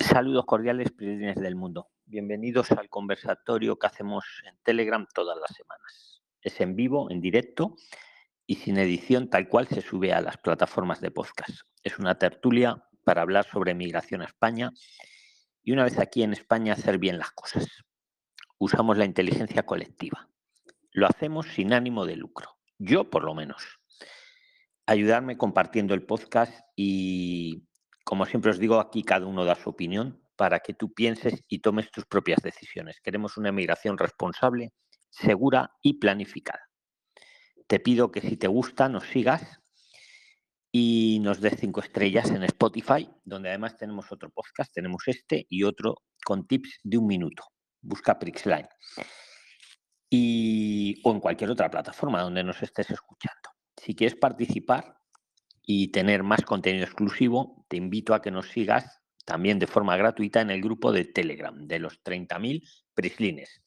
Saludos cordiales, prisioneros del mundo. Bienvenidos al conversatorio que hacemos en Telegram todas las semanas. Es en vivo, en directo y sin edición, tal cual se sube a las plataformas de podcast. Es una tertulia para hablar sobre migración a España y una vez aquí en España hacer bien las cosas. Usamos la inteligencia colectiva. Lo hacemos sin ánimo de lucro. Yo, por lo menos. Ayudarme compartiendo el podcast y como siempre os digo, aquí cada uno da su opinión para que tú pienses y tomes tus propias decisiones. Queremos una migración responsable, segura y planificada. Te pido que si te gusta nos sigas y nos des cinco estrellas en Spotify, donde además tenemos otro podcast, tenemos este y otro con tips de un minuto. Busca Prixline. Y, o en cualquier otra plataforma donde nos estés escuchando. Si quieres participar, y tener más contenido exclusivo, te invito a que nos sigas también de forma gratuita en el grupo de Telegram de los 30.000 prislines.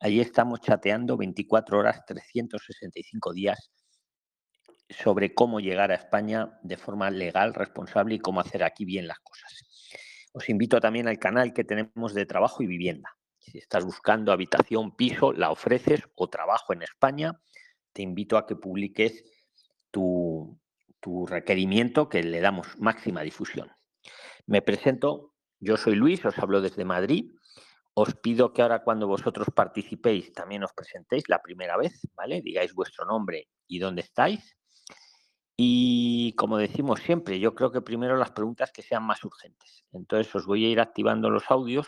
Allí estamos chateando 24 horas, 365 días sobre cómo llegar a España de forma legal, responsable y cómo hacer aquí bien las cosas. Os invito también al canal que tenemos de trabajo y vivienda. Si estás buscando habitación, piso, la ofreces o trabajo en España, te invito a que publiques tu, tu requerimiento que le damos máxima difusión. Me presento, yo soy Luis, os hablo desde Madrid. Os pido que ahora cuando vosotros participéis también os presentéis la primera vez, ¿vale? Digáis vuestro nombre y dónde estáis. Y como decimos siempre, yo creo que primero las preguntas que sean más urgentes. Entonces os voy a ir activando los audios.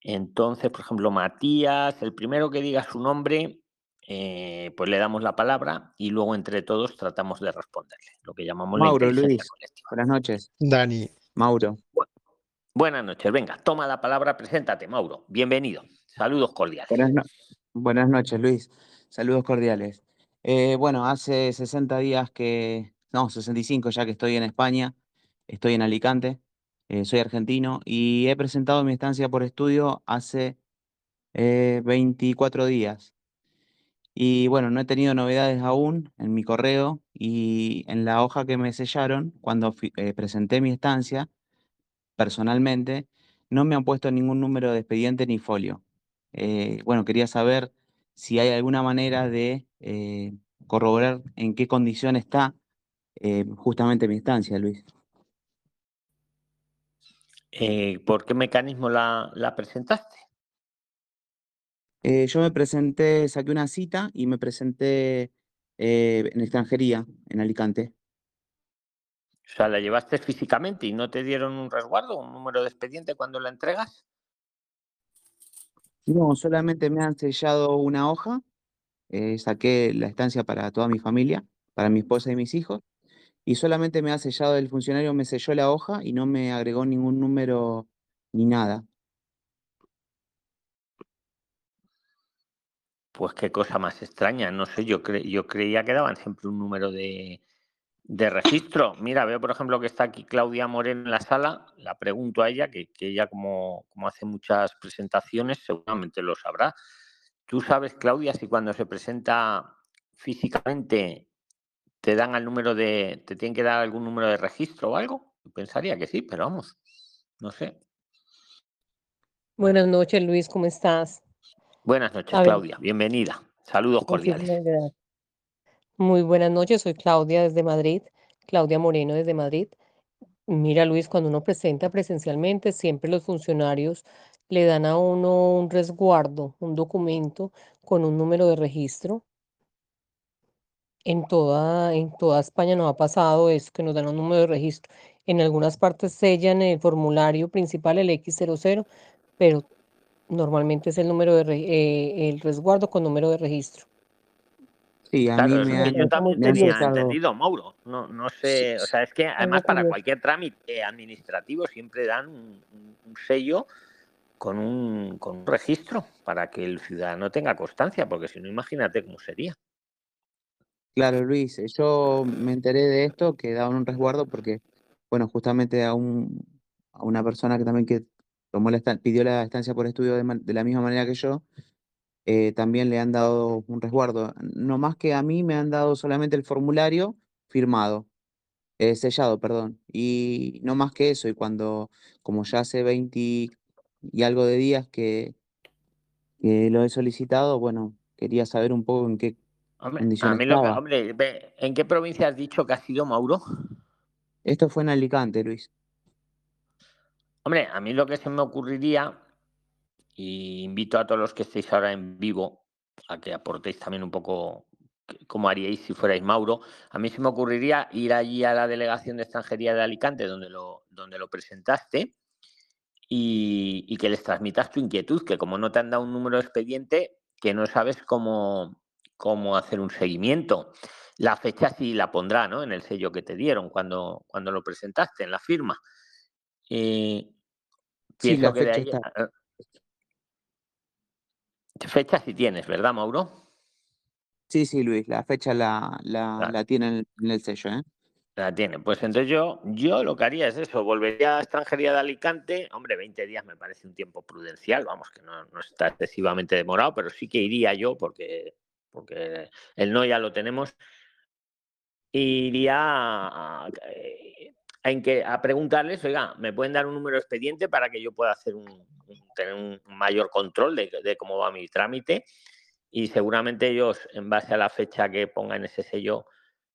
Entonces, por ejemplo, Matías, el primero que diga su nombre eh, pues le damos la palabra y luego entre todos tratamos de responderle, lo que llamamos Mauro, Luis, buenas noches. Dani. Mauro. buenas noches, venga, toma la palabra, preséntate, Mauro. Bienvenido. Saludos cordiales. Buenas, noches, Luis. Saludos cordiales. Eh, bueno, hace 60 días que, no, 65 ya que estoy en España, estoy en Alicante, eh, soy argentino y he presentado mi estancia por estudio hace 24 días. Y bueno, no he tenido novedades aún en mi correo y en la hoja que me sellaron cuando eh, presenté mi estancia personalmente, no me han puesto ningún número de expediente ni folio. Eh, bueno, quería saber si hay alguna manera de eh, corroborar en qué condición está justamente mi estancia, Luis. ¿Por qué mecanismo la presentaste? Eh, yo me presenté, saqué una cita y me presenté eh, en extranjería, en Alicante. O sea, ¿la llevaste físicamente y no te dieron un resguardo, un número de expediente cuando la entregas? No, solamente me han sellado una hoja. Eh, saqué la estancia para toda mi familia, para mi esposa y mis hijos. Y solamente me ha sellado el funcionario, me selló la hoja y no me agregó ningún número ni nada. Pues qué cosa más extraña, no sé, yo, yo creía que daban siempre un número de, registro. Mira, veo por ejemplo que está aquí Claudia Moreno en la sala, la pregunto a ella, que, ella como, como, hace muchas presentaciones seguramente lo sabrá. ¿Tú sabes, Claudia, si cuando se presenta físicamente te dan el número de, te tienen que dar algún número de registro o algo? pensaría que sí, pero vamos, no sé. Buenas noches, Luis, ¿cómo estás? Buenas noches, Claudia. Bienvenida. Saludos cordiales. Muy buenas noches, soy Claudia desde Madrid, Claudia Moreno desde Madrid. Mira, Luis, cuando uno presenta presencialmente, siempre los funcionarios le dan a uno un resguardo, un documento con un número de registro. En toda, en toda España no ha pasado eso, que nos dan un número de registro. En algunas partes sellan el formulario principal, el X00, pero Normalmente es el número de eh, el resguardo con número de registro. Sí, a mí me yo también tenía entendido, Mauro. No, no sé, o sea, es que además para cualquier trámite administrativo siempre dan un, sello con un, con un registro para que el ciudadano tenga constancia, porque si no, imagínate cómo sería. Claro, Luis, yo me enteré de esto, que daban un resguardo porque, bueno, justamente a, un, a una persona que también que tomó la pidió la estancia por estudio de, la misma manera que yo, eh, también le han dado un resguardo. No más que a mí me han dado solamente el formulario firmado. Eh, sellado, perdón. Y no más que eso, y cuando, como ya hace 20 y algo de días que, que lo he solicitado, bueno, quería saber un poco en qué Hombre, a condiciones mí lo que, estaba. hombre, ¿en qué provincia has dicho que has sido, Mauro? Esto fue en Alicante, Luis. Hombre, a mí lo que se me ocurriría, y invito a todos los que estéis ahora en vivo a que aportéis también un poco cómo haríais si fuerais Mauro, a mí se me ocurriría ir allí a la delegación de extranjería de Alicante, donde lo, donde lo presentaste, y, y que les transmitas tu inquietud, que como no te han dado un número de expediente, que no sabes cómo, cómo hacer un seguimiento. La fecha sí la pondrá, ¿no? En el sello que te dieron cuando, cuando lo presentaste, en la firma. Eh, Sí, la que de fecha ahí. está. eh, Fecha sí tienes, ¿verdad, Mauro? Sí, sí, Luis, la fecha la, la, Claro. la tiene en, en el sello, ¿eh? La tiene. Pues entonces yo, yo lo que haría es eso, volvería a extranjería de Alicante. Hombre, 20 días me parece un tiempo prudencial, vamos, que no, no está excesivamente demorado, pero sí que iría yo porque, porque el no ya lo tenemos. Iría a, eh, a, en que- a preguntarles, oiga, ¿me pueden dar un número de expediente para que yo pueda hacer un, un- tener un mayor control de, de cómo va mi trámite? Y seguramente ellos, en base a la fecha que pongan ese sello,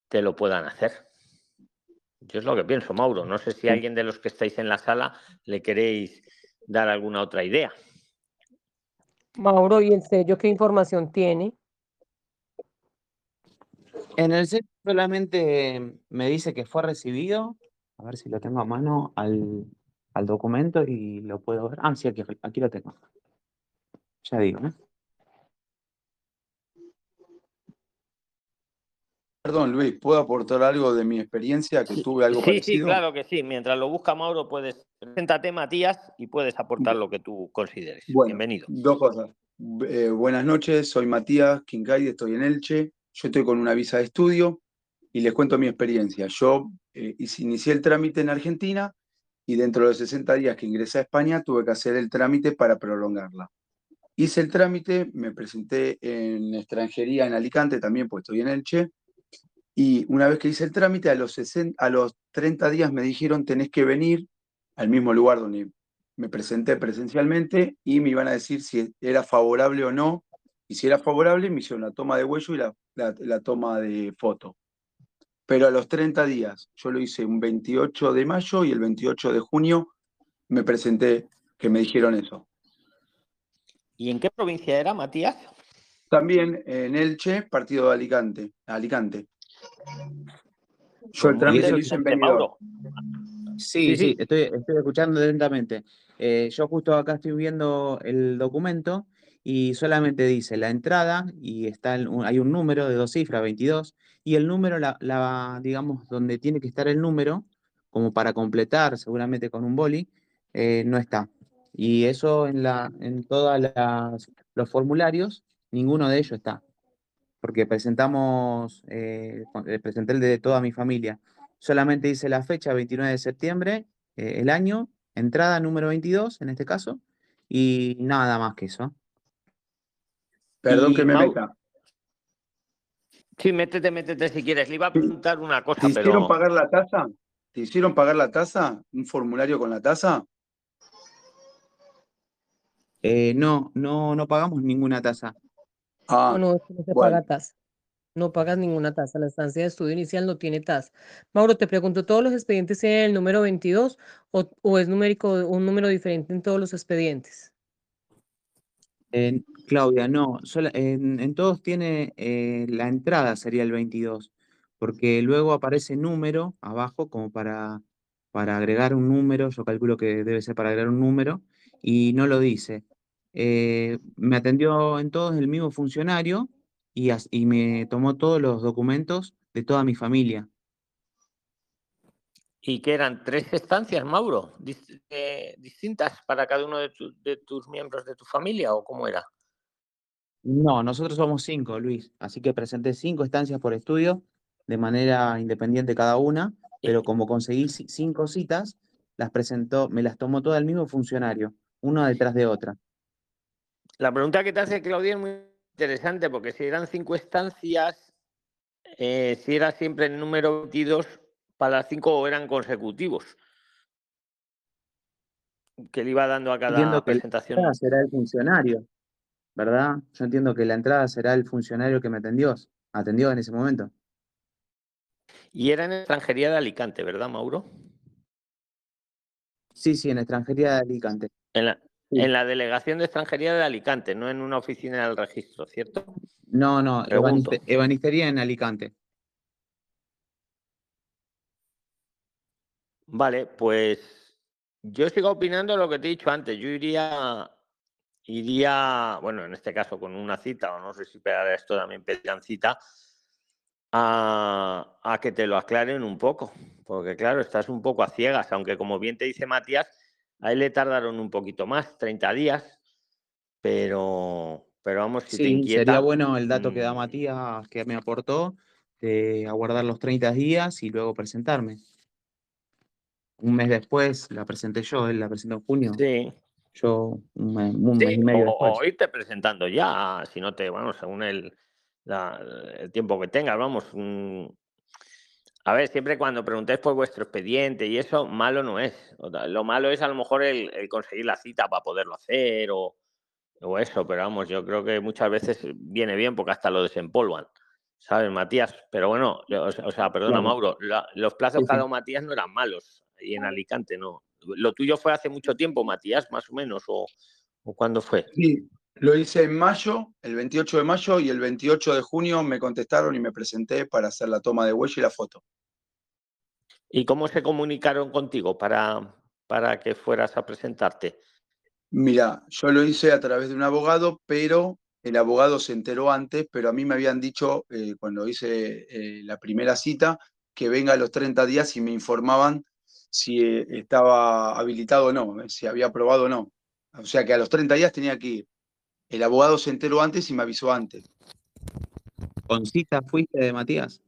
te lo puedan hacer. Yo es lo que pienso, Mauro. No sé si Sí. alguien de los que estáis en la sala le queréis dar alguna otra idea. Mauro, ¿y el sello qué información tiene? En el sello solamente me dice que fue recibido. A ver si lo tengo a mano al, al documento y lo puedo ver. Ah, sí, aquí, aquí lo tengo. Ya digo, ¿eh? Perdón, Luis, ¿puedo aportar algo de mi experiencia que tuve algo Sí, sí, parecido? claro que sí. Mientras lo busca Mauro, puedes. Preséntate, Matías, y puedes aportar lo que tú consideres. Bueno, Bienvenido. dos cosas. Eh, buenas noches, soy Matías Quincay, estoy en Elche. Yo estoy con una visa de estudio y les cuento mi experiencia. Yo eh, inicié el trámite en Argentina y dentro de los 60 días que ingresé a España tuve que hacer el trámite para prolongarla. Hice el trámite, me presenté en extranjería en Alicante también, pues estoy en Elche. Y una vez que hice el trámite, a los, 60 a los 30 días me dijeron tenés que venir al mismo lugar donde me presenté presencialmente y me iban a decir si era favorable o no. Y si era favorable, me hicieron la toma de huello y la, la- la toma de foto. Pero a los 30 días, yo lo hice un 28 de mayo y el 28 de junio me presenté, que me dijeron eso. ¿Y en qué provincia era, Matías? También en Elche, partido de Alicante. Alicante. Yo el trámite lo hice en. Sí, Sí, sí, sí. estoy, estoy escuchando atentamente. Eh, yo justo acá estoy viendo el documento y solamente dice la entrada y está el- un- hay un número de dos cifras, 22, y el número, la, la, digamos, donde tiene que estar el número, como para completar seguramente con un boli, eh, no está. Y eso en la, en todos los formularios, ninguno de ellos está. Porque presentamos, eh, eh, presenté el de toda mi familia. Solamente dice la fecha, 29 de septiembre, eh, el año, entrada número 22 en este caso, y nada más que eso. Perdón Y que me Mau- meta. Sí, métete, métete si quieres. Le iba a preguntar una cosa, ¿Te hicieron pero. pagar la tasa? ¿Te hicieron pagar la tasa? ¿Un formulario con la tasa? Eh, no, no, no pagamos ninguna tasa. Ah, No, no, no se bueno. paga tasa. No pagas ninguna tasa. La estancia de estudio inicial no tiene tasa. Mauro, te pregunto, ¿todos los expedientes tienen el número 22 o, o es numérico un número diferente en todos los expedientes? Claudia, no, en, todos tiene eh, la entrada sería el 22, porque luego aparece número abajo como para, para agregar un número, yo calculo que debe ser para agregar un número, y no lo dice. Eh, me atendió en todos el mismo funcionario y me tomó todos los documentos de toda mi familia. ¿Y que eran tres estancias, Mauro? Eh, ¿Distintas para cada uno de, tu- de tus miembros de tu familia o cómo era? No, nosotros somos cinco, Luis, así que presenté cinco estancias por estudio de manera independiente cada una, pero como conseguí ci- cinco citas, las presentó, me las tomó todo el mismo funcionario, una detrás de otra. La pregunta que te hace Claudia es muy interesante porque si eran cinco estancias, eh, si era siempre el número 22, para las cinco eran consecutivos. Que le iba dando a cada Entiendo que la presentación. entrada será el funcionario, ¿verdad? Yo entiendo que la entrada será el funcionario que me atendió, atendió en ese momento. Y era en extranjería de Alicante, ¿verdad, Mauro? Sí, sí, en extranjería de Alicante. En la, Sí. en la delegación de extranjería de Alicante, no en una oficina del registro, ¿cierto? No, no, ebanistería en Alicante. Vale, pues yo sigo opinando lo que te he dicho antes. Yo iría, iría, bueno, en este caso con una cita, o no sé si para esto también pedirán cita, a, a que te lo aclaren un poco. Porque claro, estás un poco a ciegas, aunque como bien te dice Matías, a él le tardaron un poquito más, 30 días, pero, pero vamos, si te Sí, inquieta. sería bueno el dato que da mm, Matías, que me aportó, de aguardar los 30 días y luego presentarme. Un mes después la presenté yo, él la presentó en junio, Sí, yo un mes, un mes Sí, y medio o, después. o irte presentando ya, si no te, bueno, según el, la- el tiempo que tengas, vamos. mm. A ver, siempre cuando preguntéis por vuestro expediente y eso, malo no es. Lo malo es a lo mejor el, el conseguir la cita para poderlo hacer o, o eso, pero vamos, yo creo que muchas veces viene bien porque hasta lo desempolvan, ¿sabes, Matías? Pero bueno, o sea, perdona. Mauro, la- los plazos que ha dado Matías no eran malos y en Alicante no. Lo tuyo fue hace mucho tiempo, Matías, más o menos, o, o cuándo fue. Sí, lo hice en mayo, el 28 de mayo, y el 28 de junio me contestaron y me presenté para hacer la toma de huella y la foto. ¿Y cómo se comunicaron contigo para, para que fueras a presentarte? Mira, yo lo hice a través de un abogado, pero el abogado se enteró antes, pero a mí me habían dicho eh, cuando hice eh, la primera cita que venga a los 30 días y me informaban si eh, estaba habilitado o no, eh, si había aprobado o no. O sea que a los 30 días tenía que ir. El abogado se enteró antes y me avisó antes. ¿Con cita fuiste de Matías?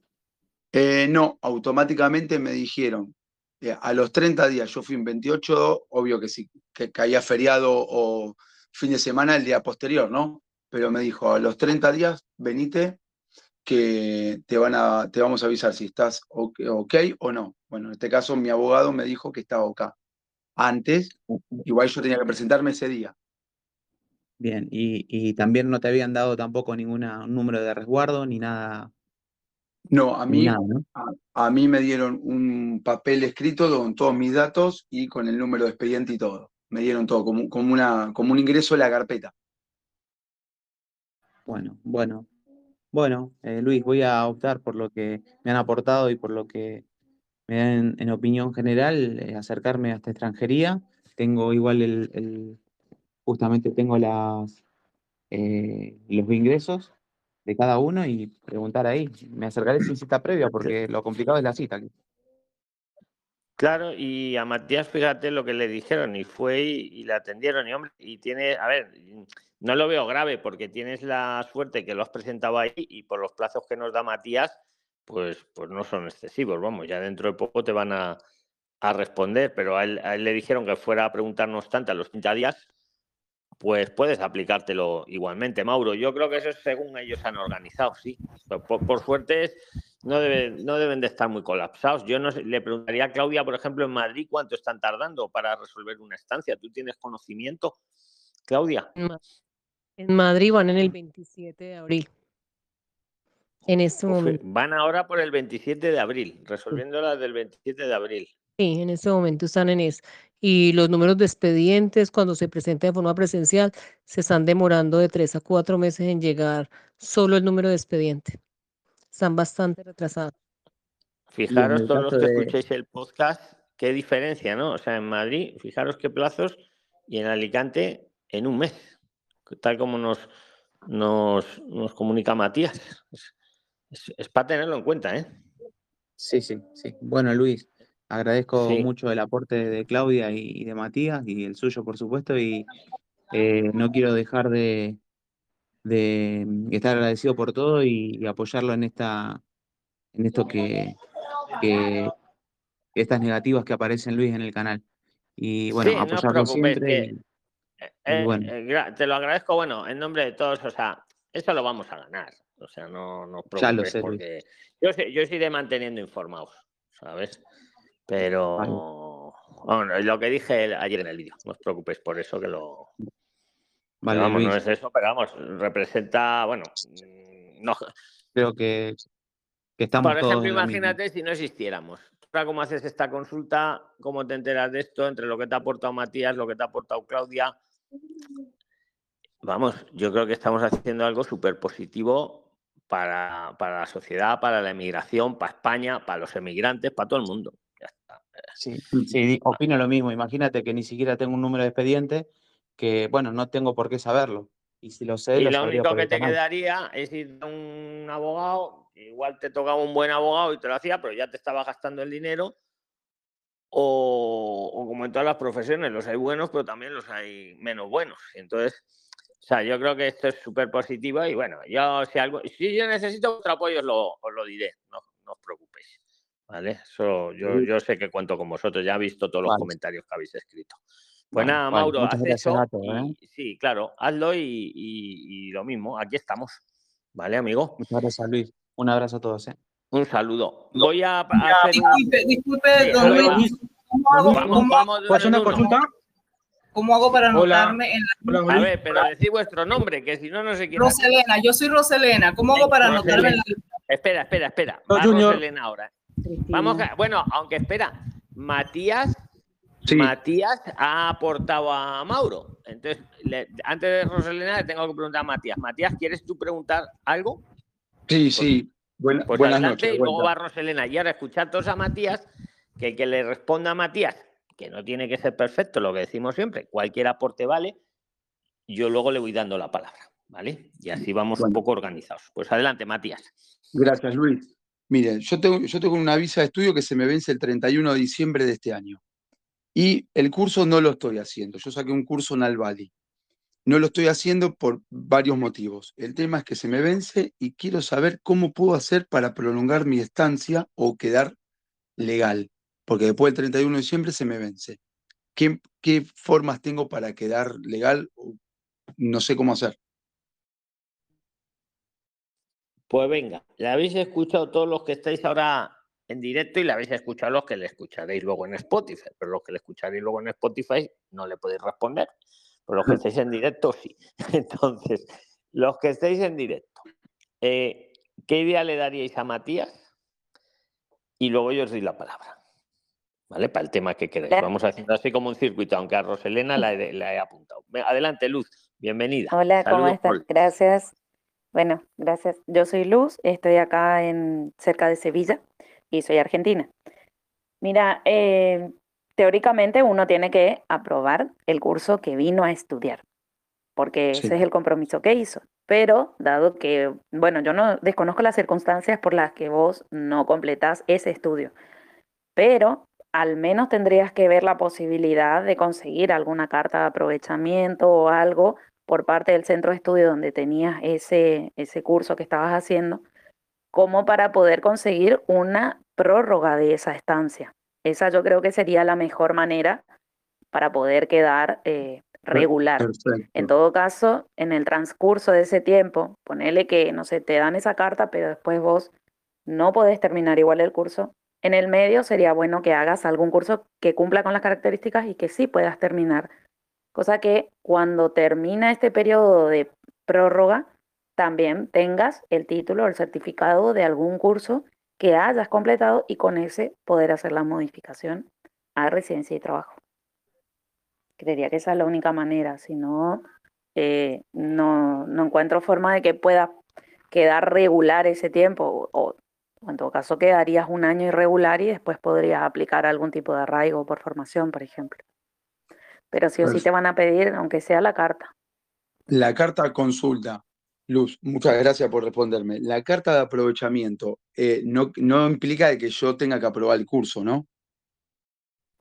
Eh, no, automáticamente me dijeron, eh, a los 30 días, yo fui en 28, obvio que sí, que caía feriado o fin de semana el día posterior, ¿no? Pero me dijo, a los 30 días, venite, que te, van a, te vamos a avisar si estás ok, ok o no. Bueno, en este caso mi abogado me dijo que estaba ok. Antes, igual yo tenía que presentarme ese día. Bien, y, y también no te habían dado tampoco ninguna un número de resguardo ni nada, No, a mí, nada, ¿no? a, a mí me dieron un papel escrito con todos mis datos y con el número de expediente y todo. Me dieron todo, como, como, una, como un ingreso en la carpeta. Bueno, bueno, bueno, eh, Luis, voy a optar por lo que me han aportado y por lo que me dan en opinión general, eh, acercarme a esta extranjería. Tengo igual el, el- justamente tengo las, eh, los ingresos de cada uno y preguntar ahí. Me acercaré sin cita previa porque lo complicado es la cita. Claro, y a Matías, fíjate lo que le dijeron, y fue y, y le atendieron, y hombre, y tiene, a ver, no lo veo grave porque tienes la suerte que lo has presentado ahí y por los plazos que nos da Matías, pues, pues no son excesivos, vamos, ya dentro de poco te van a, a responder, pero a él, le dijeron que fuera a preguntarnos tanto a los 30 días, pues puedes aplicártelo igualmente, Mauro. Yo creo que eso es según ellos han organizado, sí. Por, por suerte no, deben, no deben de estar muy colapsados. Yo no sé, le preguntaría a Claudia, por ejemplo, en Madrid, cuánto están tardando para resolver una estancia. ¿Tú tienes conocimiento, Claudia? En Ma- En Madrid van en el 27 de abril. En este momento. van ahora por el 27 de abril, resolviéndola del 27 de abril. Sí, en este momento están en eso. Y los números de expedientes, cuando se presenta de forma presencial, se están demorando de tres a cuatro meses en llegar solo el número de expediente. Están bastante retrasados. Fijaros todos los que de- escuchéis el podcast, qué diferencia, ¿no? O sea, en Madrid, fijaros qué plazos, y en Alicante, en un mes, tal como nos, nos, nos comunica Matías. Es, para tenerlo en cuenta, ¿eh? Sí, sí, sí. Bueno, Luis, agradezco Sí. mucho el aporte de Claudia y, y de Matías y el suyo, por supuesto, y eh, no quiero dejar de, de estar agradecido por todo y, y apoyarlo en esta, en esto que, que estas negativas que aparecen, Luis, en el canal. Y bueno, Sí, apoyarlo siempre. que- Eh, bueno. eh, gra- te lo agradezco, bueno, en nombre de todos, o sea, eso lo vamos a ganar. O sea, no, no sé, Luis. porque yo, sé- yo os iré manteniendo informados. ¿sabes? Pero bueno, lo que dije ayer en el vídeo, no os preocupéis por eso que lo... Vale, vamos, no es eso, pero vamos, representa, bueno, mm, no, Creo que, que estamos por todos ejemplo, misma. imagínate si no existiéramos. Ahora, ¿cómo haces esta consulta? ¿Cómo te enteras de esto? Entre lo que te ha aportado Matías, lo que te ha aportado Claudia. Vamos, yo creo que estamos haciendo algo súper positivo para, para la sociedad, para la emigración, para España, para los emigrantes, para todo el mundo. Ya está. Sí, sí, opino lo mismo. Imagínate que ni siquiera tengo un número de expediente que, bueno, no tengo por qué saberlo. Y si lo sé, Y lo único que te canal. quedaría es ir a un abogado, igual te tocaba un buen abogado y te lo hacía, pero ya te estaba gastando el dinero. O, o como en todas las profesiones, los hay buenos, pero también los hay menos buenos. Entonces, o sea, yo creo que esto es súper positivo y bueno, yo si algo, si yo necesito vuestro apoyo os lo, os lo diré, no, no os preocupéis. ¿Vale? Eso, yo, yo sé que cuento con vosotros, ya he visto todos los Vale. comentarios que habéis escrito. Pues Vale, nada, Mauro, haz eso. ¿eh? y- Sí, claro, hazlo y, y- y lo mismo, aquí estamos. ¿Vale, amigo? Muchas gracias, Luis. Un abrazo a todos. ¿eh? Un saludo. Voy a, a hacer. Disculpe, disculpe, Sí, don Luis. ¿Cómo hago, Vamos, cómo- vamos de ¿Puedo hacer uno una consulta? cómo hago para Hola. anotarme en la... Hola, A ver, pero decid vuestro nombre, que si no, no sé quién. Roselena, yo soy Roselena. ¿Cómo hago para Roselena. anotarme en la... Espera, espera, espera. No, Va Junior. Roselena ahora. Vamos a, bueno, aunque espera, Matías, Sí, Matías ha aportado a Mauro. Entonces, le- antes de Roselena, le tengo que preguntar a Matías. Matías, ¿quieres tú preguntar algo? sí, sí. Buena- Pues buenas adelante noches. y luego va Roselena. Y ahora escuchar todos a Matías, que el que le responda a Matías, que no tiene que ser perfecto, lo que decimos siempre, cualquier aporte vale, yo luego le voy dando la palabra, ¿vale? Y así vamos un poco organizados. Pues adelante, Matías. Gracias, Luis. Mire, yo tengo, yo tengo una visa de estudio que se me vence el 31 de diciembre de este año. Y el curso no lo estoy haciendo. Yo saqué un curso en Albali. No lo estoy haciendo por varios motivos. El tema es que se me vence y quiero saber cómo puedo hacer para prolongar mi estancia o quedar legal. Porque después del 31 de diciembre se me vence. ¿Qué, formas tengo para quedar legal? No sé cómo hacer. Pues venga, la habéis escuchado todos los que estáis ahora en directo y la habéis escuchado los que le escucharéis luego en Spotify, pero los que le escucharéis luego en Spotify no le podéis responder, pero los que estáis en directo sí. Entonces, los que estáis en directo, eh, ¿qué idea le daríais a Matías? Y luego yo os doy la palabra. ¿Vale? Para el tema que queráis. Vamos haciendo así como un circuito, aunque a Roselena la he, la he apuntado. Adelante, Luz. Bienvenida. Hola, ¿cómo estás? Gracias. Bueno, gracias. Yo soy Luz, estoy acá en cerca de Sevilla y soy argentina. Mira, eh, teóricamente uno tiene que aprobar el curso que vino a estudiar, porque Sí. ese es el compromiso que hizo. Pero dado que, bueno, yo no desconozco las circunstancias por las que vos no completás ese estudio, pero al menos tendrías que ver la posibilidad de conseguir alguna carta de aprovechamiento o algo por parte del centro de estudio donde tenías ese, ese curso que estabas haciendo, como para poder conseguir una prórroga de esa estancia. Esa yo creo que sería la mejor manera para poder quedar eh, regular. Perfecto. En todo caso, en el transcurso de ese tiempo, ponele que, no sé, te dan esa carta, pero después vos no podés terminar igual el curso. En el medio sería bueno que hagas algún curso que cumpla con las características y que sí puedas terminar. Cosa que cuando termina este periodo de prórroga, también tengas el título o el certificado de algún curso que hayas completado y con ese poder hacer la modificación a residencia y trabajo. Creería que esa es la única manera, si no, eh, no, no encuentro forma de que pueda quedar regular ese tiempo o, o en todo caso quedarías un año irregular y después podrías aplicar algún tipo de arraigo por formación, por ejemplo. Pero sí o sí te van a pedir, aunque sea la carta. La carta consulta. Luz, muchas gracias por responderme. La carta de aprovechamiento eh, no, no implica que yo tenga que aprobar el curso, ¿no?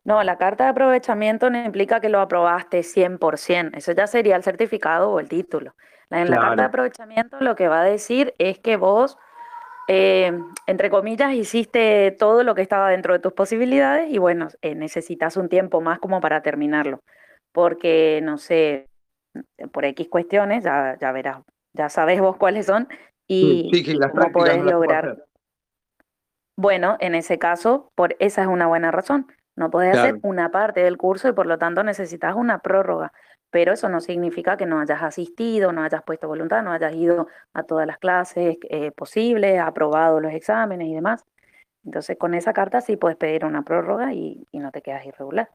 No, la carta de aprovechamiento no implica que lo aprobaste 100%. Eso ya sería el certificado o el título. En la carta de aprovechamiento lo que va a decir es que vos, eh, entre comillas, hiciste todo lo que estaba dentro de tus posibilidades y bueno, eh, necesitas un tiempo más como para terminarlo. Porque, no sé, por X cuestiones, ya, ya verás, ya sabes vos cuáles son y, sí, cómo prácticas podés no lograr. Bueno, en ese caso, por esa es una buena razón. No podés hacer una parte del curso y por lo tanto necesitas una prórroga. Pero eso no significa que no hayas asistido, no hayas puesto voluntad, no hayas ido a todas las clases eh, posibles, aprobado los exámenes y demás. Entonces, con esa carta sí puedes pedir una prórroga y, y no te quedas irregular.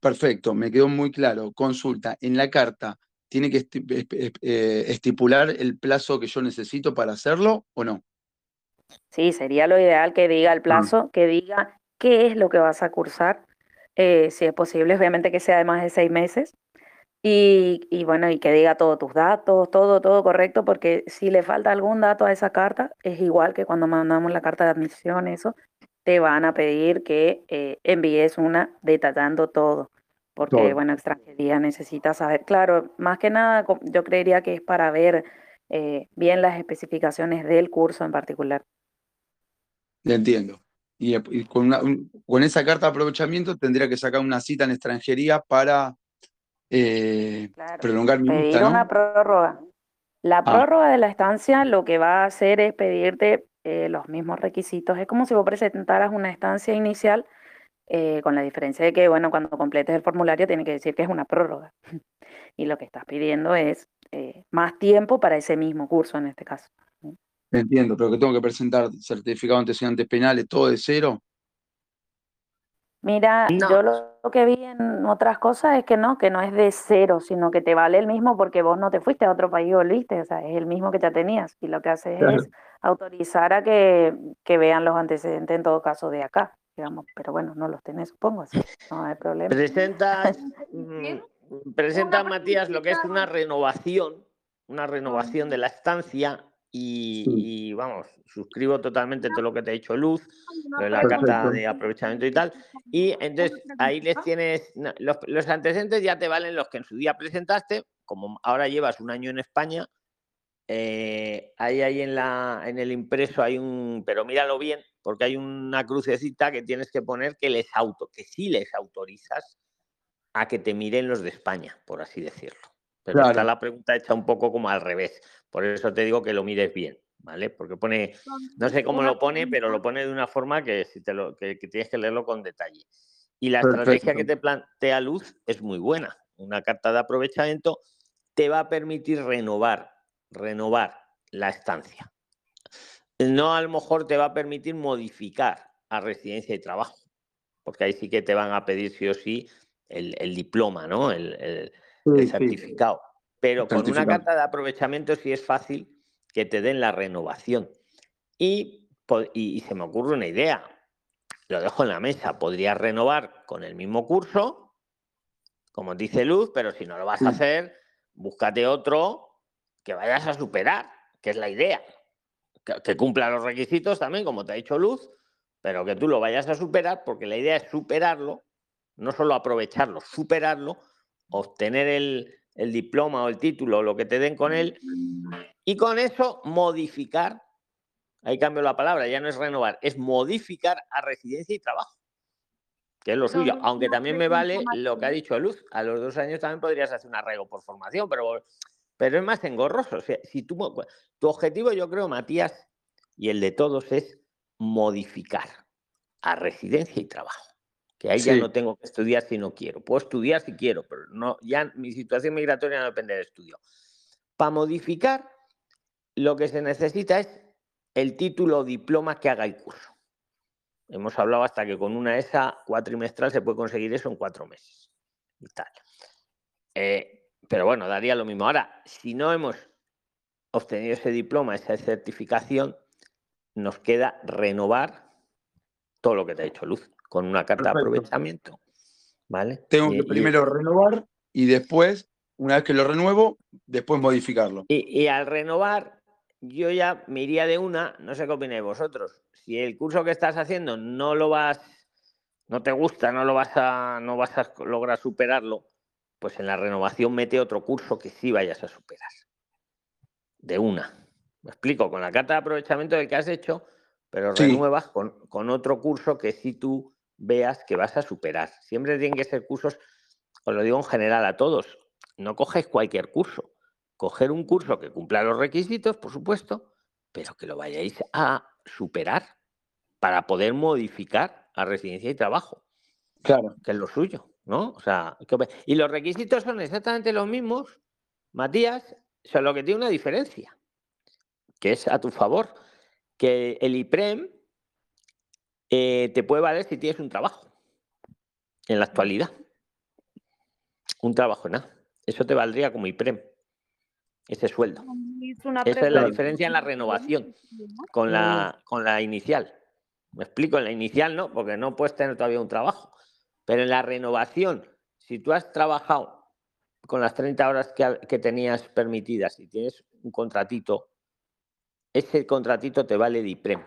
Perfecto, me quedó muy claro. Consulta, en la carta, ¿tiene que eh, estipular el plazo que yo necesito para hacerlo o no? Sí, sería lo ideal que diga el plazo, que diga qué es lo que vas a cursar, eh, si es posible, obviamente que sea de más de seis meses, y, y bueno, y que diga todos tus datos, todo, todo correcto, porque si le falta algún dato a esa carta, es igual que cuando mandamos la carta de admisión, eso, te van a pedir que eh, envíes una detallando todo, porque Todo. bueno, extranjería necesita saber, claro, más que nada, yo creería que es para ver eh, bien las especificaciones del curso en particular. Entiendo. Y, y con, una- un- con esa carta de aprovechamiento tendría que sacar una cita en extranjería para eh, Claro. prolongar mi Pedir una prórroga. La Ah. prórroga de la estancia lo que va a hacer es pedirte eh, los mismos requisitos. Es como si vos presentaras una estancia inicial, eh, con la diferencia de que, bueno, cuando completes el formulario tiene que decir que es una prórroga. Y lo que estás pidiendo es eh, más tiempo para ese mismo curso en este caso. Entiendo, pero que tengo que presentar certificado de antecedentes penales, todo de cero. Mira, No. yo lo, lo que vi en otras cosas es que no, que no es de cero, sino que te vale el mismo porque vos no te fuiste a otro país y volviste, o sea, es el mismo que ya tenías. Y lo que haces Claro. es autorizar a que, que vean los antecedentes en todo caso de acá, digamos. Pero bueno, no los tenés, supongo, así no hay problema. Presentas, mm, presenta Matías lo que es una renovación, una renovación de la estancia y, Sí. y, vamos, suscribo totalmente todo lo que te ha dicho Luz, lo de la carta de aprovechamiento y tal. Y entonces ahí les tienes, no, los, los antecedentes ya te valen los que en su día presentaste, como ahora llevas un año en España, eh, ahí hay en, la, en el impreso hay un, pero míralo bien, porque hay una crucecita que tienes que poner que les auto, que sí les autorizas a que te miren los de España, por así decirlo. Pero está la pregunta hecha un poco como al revés. Por eso te digo que lo mires bien, ¿vale? Porque pone, no sé cómo lo pone, pero lo pone de una forma que, si te lo, que, que tienes que leerlo con detalle. Y la estrategia que te plantea Luz es muy buena. Una carta de aprovechamiento te va a permitir renovar, renovar la estancia. No a lo mejor te va a permitir modificar a residencia y trabajo, porque ahí sí que te van a pedir sí o sí el, el diploma, ¿no? El, el- el Sí, sí. certificado. Pero con una carta de aprovechamiento sí es fácil que te den la renovación. Y, y- y se me ocurre una idea. Lo dejo en la mesa. Podrías renovar con el mismo curso, como dice Luz, pero si no lo vas a hacer, búscate otro que vayas a superar, que es la idea. Que, que cumpla los requisitos también, como te ha dicho Luz, pero que tú lo vayas a superar, porque la idea es superarlo, no solo aprovecharlo, superarlo, obtener el, el diploma o el título o lo que te den con él, y con eso modificar, ahí cambio la palabra, ya no es renovar, es modificar a residencia y trabajo, que es lo suyo, aunque también me vale lo que ha dicho Luz, a los dos años también podrías hacer un arraigo por formación, pero, pero es más engorroso. O sea, si tú, tu objetivo, yo creo, Matías, y el de todos es modificar a residencia y trabajo. Que ahí ya no tengo que estudiar si no quiero. Puedo estudiar si quiero, pero no, ya mi situación migratoria no depende del estudio. Para modificar, lo que se necesita es el título o diploma que haga el curso. Hemos hablado hasta que con una ESA cuatrimestral se puede conseguir eso en cuatro meses. Y tal. Eh, pero bueno, daría lo mismo. Ahora, si no hemos obtenido ese diploma, esa certificación, nos queda renovar todo lo que te ha dicho Luz, con una carta de aprovechamiento. ¿Vale? Tengo Y- que y- primero renovar y después, una vez que lo renuevo, después modificarlo. Y, y al renovar, yo ya me iría de una, no sé qué opináis vosotros. Si el curso que estás haciendo no lo vas, no te gusta, no lo vas a, no vas a lograr superarlo, pues en la renovación mete otro curso que sí vayas a superar. De una. Me explico, con la carta de aprovechamiento del que has hecho, pero Sí. renuevas con, con otro curso que sí tú veas que vas a superar. Siempre tienen que ser cursos, os lo digo en general a todos, no coges cualquier curso coger un curso que cumpla los requisitos, por supuesto, pero que lo vayáis a superar, para poder modificar a residencia y trabajo, Claro. que es lo suyo, ¿no? O sea, y los requisitos son exactamente los mismos, Matías, solo que tiene una diferencia, que es a tu favor, que el IPREM eh, te puede valer si tienes un trabajo en la actualidad. Un trabajo, nada. Eso te valdría como IPREM, ese sueldo. Esa es la diferencia en la renovación con la, con la inicial. Me explico, en la inicial no, porque no puedes tener todavía un trabajo. Pero en la renovación, si tú has trabajado con las 30 horas que, tenías permitidas y tienes un contratito, ese contratito te vale el IPREM.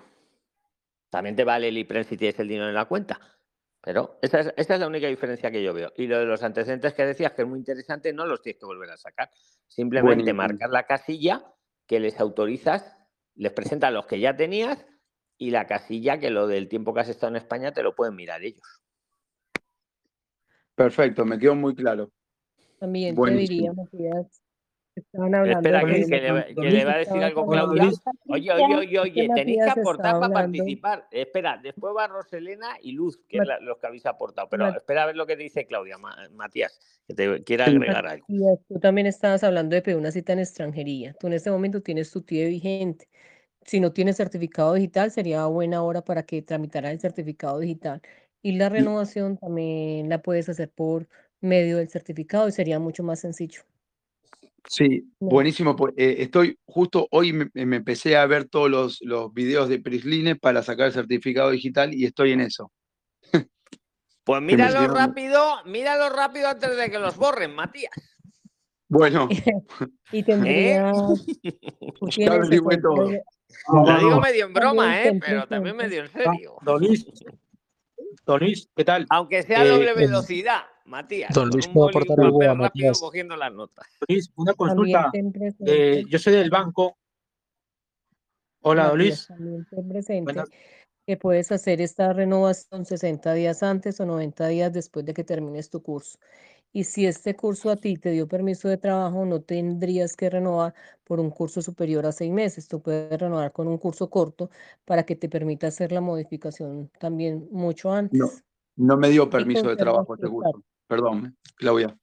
También te vale el IPREM si tienes el dinero en la cuenta. Pero esa es, esa es la única diferencia que yo veo. Y lo de los antecedentes que decías, que es muy interesante, no los tienes que volver a sacar. Simplemente marcar la casilla que les autorizas, les presentas los que ya tenías y la casilla que lo del tiempo que has estado en España te lo pueden mirar ellos. Perfecto, me quedó muy claro. También te Buenísimo. diría, Matías, que estaban hablando Espera, de que, que le, va- que le va a decir algo Claudia. Oye, oye, oye, oye, tenéis que aportar para participar. Espera, después va Roselena y Luz, que Mat- es la- los que habéis aportado. Pero Mat- espera a ver lo que dice Claudia, Ma- Matías, que te quiera agregar algo. Matías, tú también estabas hablando de pedir una cita en extranjería. Tú en este momento tienes tu TIE vigente. Si no tienes certificado digital, sería buena hora para que tramitaras el certificado digital. Y la renovación también la puedes hacer por medio del certificado y sería mucho más sencillo. Sí, No. buenísimo. pues, eh, estoy justo hoy me, me empecé a ver todos los, los videos de Prisline para sacar el certificado digital y estoy en eso. Pues míralo rápido, míralo rápido antes de que los borren, Matías. Bueno, Y tendrías, tú ya tienes averigüé 60 todo. días- No, Lo digo medio en broma, También ¿eh? Pero también medio en serio. Don Luis, Don ¿qué tal? Aunque sea a Eh, doble em, velocidad, Matías. Don Luis, ¿puedo aportar algo a Matías? cogiendo las notas. Luis, una consulta. Eh, yo soy del banco. Hola, Don Luis. también presente Buenas. que puedes hacer esta renovación 60 días antes o 90 días después de que termines tu curso. Y si este curso a ti te dio permiso de trabajo, no tendrías que renovar por un curso superior a seis meses. Tú puedes renovar con un curso corto para que te permita hacer la modificación también mucho antes. no me dio permiso de trabajo este curso. Perdón, Claudia.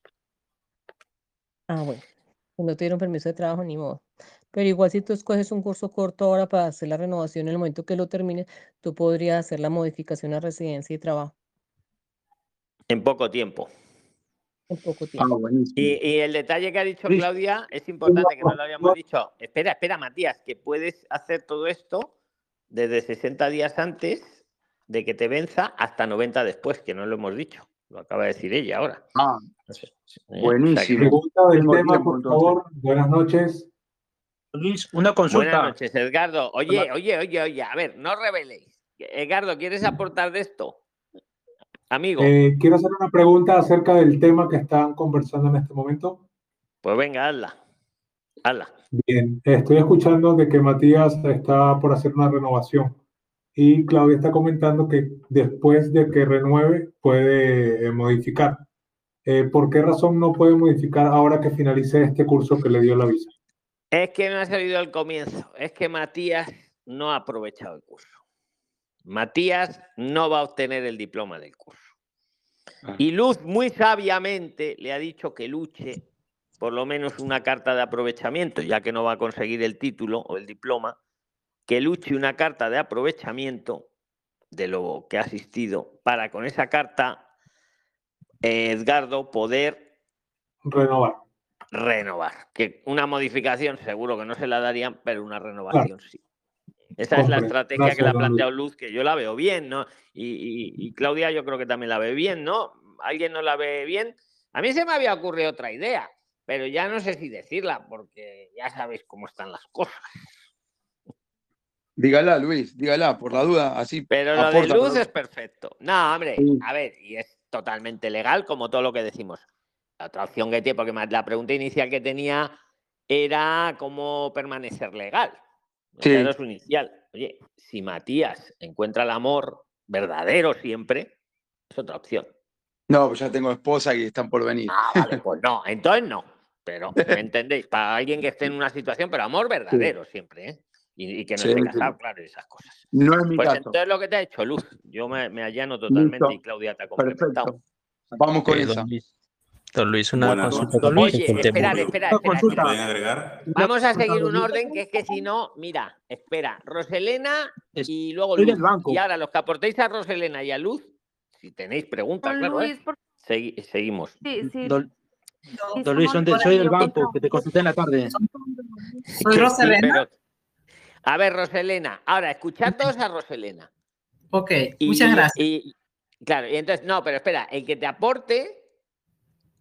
Ah, bueno, no te dieron permiso de trabajo, ni modo. Pero igual si tú escoges un curso corto ahora para hacer la renovación en el momento que lo termines, tú podrías hacer la modificación a residencia y trabajo En poco tiempo. En poco Ah, tiempo. Y, y el detalle que ha dicho Luis, Claudia es importante que no lo habíamos dicho. Espera, espera, Matías, que puedes hacer todo esto desde 60 días antes de que te venza hasta 90 después, que no lo hemos dicho. Lo acaba de decir ella ahora. Ah, ¿eh? Buenísimo. Pregunta del tema, tiempo, por entonces. favor. Buenas noches. Luis, una Buenas consulta. noches, Edgardo. Oye, Hola. oye, oye, oye, a ver, no reveléis. Edgardo, ¿quieres aportar de esto? Amigo, Eh, quiero hacer una pregunta acerca del tema que están conversando en este momento. pues venga, hazla. Hazla. Bien, estoy escuchando de que Matías está por hacer una renovación y Claudia está comentando que después de que renueve puede eh, modificar. Eh, ¿por qué razón no puede modificar ahora que finalice este curso que le dio la visa? Es que no ha salido al comienzo. Es que Matías no ha aprovechado el curso. Matías no va a obtener el diploma del curso. Ah. Y Luz muy sabiamente le ha dicho que luche por lo menos una carta de aprovechamiento, ya que no va a conseguir el título o el diploma, que luche una carta de aprovechamiento de lo que ha asistido para con esa carta, eh, Edgardo, poder Renovar. renovar. Que una modificación seguro que no se la darían, pero una renovación sí. Esa es la estrategia que le ha planteado Luz, que yo la veo bien, ¿no? Y, y- y Claudia yo creo que también la ve bien, ¿no? ¿Alguien no la ve bien? A mí se me había ocurrido otra idea, pero ya no sé si decirla, porque ya sabéis cómo están las cosas. Dígala, Luis, dígala, por la duda, así Pero lo de Luz pero- es perfecto. No, hombre, a ver, y es totalmente legal, como todo lo que decimos. La otra opción que tiene, porque la pregunta inicial que tenía era cómo permanecer legal. Sí. Esa era su inicial. Oye, si Matías encuentra el amor verdadero siempre, es otra opción. No, pues ya tengo esposa y están por venir. Ah, vale, pues no, entonces no. Pero, ¿me entendéis? Para alguien que esté en una situación, pero amor verdadero siempre, ¿eh? y, y que no Sí, esté casado, claro, y esas cosas. No es mi Pues caso. entonces lo que te ha hecho Luz, yo me, me allano totalmente Listo. y Claudia te ha complementado. Perfecto. Vamos con Eh, esa. Don Luis, don Luis, una Buenas consulta. Don Luis. Oye, espera, espera, agregar? Vamos a seguir un orden que es que si no, mira, espera, Roselena y luego Soy Luz. del banco. Y ahora los que aportéis a Roselena y a Luz, si tenéis preguntas, Don claro, ¿eh? Luis, por- Segui- seguimos. sí, sí, Don, don Luis, soy del banco, que te consulté en la tarde. Soy sí, Roselena. pero- A ver, Roselena, ahora escuchad todos a Roselena. Ok, Y- muchas gracias. Y, claro, y entonces, no, pero espera, el que te aporte,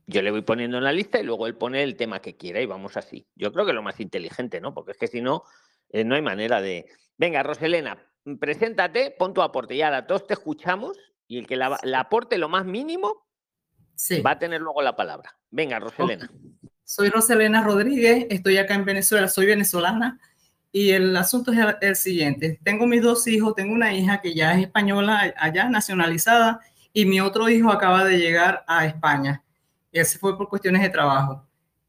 yo le voy poniendo en la lista y luego él pone el tema que quiera y vamos así. Yo creo que es lo más inteligente, ¿no? Porque es que si no, eh, no hay manera de. Venga, Roselena, preséntate, pon tu aporte y ahora todos te escuchamos y el que la, la aporte lo más mínimo Sí. va a tener luego la palabra. Venga, Roselena. Soy Roselena Rodríguez, estoy acá en Venezuela, soy venezolana y el asunto es el, el siguiente. Tengo mis dos hijos, tengo una hija que ya es española, allá nacionalizada, y mi otro hijo acaba de llegar a España. Él fue por cuestiones de trabajo.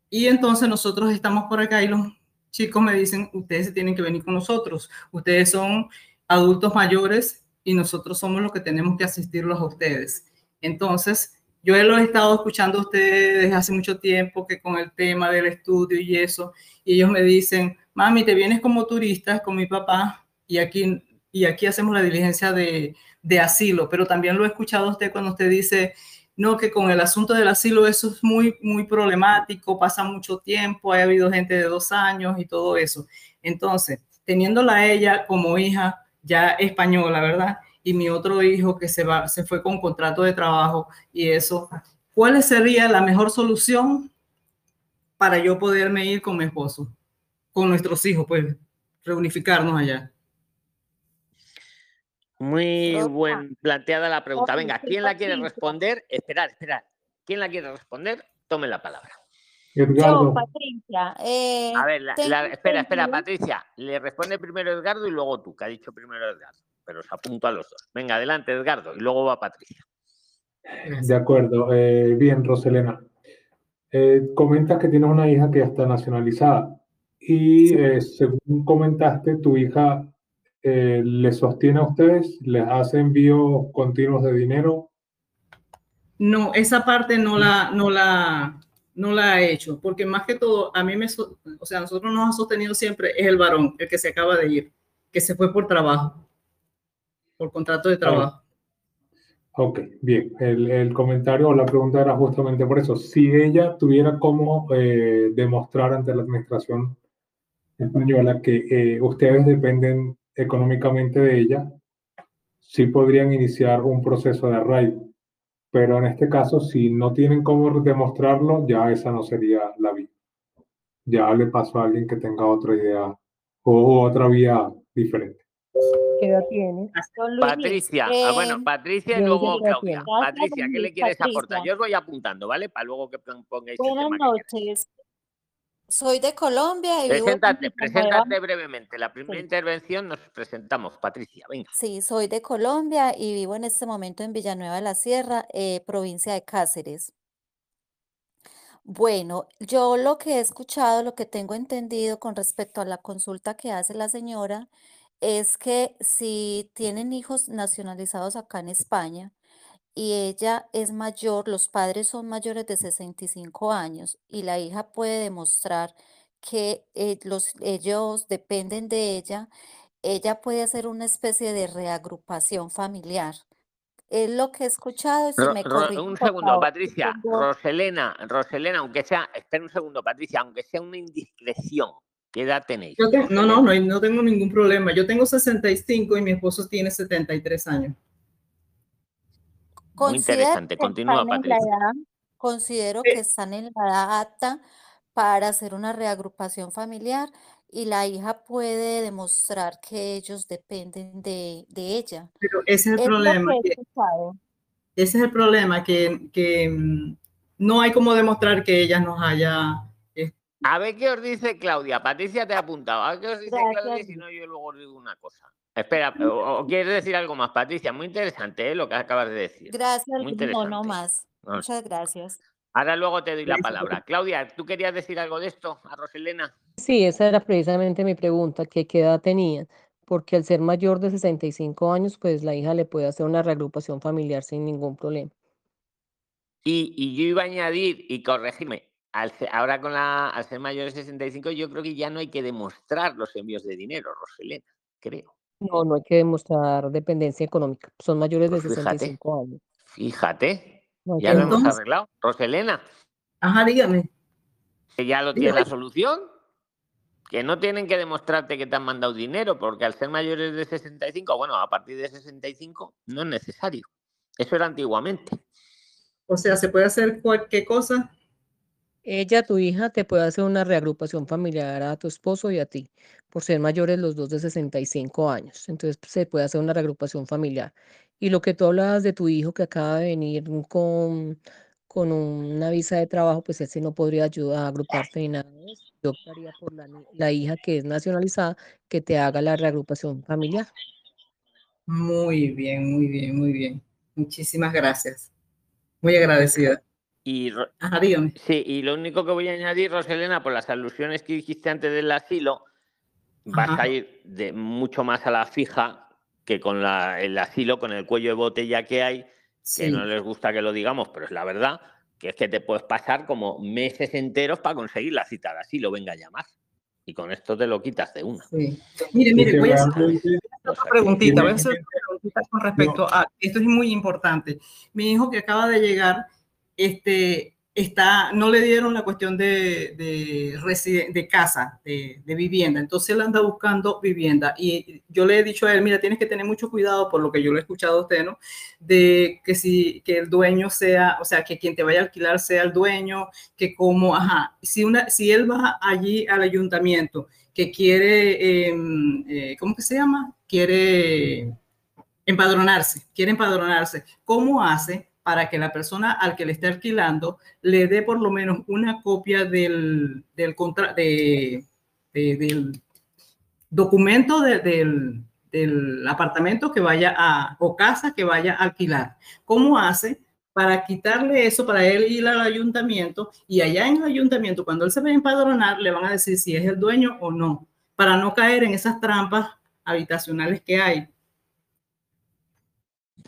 Y entonces nosotros estamos por acá y los chicos me dicen, ustedes se tienen que venir con nosotros, ustedes son adultos mayores y nosotros somos los que tenemos que asistirlos a ustedes. Entonces, yo lo he estado escuchando a ustedes hace mucho tiempo, que con el tema del estudio y eso, y ellos me dicen, mami, te vienes como turista con mi papá y aquí, y aquí hacemos la diligencia de, de asilo, pero también lo he escuchado a usted cuando usted dice, no, que con el asunto del asilo eso es muy, muy problemático, pasa mucho tiempo, ha habido gente de dos años y todo eso. Entonces, teniéndola ella como hija ya española, ¿verdad? Y mi otro hijo que se, va, se fue con contrato de trabajo y eso, ¿cuál sería la mejor solución para yo poderme ir con mi esposo, con nuestros hijos, pues reunificarnos allá? Muy Rosa. buen planteada la pregunta. Venga, ¿quién la quiere responder? Esperad, esperad. ¿Quién la quiere responder? Tome la palabra. Yo, Edgardo, Patricia. eh, A ver, la- tengo la- espera, espera, Patricia. Le responde primero Edgardo y luego tú, que ha dicho primero Edgardo. Pero os apunto a los dos. Venga, adelante, Edgardo, y luego va Patricia. de acuerdo. Eh, bien, Roselena. Eh, comentas que tienes una hija que ya está nacionalizada y eh, según comentaste, tu hija eh, le sostiene a ustedes, les hace envíos continuos de dinero. No, esa parte no la, no la, no la he hecho, porque más que todo, a mí me, o sea, nosotros nos ha sostenido siempre es el varón, el que se acaba de ir, que se fue por trabajo, por contrato de trabajo. Ok, bien. El, el comentario o la pregunta era justamente por eso. Si ella tuviera cómo eh, demostrar ante la administración española que eh, ustedes dependen económicamente de ella, sí podrían iniciar un proceso de arraigo. Pero en este caso, si no tienen cómo demostrarlo, ya esa no sería la vía. Ya le pasó a alguien que tenga otra idea o otra vía diferente. ¿Qué edad Luis, Patricia, eh, ah, bueno, Patricia y luego Claudia. tiene. Patricia, ¿qué le quieres aportar? Patricia. Yo os voy apuntando, ¿vale? Para luego que pon- pongáis el buenas noches. Soy de Colombia y Preséntate, preséntate brevemente. La primera Sí. intervención nos presentamos. Patricia, venga. Sí, soy de Colombia y vivo en este momento en Villanueva de la Sierra, eh, provincia de Cáceres. Bueno, yo lo que he escuchado, lo que tengo entendido con respecto a la consulta que hace la señora, es que si tienen hijos nacionalizados acá en España y ella es mayor, los padres son mayores de 65 años y la hija puede demostrar que eh, los, ellos dependen de ella, ella puede hacer una especie de reagrupación familiar. Es lo que he escuchado y si Ro- me Ro- corrigen, un segundo, favor. Patricia. Roselena, Roselena, aunque sea, espera un segundo, Patricia, aunque sea una indiscreción, ¿qué edad tenéis? Yo tengo- no, no, no, no tengo ningún problema. Yo tengo 65 y mi esposo tiene 73 años. Muy Considero interesante. que Continúa, están en la Patricia. edad, considero que están en la edad apta para hacer una reagrupación familiar y la hija puede demostrar que ellos dependen de, de ella. Pero ese es el Es problema. que ese es el problema, que, que mm, no hay como demostrar que ella nos haya... A ver qué os dice Claudia. Patricia te ha apuntado. A ver qué os dice Claudia y Gracias. si no, yo luego os digo una cosa. Espera, o, o quieres decir algo más, Patricia? Muy interesante ¿eh? lo que acabas de decir. Gracias, Muy no, no más. No, Muchas gracias. Ahora luego te doy la palabra. Claudia, ¿tú querías decir algo de esto a Roselena? Sí, esa era precisamente mi pregunta, que qué edad tenían, porque al ser mayor de 65 años, pues la hija le puede hacer una reagrupación familiar sin ningún problema. Y, y yo iba a añadir, y corregirme, al se- ahora con la, al ser mayor de 65, yo creo que ya no hay que demostrar los envíos de dinero, Roselena, creo. No, no hay que demostrar dependencia económica. Son mayores de Pues fíjate. 65 años. Fíjate, No hay ya que lo hemos Entonces- arreglado. Roselena, Ajá, dígame. que ya lo tiene Dígame. la solución. Que no tienen que demostrarte que te han mandado dinero, porque al ser mayores de 65, bueno, a partir de 65 no es necesario. Eso era antiguamente. O sea, se puede hacer cualquier cosa. Ella, tu hija, te puede hacer una reagrupación familiar a tu esposo y a ti, por ser mayores los dos de 65 años. Entonces se puede hacer una reagrupación familiar. Y lo que tú hablabas de tu hijo que acaba de venir con, con una visa de trabajo, pues ese no podría ayudar a agruparte ni nada. Yo optaría por la, la hija que es nacionalizada que te haga la reagrupación familiar. Muy bien, muy bien, muy bien. Muchísimas gracias. Muy agradecida. Y Ro- Ajá, dígame. Sí, y lo único que voy a añadir, Roselena, por las alusiones que dijiste antes del asilo, vas Ajá. a ir de mucho más a la fija que con la, el asilo, con el cuello de botella que hay, que no les gusta que lo digamos, pero es la verdad, que es que te puedes pasar como meses enteros para conseguir la cita de asilo, venga a llamar. Y con esto te lo quitas de una. Sí. Mire, mire, voy a hacer que- preguntita, voy a hacer realmente- otra preguntita con respecto a esto es muy importante. Mi hijo que acaba de llegar, este, está, no le dieron la cuestión de, de, residen- de casa, de, de vivienda, entonces él anda buscando vivienda y yo le he dicho a él, mira, tienes que tener mucho cuidado por lo que yo le he escuchado a usted, ¿no? De que si que el dueño sea, o sea, que quien te vaya a alquilar sea el dueño, que como, ajá, si, una, si él va allí al ayuntamiento que quiere, em, eh, ¿cómo que se llama? Quiere empadronarse, quiere empadronarse. ¿Cómo hace para que la persona al que le esté alquilando le dé por lo menos una copia del, del, contra, de, de- del documento de- del, del apartamento que vaya a, o casa que vaya a alquilar? ¿Cómo hace para quitarle eso, para él ir al ayuntamiento y allá en el ayuntamiento, cuando él se va a empadronar, le van a decir si es el dueño o no, para no caer en esas trampas habitacionales que hay.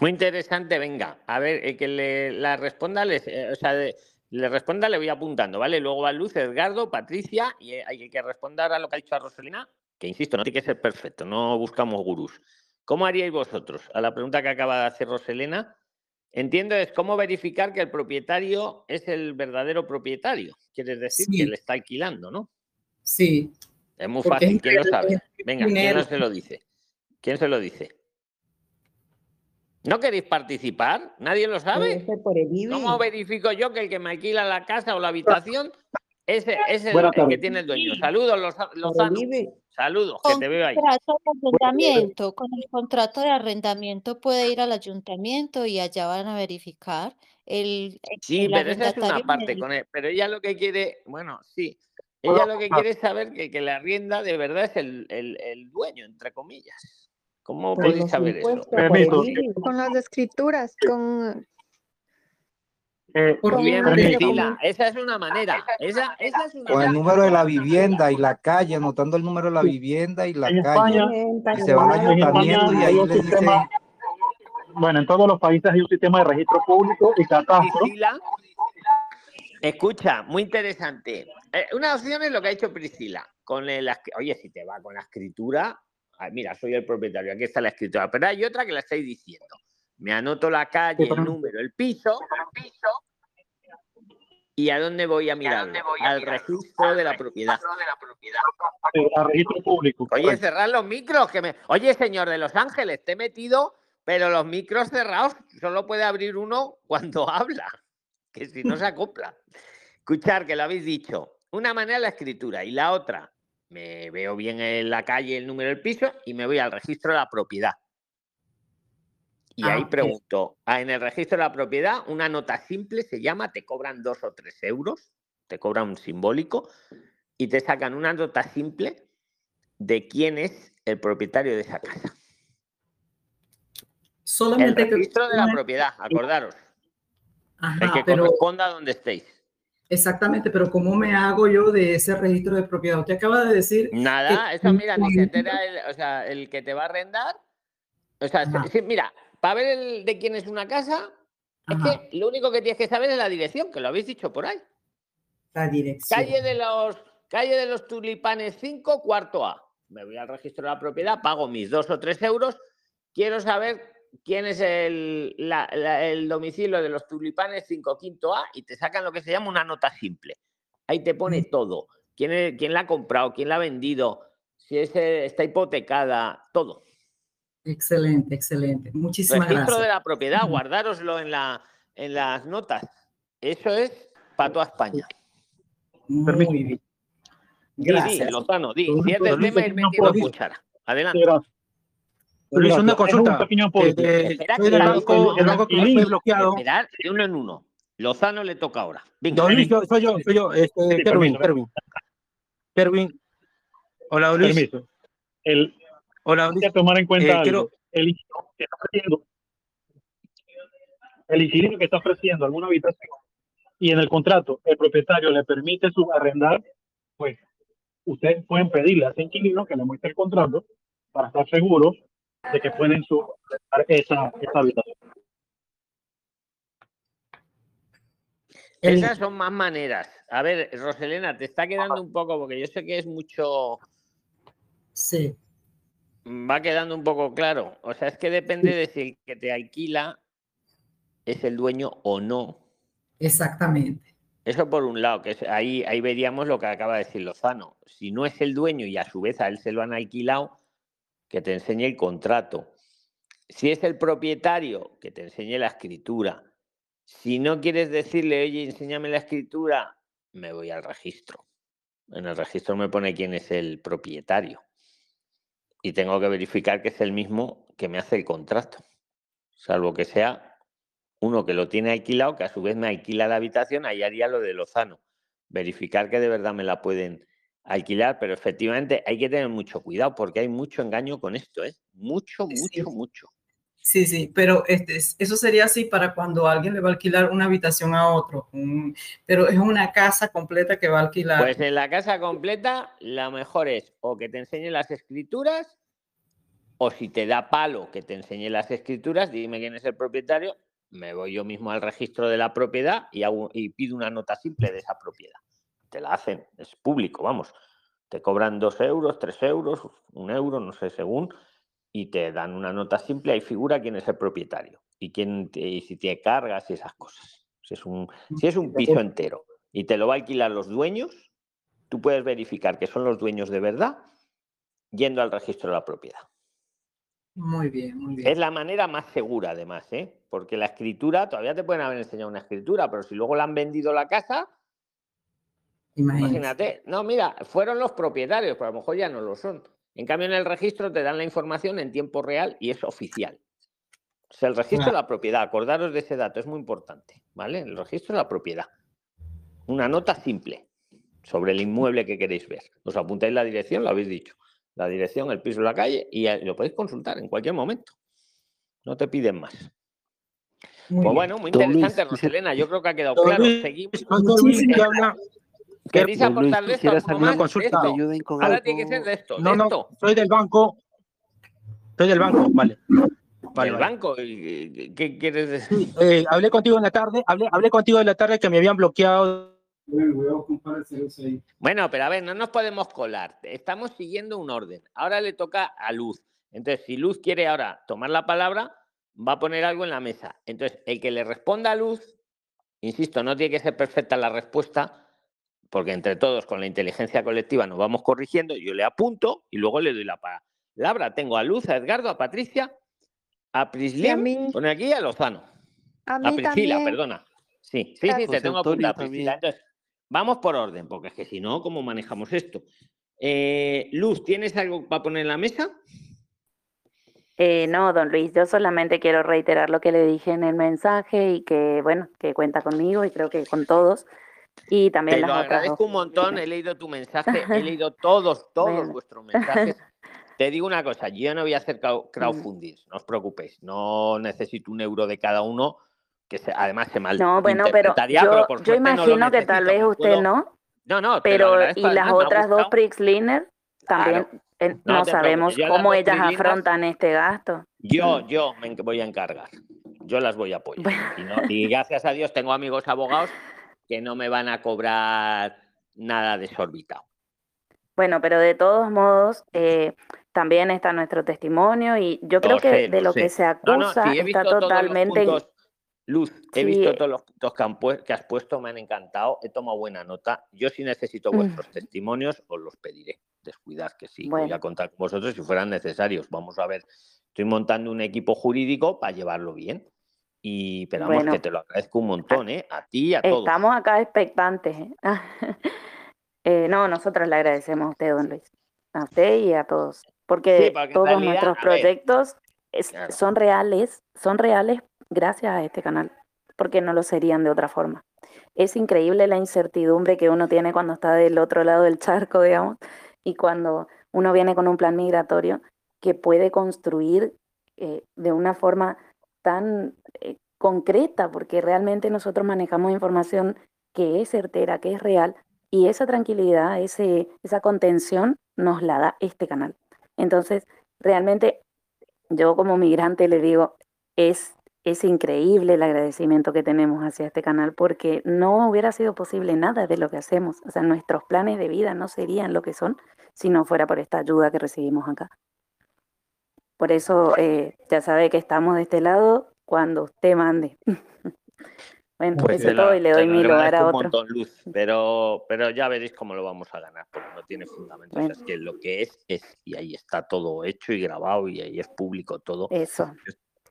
Muy interesante, venga. A ver, eh, que le, la responda, les, eh, o sea, de- le responda, le voy apuntando, ¿vale? Luego va Luz, Edgardo, Patricia, y eh, hay que responder a lo que ha dicho a Roselina, que insisto, no tiene que ser perfecto, no buscamos gurús. ¿Cómo haríais vosotros? A la pregunta que acaba de hacer Roselena, entiendo es cómo verificar que el propietario es el verdadero propietario. Quieres decir Sí. que le está alquilando, ¿no? Sí, Es muy Porque fácil, ¿quién lo sabe? Venga, ¿quién no se lo dice? ¿Quién se lo dice? ¿No queréis participar? ¿Nadie lo sabe? por el IBI. ¿Cómo verifico yo que el que me alquila la casa o la habitación es el, que tiene el dueño? Saludos, el Lozano. Saludos, que Con te veo ahí. contrato de arrendamiento, con el contrato de arrendamiento puede ir al ayuntamiento y allá van a verificar el, Sí, el pero esa es una parte con él. Pero ella lo que quiere, bueno, sí. Ella lo que quiere es saber que, que la arrienda de verdad es el, el- el dueño, entre comillas. ¿Cómo Por podéis saber eso? Permiso. Con las escrituras, con Eh, Muy bien. Priscila. Esa es una manera. Esa, esa es una Con el número de la vivienda y la calle, anotando el número de la vivienda y la En calle. España, Y se va al ayuntamiento y hay ahí un le dicen, sistema, bueno, en todos los países hay un sistema de registro público y catastro. Priscila. Escucha, muy interesante. Eh, una opción es lo que ha hecho Priscila. Con el, las- oye, si te va con la escritura, mira, soy el propietario, aquí está la escritura. Pero hay otra que la estáis diciendo. Me anoto la calle, el número, el piso. ¿Y a dónde voy a mirar? Al registro de la propiedad. eh, a registro público. Oye, cerrar los micros. Que me... Oye, señor de Los Ángeles, te he metido, pero los micros cerrados solo puede abrir uno cuando habla, que si no se acopla. Escuchar, que lo habéis dicho. Una manera la escritura y la otra, me veo bien en la calle el número del piso y me voy al registro de la propiedad. Y Ah, ahí pregunto, ah, en el registro de la propiedad, una nota simple se llama, te cobran dos o tres euros, te cobran un simbólico, y te sacan una nota simple de quién es el propietario de esa casa. El solamente que registro de la propiedad, acordaros, el que pero corresponda a donde estéis. Exactamente, pero ¿cómo me hago yo de ese registro de propiedad? Usted acaba de decir... Nada, que- eso mira, ni se entera el, o sea, el que te va a arrendar. O sea, mira, para ver el, de quién es una casa, Ajá. es que lo único que tienes que saber es la dirección, que lo habéis dicho por ahí. La dirección. Calle de los, calle de los tulipanes 5, cuarto A. Me voy al registro de la propiedad, pago mis dos o tres euros. Quiero saber quién es el, la- la- el domicilio de los tulipanes 5, quinto A y te sacan lo que se llama una nota simple. Ahí te pone todo. ¿Quién, es- quién la ha comprado? ¿Quién la ha vendido? Si es, eh, está hipotecada, todo. Excelente, excelente. Muchísimas Registro gracias. de la propiedad, guardároslo en, la, en las notas. Eso es para toda España. Muy bien. Di, di, Gracias. Lozano, di. Si es del tema, ir pequeño metiendo aporte. cuchara. Adelante. Gracias. Luis, una. Es un consulta. pequeño aporte. Eh, banco, el- banco que fue bloqueado. Esperar de uno en uno. Lozano le toca ahora. Venga. Don Luis, yo- soy yo, soy yo, este, Sí, Kerwin, permiso. Kerwin. Kerwin. Hola, don Luis. Permiso. El, Hola, don hay que Luis. tomar en cuenta Eh, algo. quiero- El inquilino que está ofreciendo, el inquilino que está ofreciendo alguna habitación y en el contrato el propietario le permite subarrendar, pues ustedes pueden pedirle a ese inquilino que le muestre el contrato para estar seguros de que pueden subarrendar esa, esa habitación. El- Esas son más maneras. A ver, Roselena, te está quedando un poco, porque yo sé que es mucho. Sí, Va quedando un poco claro. O sea, es que depende de si el que te alquila es el dueño o no. exactamente. Eso por un lado, que es- ahí, ahí veríamos lo que acaba de decir Lozano. Si no es el dueño y a su vez a él se lo han alquilado, que te enseñe el contrato. Si es el propietario, que te enseñe la escritura. Si no quieres decirle, oye, enséñame la escritura, me voy al registro. En el registro me pone quién es el propietario. Y tengo que verificar que es el mismo que me hace el contrato. Salvo que sea uno que lo tiene alquilado, que a su vez me alquila la habitación, ahí haría lo de Lozano. Verificar que de verdad me la pueden alquilar, pero efectivamente hay que tener mucho cuidado porque hay mucho engaño con esto, ¿eh? Mucho, Sí. mucho, mucho. Sí, sí, pero este, es- eso sería así para cuando alguien le va a alquilar una habitación a otro, un- pero es una casa completa que va a alquilar. Pues en la casa completa, la mejor es o que te enseñe las escrituras, o si te da palo que te enseñe las escrituras, dime quién es el propietario, me voy yo mismo al registro de la propiedad y, hago- y pido una nota simple de esa propiedad. Te la hacen, es público, vamos. Te cobran dos euros, tres euros, un euro, no sé, según, y te dan una nota simple, ahí figura quién es el propietario y, quién te- y si tiene cargas y esas cosas. Si es, un, si es un piso entero y te lo va a alquilar los dueños, tú puedes verificar que son los dueños de verdad yendo al registro de la propiedad. Muy bien, muy bien. Es la manera más segura, además, ¿eh? porque la escritura, todavía te pueden haber enseñado una escritura, pero si luego le han vendido la casa, Imagínate. imagínate, no, mira, fueron los propietarios, pero a lo mejor ya no lo son. En cambio, en el registro te dan la información en tiempo real y es oficial. O sea, el registro de la propiedad, acordaros de ese dato, es muy importante, ¿vale? El registro de la propiedad. Una nota simple sobre el inmueble que queréis ver. Os apuntáis la dirección, lo habéis dicho. La dirección, el piso, la calle y lo podéis consultar en cualquier momento. No te piden más. Muy Pues bien. bueno, muy interesante, Roselena. Yo creo que ha quedado claro. Luis, Seguimos. ¿Queréis Don Luis, aportar de esto saber más? consulta. esto. que me ayuden con Ahora tiene que ser algo. de esto. de No, no, esto. soy del banco. Soy del banco, vale. Vale, del vale. banco. ¿y ¿Qué, qué quieres decir? Sí, eh, hablé contigo en la tarde, hablé, hablé contigo en la tarde que me habían bloqueado. Bueno, pero a ver, no nos podemos colar. Estamos siguiendo un orden. Ahora le toca a Luz. Entonces, si Luz quiere ahora tomar la palabra, va a poner algo en la mesa. Entonces, el que le responda a Luz, insisto, no tiene que ser perfecta la respuesta, porque entre todos, con la inteligencia colectiva, nos vamos corrigiendo. Yo le apunto y luego le doy la palabra. Tengo a Luz, a Edgardo, a Patricia, a Prislin, mí. pone aquí a Lozano. A Priscila, también. perdona. Sí, sí, sí, te tengo apuntada, Priscila. Entonces, vamos por orden, porque es que si no, ¿cómo manejamos esto? Eh, Luz, ¿tienes algo para poner en la mesa? Eh, no, don Luis, yo solamente quiero reiterar lo que le dije en el mensaje y que, bueno, que cuenta conmigo y creo que con todos. Y también Te las lo otras agradezco dos. un montón, he leído tu mensaje, he leído todos, todos Bueno. vuestros mensajes. Te digo una cosa, yo no voy a hacer crowd- crowdfunding, no os preocupéis, no necesito un euro de cada uno que se- además se mal No, bueno, pero yo, pero por yo suerte no imagino que tal vez usted puedo- no, No, no, pero y las además, ha otras dos. Prixliner también Claro. eh, No no sabemos las cómo ellas afrontan este gasto. Yo, yo me voy a encargar. Yo las voy a apoyar. Y, no- y gracias a Dios tengo amigos abogados que no me van a cobrar nada desorbitado. Bueno, pero de todos modos, eh, también está nuestro testimonio y yo creo que de lo que se no, acusa sí, está totalmente... en- puntos. Luz, he Sí, visto todos los puntos que, han que has puesto, me han encantado, he tomado buena nota. Yo si necesito Mm. vuestros testimonios, os los pediré. Descuidad que sí, voy a contar con vosotros si fueran necesarios. Vamos a ver, estoy montando un equipo jurídico para llevarlo bien. Y, pero vamos, Bueno. que te lo agradezco un montón, ¿eh? A ti y a todos. Estamos acá expectantes. ¿eh? Eh, no, nosotros le agradecemos a usted, don Luis, a usted y a todos, porque Sí, todos realidad, nuestros proyectos es- Claro. son reales, son reales gracias a este canal, porque no lo serían de otra forma. Es increíble la incertidumbre que uno tiene cuando está del otro lado del charco, digamos, y cuando uno viene con un plan migratorio que puede construir eh, de una forma tan eh, concreta, porque realmente nosotros manejamos información que es certera, que es real, y esa tranquilidad, ese, esa contención nos la da este canal. Entonces, realmente yo como migrante le digo, es, es increíble el agradecimiento que tenemos hacia este canal, porque no hubiera sido posible nada de lo que hacemos. O sea, nuestros planes de vida no serían lo que son si no fuera por esta ayuda que recibimos acá. Por eso, eh, ya sabe que estamos de este lado cuando usted mande. bueno, Pues eso todo y le doy mi lugar a un otro. montón, Luz, pero, pero ya veréis cómo lo vamos a ganar, porque no tiene fundamento. O sea, Bueno. es que lo que es, es, y ahí está todo hecho y grabado, y ahí es público todo. Eso.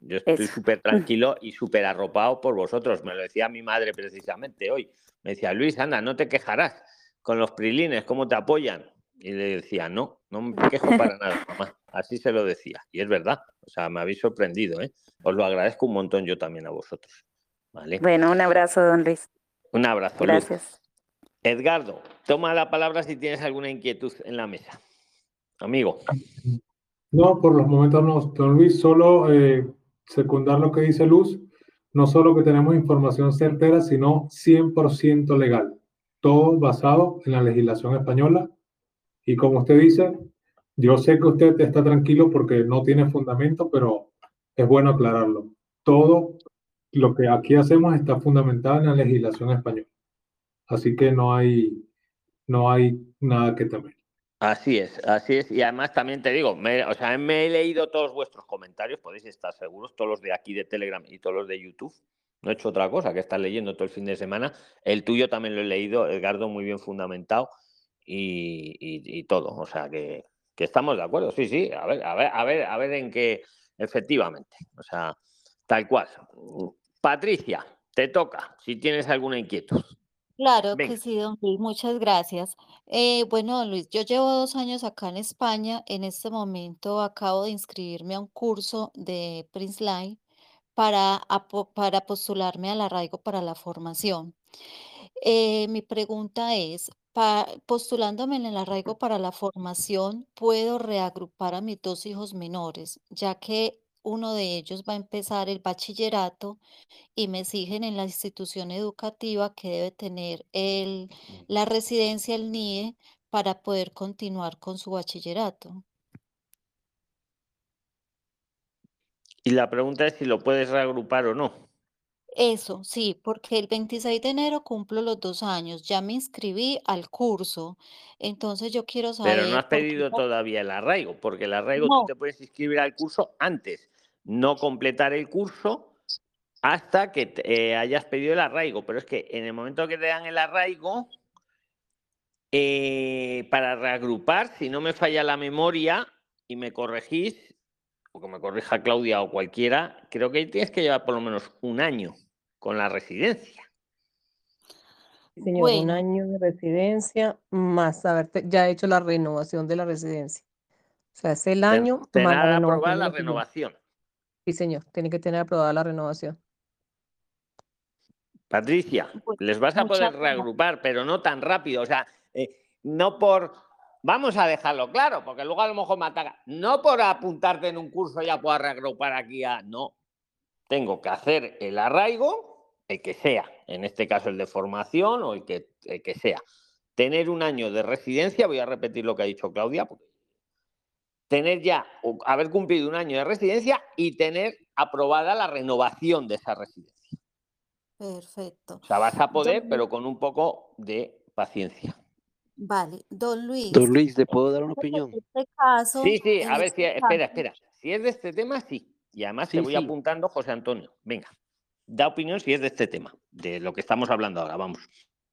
Yo estoy súper tranquilo y súper arropado por vosotros. Me lo decía mi madre precisamente hoy. Me decía, Luis, anda, no te quejarás con los prilines, ¿cómo te apoyan? Y le decía, no, no me quejo para nada, mamá. Así se lo decía. Y es verdad. O sea, me habéis sorprendido, ¿eh? Os lo agradezco un montón yo también a vosotros. ¿Vale? Bueno, un abrazo, don Luis. Un abrazo. Gracias. Edgardo, toma la palabra si tienes alguna inquietud en la mesa. Amigo. No, por los momentos no, don Luis, solo eh, secundar lo que dice Luz, no solo que tenemos información certera, sino 100% legal, todo basado en la legislación española. Y como usted dice, yo sé que usted está tranquilo porque no tiene fundamento, pero es bueno aclararlo. Todo lo que aquí hacemos está fundamentado en la legislación española. Así que no hay, no hay nada que temer. Así es, así es. Y además también te digo, me, o sea, me he leído todos vuestros comentarios, podéis estar seguros, todos los de aquí de Telegram y todos los de YouTube. No he hecho otra cosa que estar leyendo todo el fin de semana. El tuyo también lo he leído, Edgardo, muy bien fundamentado y, y- y todo. O sea que, que estamos de acuerdo. Sí, sí. A ver, a ver, a ver, a ver en qué, efectivamente. O sea, tal cual. Patricia, te toca, si tienes alguna inquietud. Claro Venga. que sí, don Luis, muchas gracias. Eh, bueno, don Luis, yo llevo dos años acá en España. En este momento acabo de inscribirme a un curso de Prince Line para, para postularme al arraigo para la formación. Eh, mi pregunta es, pa- postulándome en el arraigo para la formación, ¿puedo reagrupar a mis dos hijos menores, ya que uno de ellos va a empezar el bachillerato y me exigen en la institución educativa que debe tener el, la residencia, el NIE, para poder continuar con su bachillerato? Y la pregunta es si lo puedes reagrupar o no. Eso, sí, porque el 26 de enero cumplo los dos años, ya me inscribí al curso, entonces yo quiero Pero no saber has pedido todavía el arraigo, porque el arraigo tú No. te puedes inscribir al curso antes, no completar el curso hasta que te- eh, hayas pedido el arraigo. Pero es que en el momento que te dan el arraigo, eh, para reagrupar, si no me falla la memoria y me corregís, o que me corrija Claudia o cualquiera, creo que tienes que llevar por lo menos un año con la residencia. Señor, un año de residencia más haberte ya hecho la renovación de la residencia. O sea, es el Ten- año más tener la aprobada la renovación. Sí, señor, tiene que tener aprobada la renovación. Patricia, Pues, les vas a poder gracias. reagrupar, pero no tan rápido. O sea, eh, no por. Vamos a dejarlo claro, porque luego a lo mejor me ataca. No por apuntarte en un curso ya puedas reagrupar aquí a. No. Tengo que hacer el arraigo, el que sea, en este caso el de formación o el que, el que sea. Tener un año de residencia, voy a repetir lo que ha dicho Claudia, porque tener ya, o haber cumplido un año de residencia y tener aprobada la renovación de esa residencia. Perfecto. O sea, vas a poder, Don- pero con un poco de paciencia. Vale, don Luis. Don Luis, ¿le puedo dar una en opinión? este caso, Sí, sí, a ver, este si, espera, espera. Si es de este tema, sí. Y además te voy sí. apuntando, José Antonio. Venga, da opinión si es de este tema, de lo que estamos hablando ahora, vamos.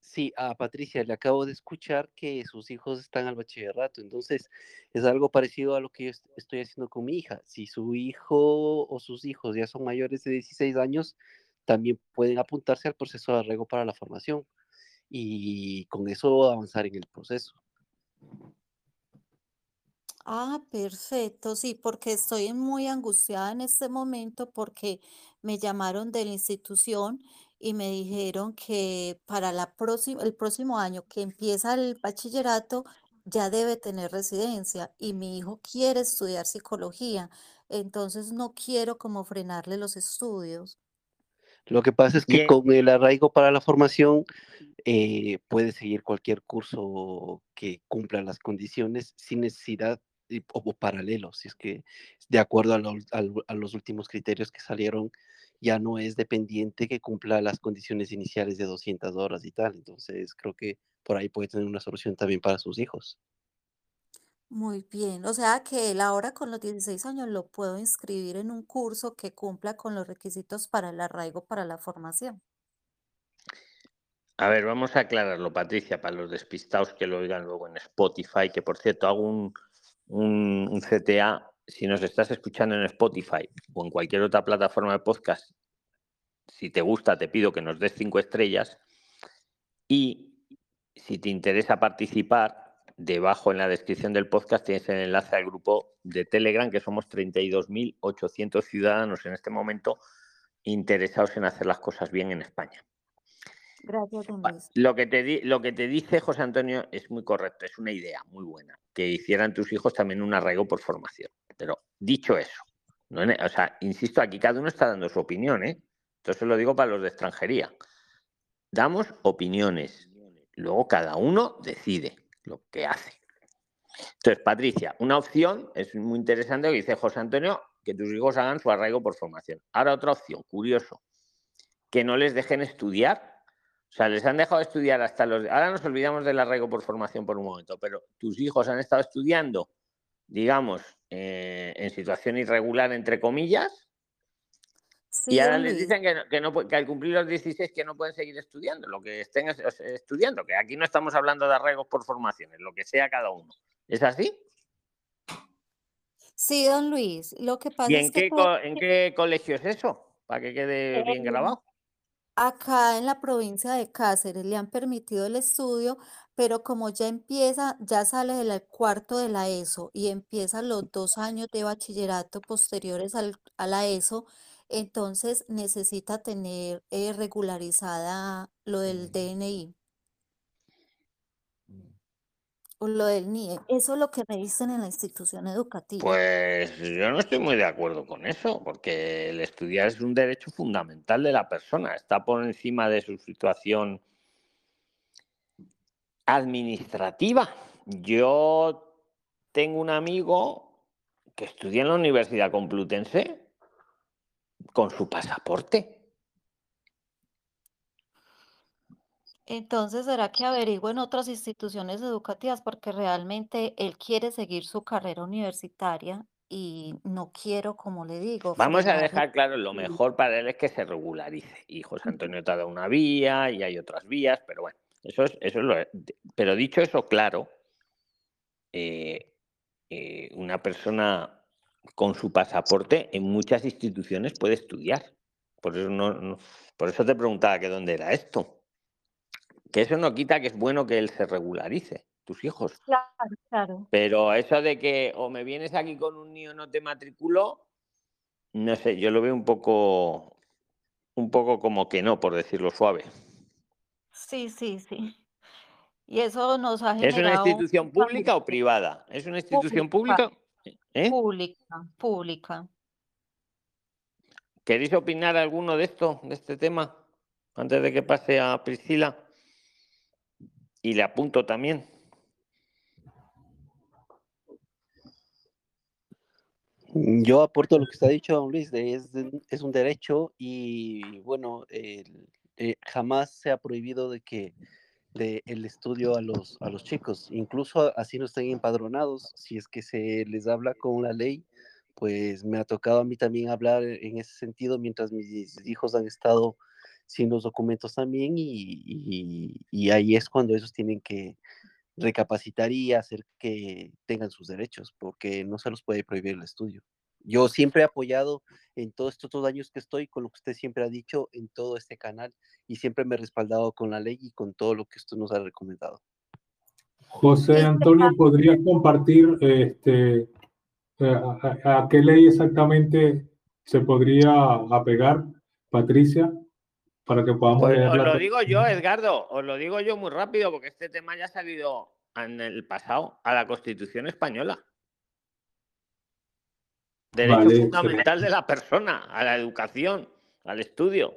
Sí, a Patricia, le acabo de escuchar que sus hijos están al bachillerato, entonces es algo parecido a lo que yo est- estoy haciendo con mi hija. Si su hijo o sus hijos ya son mayores de 16 años, también pueden apuntarse al proceso de arraigo para la formación y con eso avanzar en el proceso. Ah, perfecto, sí, porque estoy muy angustiada en este momento porque me llamaron de la institución y me dijeron que para la próxima, el próximo año que empieza el bachillerato ya debe tener residencia y mi hijo quiere estudiar psicología, entonces no quiero como frenarle los estudios. Lo que pasa es que Bien. con el arraigo para la formación eh, puede seguir cualquier curso que cumpla las condiciones sin necesidad y- o, o paralelo, si es que de acuerdo a, lo- al- a los últimos criterios que salieron, ya no es dependiente que cumpla las condiciones iniciales de 200 horas y tal. Entonces creo que por ahí puede tener una solución también para sus hijos. Muy bien, o sea que él ahora con los 16 años lo puedo inscribir en un curso que cumpla con los requisitos para el arraigo para la formación. A ver, vamos a aclararlo, Patricia, para los despistados que lo oigan luego en Spotify, que por cierto hago un, un, CTA. Si nos estás escuchando en Spotify o en cualquier otra plataforma de podcast, si te gusta, te pido que nos des cinco estrellas. Y si te interesa participar, debajo en la descripción del podcast tienes el enlace al grupo de Telegram, que somos 32.800 ciudadanos en este momento interesados en hacer las cosas bien en España. Gracias. Lo que, te di- lo que te dice José Antonio es muy correcto, es una idea muy buena, que hicieran tus hijos también un arraigo por formación. Pero dicho eso, no o sea, insisto, aquí cada uno está dando su opinión, ¿eh? Entonces lo digo para los de extranjería. Damos opiniones, luego cada uno decide lo que hace. Entonces, Patricia, una opción es muy interesante que dice José Antonio, que tus hijos hagan su arraigo por formación. Ahora otra opción, curioso, que no les dejen estudiar. O sea, les han dejado estudiar hasta los... Ahora nos olvidamos del arraigo por formación por un momento, pero tus hijos han estado estudiando, digamos, eh, en situación irregular, entre comillas, y Sí, ahora don les dicen que, no- que, no, que al cumplir los 16 que no pueden seguir estudiando, lo que estén es- es- estudiando, que aquí no estamos hablando de arraigos por formaciones, lo que sea cada uno. ¿Es así? Sí, don Luis. Lo que ¿Y pasa es en que qué, co- en qué colegio es eso? Para que quede bien Eh, grabado. Acá en la provincia de Cáceres le han permitido el estudio, pero como ya empieza, ya sale del cuarto de la ESO y empieza los dos años de bachillerato posteriores al, a la ESO, entonces necesita tener eh, regularizada lo del DNI lo del NIE. Eso es lo que me dicen en la institución educativa. Pues yo no estoy muy de acuerdo con eso, porque el estudiar es un derecho fundamental de la persona, está por encima de su situación administrativa. Yo tengo un amigo que estudia en la Universidad Complutense con su pasaporte. Entonces, ¿será que averigüe en otras instituciones educativas? Porque realmente él quiere seguir su carrera universitaria y no quiero, como le digo, Vamos a dejar claro, lo mejor para él es que se regularice. Y José Antonio te ha dado una vía y hay otras vías, pero bueno, eso es, eso es lo. Pero dicho eso, claro, eh, eh, una persona con su pasaporte en muchas instituciones puede estudiar. Por eso, no, no- por eso te preguntaba que dónde era esto. Que eso no quita que es bueno que él se regularice, tus hijos. Claro, claro. Pero eso de que o me vienes aquí con un niño no te matriculo, no sé, yo lo veo un poco, un poco como que no, por decirlo suave. Sí, sí, sí. Y eso nos ha ¿Es una generado institución pública o privada? ¿Es una institución Pública, pública? ¿Eh? pública, pública. ¿Queréis opinar alguno de esto, de este tema? Antes de que pase a Priscila. Y le apunto también. Yo aporto lo que está dicho don Luis, de- es, es un derecho y bueno, eh, jamás se ha prohibido de que de el estudio a los, a los chicos, incluso así no estén empadronados, si es que se les habla con la ley, pues me ha tocado a mí también hablar en ese sentido mientras mis hijos han estado sin los documentos también y, y- y ahí es cuando ellos tienen que recapacitar y hacer que tengan sus derechos, porque no se los puede prohibir el estudio. Yo siempre he apoyado en todos estos dos años que estoy con lo que usted siempre ha dicho en todo este canal y siempre me he respaldado con la ley y con todo lo que usted nos ha recomendado. José Antonio, ¿podrías compartir este, eh, a, a- a qué ley exactamente se podría apegar, Patricia, para que podamos Pues os lo digo yo, Edgardo, os lo digo yo muy rápido, porque este tema ya ha salido en el pasado a la Constitución española. Derecho Vale, fundamental de la persona, a la educación, al estudio.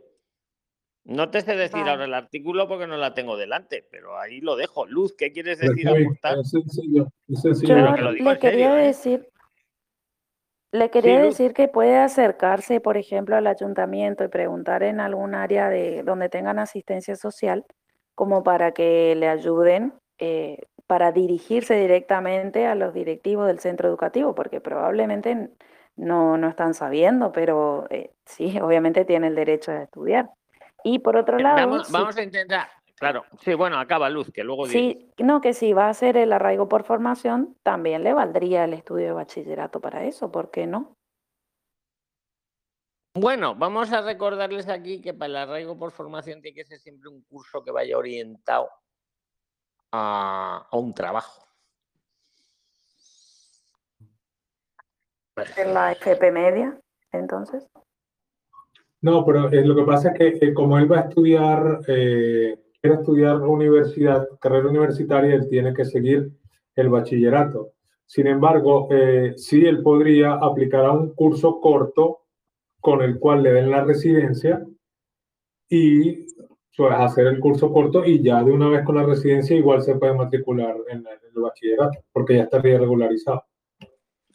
No te sé decir Vale. ahora el artículo porque no la tengo delante, pero ahí lo dejo. Luz, ¿qué quieres decir? es sencillo, es sencillo. Pero Yo que lo digo le en serio, quería ¿eh? decir, le quería decir que puede acercarse, por ejemplo, al ayuntamiento y preguntar en algún área de donde tengan asistencia social, como para que le ayuden eh, para dirigirse directamente a los directivos del centro educativo, porque probablemente no, no están sabiendo, pero eh, sí, obviamente tiene el derecho a estudiar. Y por otro lado, Vamos, vamos a intentar. Claro, sí, bueno, acaba Luz, que luego. Sí, no, que si va a hacer el arraigo por formación, también le valdría el estudio de bachillerato para eso, ¿por qué no? Bueno, vamos a recordarles aquí que para el arraigo por formación tiene que ser siempre un curso que vaya orientado a, a un trabajo. En la FP media, entonces. No, pero eh, lo que pasa es que eh, como él va a estudiar, eh, quiere estudiar universidad, carrera universitaria, él tiene que seguir el bachillerato. Sin embargo, eh, sí él podría aplicar a un curso corto con el cual le den la residencia y pues, hacer el curso corto y ya de una vez con la residencia igual se puede matricular en en el bachillerato porque ya estaría regularizado.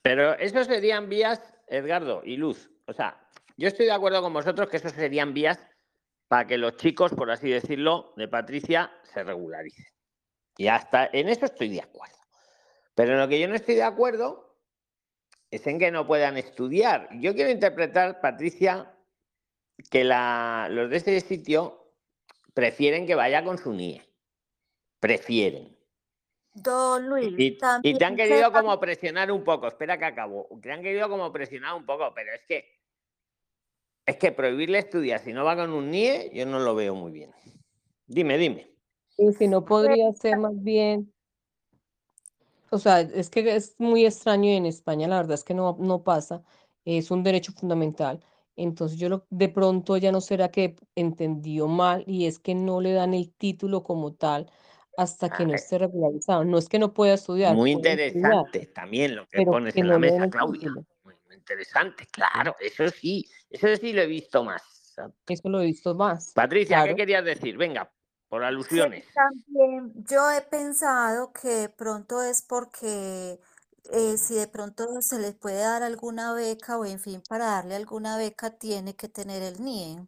Pero eso serían vías, Edgardo y Luz. O sea, yo estoy de acuerdo con vosotros que eso serían vías para que los chicos, por así decirlo, de Patricia se regularicen. Y hasta en eso estoy de acuerdo. Pero en lo que yo no estoy de acuerdo es en que no puedan estudiar. Yo quiero interpretar, Patricia, que la, los de ese sitio prefieren que vaya con su NIE. Prefieren. Don Luis, Y, y te han querido como presionar un poco. Espera que acabo. Te han querido como presionar un poco, pero es que es que prohibirle estudiar si no va con un NIE, yo no lo veo muy bien. Dime, dime. Y si no podría ser más bien, o sea, es que es muy extraño y en España la verdad es que no, no pasa, es un derecho fundamental. Entonces yo lo, de pronto ya no será que entendió mal y es que no le dan el título como tal hasta que no Ah, esté regularizado. No es que no pueda estudiar, Muy estudiar, interesante también lo que pones que en no la mesa, Claudia. título. Interesante, claro, eso sí, eso sí lo he visto más. Eso lo he visto más, Patricia, ¿qué querías decir? Venga, por Sí, alusiones. también yo he pensado que de pronto es porque eh, si de pronto se les puede dar alguna beca o en fin, para darle alguna beca tiene que tener el NIE.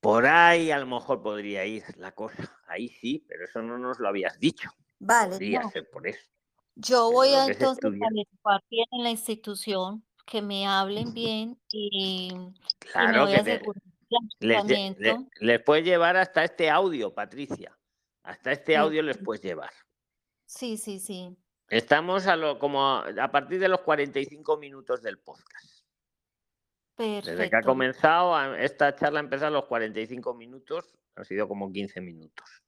Por ahí a lo mejor podría ir la cosa. Ahí sí, pero eso no nos lo habías dicho. Vale, Podría no. ser por eso. Yo voy a entonces averiguar bien en la institución, que me hablen bien y, y me Claro voy que les, les puedes llevar hasta este audio, Patricia. Hasta este Sí, audio les puedes llevar. sí, sí, sí. Estamos a lo como a, a partir de los 45 minutos del podcast. Desde que ha Perfecto. comenzado, esta charla ha empezado a los 45 minutos, han sido como 15 minutos,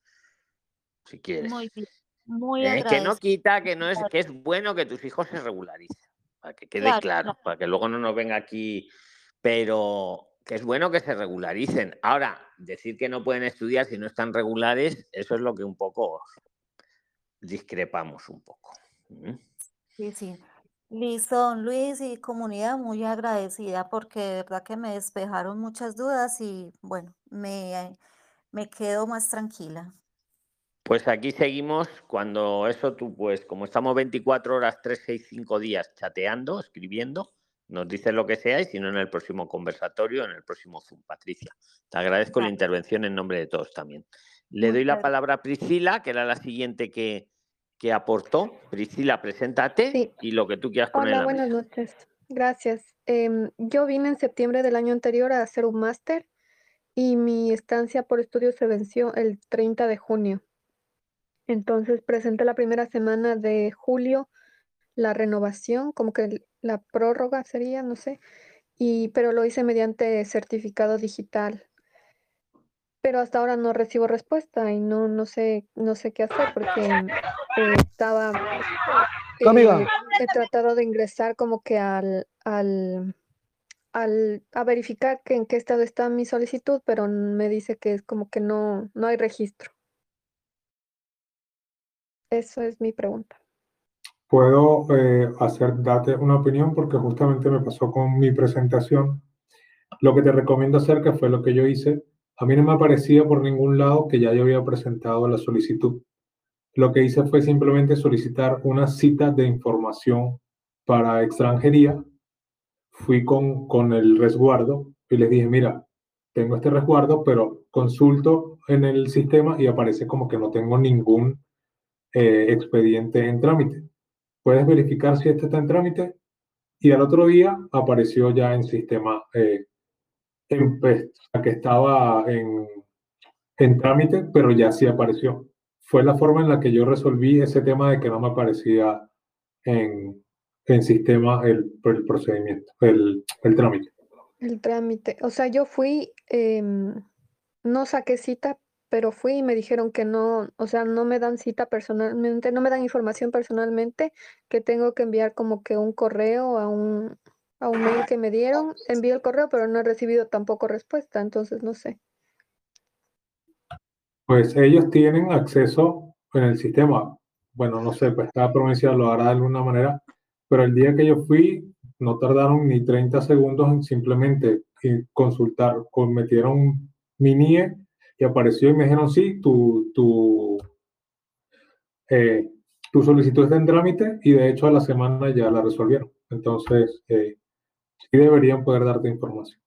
si quieres. Muy bien, muy Eh, que no quita que no es que es bueno que tus hijos se regularicen, para que quede Claro, para que luego no nos venga aquí, pero que es bueno que se regularicen. Ahora, decir que no pueden estudiar si no están regulares, eso es lo que un poco discrepamos un poco. ¿Mm? Sí, sí. Listo, Luis y comunidad, muy agradecida porque de verdad que me despejaron muchas dudas y bueno, me, me quedo más tranquila. Pues aquí seguimos cuando eso tú, pues como estamos 24 horas, 3, 6, 5 días chateando, escribiendo, nos dices lo que sea y si no en el próximo conversatorio, en el próximo Zoom, Patricia. Te agradezco la intervención en nombre de todos también. Le doy la palabra a Priscila, que era la siguiente que, que aportó. Priscila, preséntate Sí. y lo que tú quieras poner en Hola, la buenas mesa. noches. Gracias. Em, yo vine en septiembre del año anterior a hacer un máster y mi estancia por estudio se venció el 30 de junio. Entonces presenté la primera semana de julio la renovación, como que la prórroga sería, no sé, y pero lo hice mediante certificado digital. Pero hasta ahora no recibo respuesta y no, no sé, no sé qué hacer porque eh, estaba amiga. eh, he tratado de ingresar como que al, al, al, a verificar que en qué estado está mi solicitud, pero me dice que es como que no, no hay registro. Eso es mi pregunta. Puedo eh, hacer, darte una opinión porque justamente me pasó con mi presentación. Lo que te recomiendo hacer, que fue lo que yo hice, a mí no me aparecía por ningún lado que ya yo había presentado la solicitud. Lo que hice fue simplemente solicitar una cita de información para extranjería. Fui con, con el resguardo y les dije, mira, tengo este resguardo, pero consulto en el sistema y aparece como que no tengo ningún eh, expediente en trámite. Puedes verificar si este está en trámite y al otro día apareció ya en sistema eh, en, pues, que estaba en, en trámite, pero ya sí apareció. Fue la forma en la que yo resolví ese tema de que no me aparecía en, en sistema el, el procedimiento, el, el trámite. El trámite. O sea, yo fui, em, no saqué cita, pero fui y me dijeron que no, o sea, no me dan cita personalmente, no me dan información personalmente, que tengo que enviar como que un correo a un, a un mail que me dieron. Envié el correo, pero no he recibido tampoco respuesta, entonces no sé. Pues ellos tienen acceso en el sistema. Bueno, no sé, pues cada provincia lo hará de alguna manera, pero el día que yo fui, no tardaron ni 30 segundos en simplemente eh, consultar, con- metieron mi NIE y apareció y me dijeron, sí, tu, tu, eh, tu solicitud está en trámite y de hecho a la semana ya la resolvieron. Entonces, eh, sí deberían poder darte información.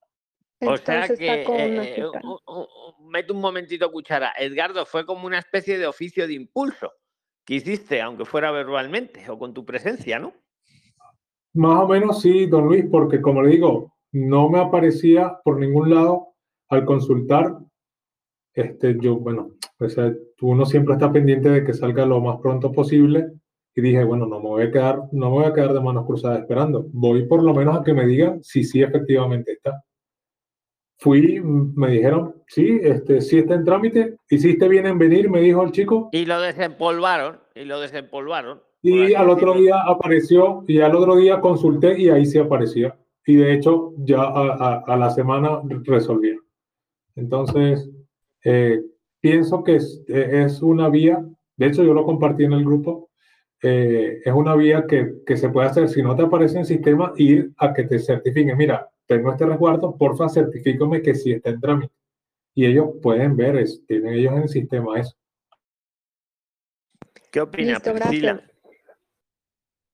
O sea que, eh, mete un momentito cuchara. Edgardo, fue como una especie de oficio de impulso que hiciste, aunque fuera verbalmente o con tu presencia, ¿no? Más o menos sí, don Luis, porque como le digo, no me aparecía por ningún lado al consultar. Este, yo, bueno, o sea, uno siempre está pendiente de que salga lo más pronto posible y dije, bueno, no me voy a quedar, no me voy a quedar de manos cruzadas esperando. Voy por lo menos a que me digan si sí efectivamente está. Fui, me dijeron, sí, este, sí está en trámite, hiciste bien en venir, me dijo el chico, Y lo desempolvaron, y lo desempolvaron. y al otro día apareció, y al otro día consulté y ahí sí aparecía. Y de hecho, ya a, a- a la semana resolvieron. Entonces, eh, pienso que es, eh, es una vía, de hecho yo lo compartí en el grupo, eh, es una vía que, que se puede hacer, si no te aparece en sistema, ir a que te certifiquen, mira, tengo este resguardo, porfa, certifícame que sí está en trámite. Y ellos pueden ver, es, tienen ellos en el sistema eso. ¿Qué opina Listo, Priscila?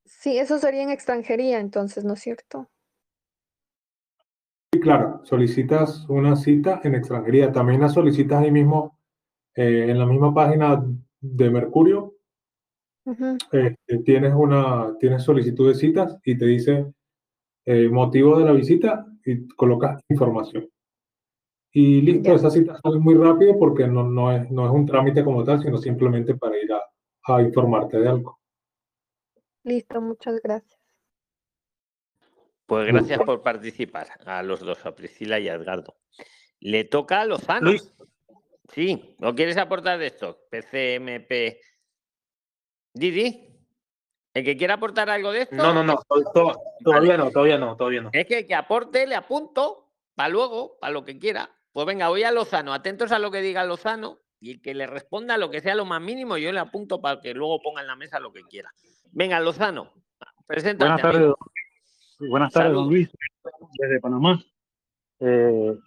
Sí, eso sería en extranjería, entonces, ¿no es cierto? Claro, solicitas una cita en extranjería, también la solicitas ahí mismo, eh, en la misma página de Mercurio, este, tienes una, tienes solicitud de citas y te dice eh, motivo de la visita y colocas información. Y listo, esa cita sale muy rápido porque no, no es, no es un trámite como tal, sino simplemente para ir a, a informarte de algo. Listo, muchas gracias. Pues gracias por participar a los dos, a Priscila y a Edgardo. Le toca a Lozano. Luis. Sí, ¿no quieres aportar de esto? PCMP. Didi, el que quiera aportar algo de esto. No, no, no, to- to- todavía no, todavía no, todavía no. Es que el que aporte le apunto para luego, para lo que quiera. Pues venga, voy a Lozano, atentos a lo que diga Lozano y el que le responda lo que sea lo más mínimo, yo le apunto para que luego ponga en la mesa lo que quiera. Venga, Lozano, Preséntate, Buenas tardes, buenas tardes, don. Luis, desde Panamá. Eh,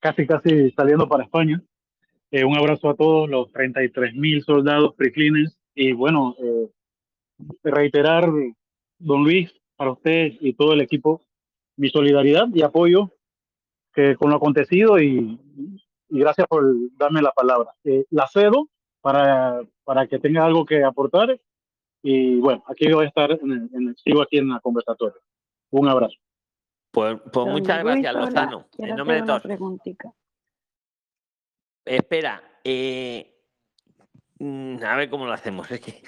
casi, casi saliendo para España. Eh, un abrazo a todos los 33 mil soldados preclines. Y bueno, eh, reiterar, don Luis, para usted y todo el equipo, mi solidaridad y apoyo que con lo acontecido y, y gracias por darme la palabra. La cedo para, para que tenga algo que aportar y bueno, aquí voy a estar, en en sigo aquí en la conversatoria. Un abrazo. Pues, pues muchas Luis, gracias, Lozano. En nombre de todos. Espera, eh, mm, a ver cómo lo hacemos. Es que...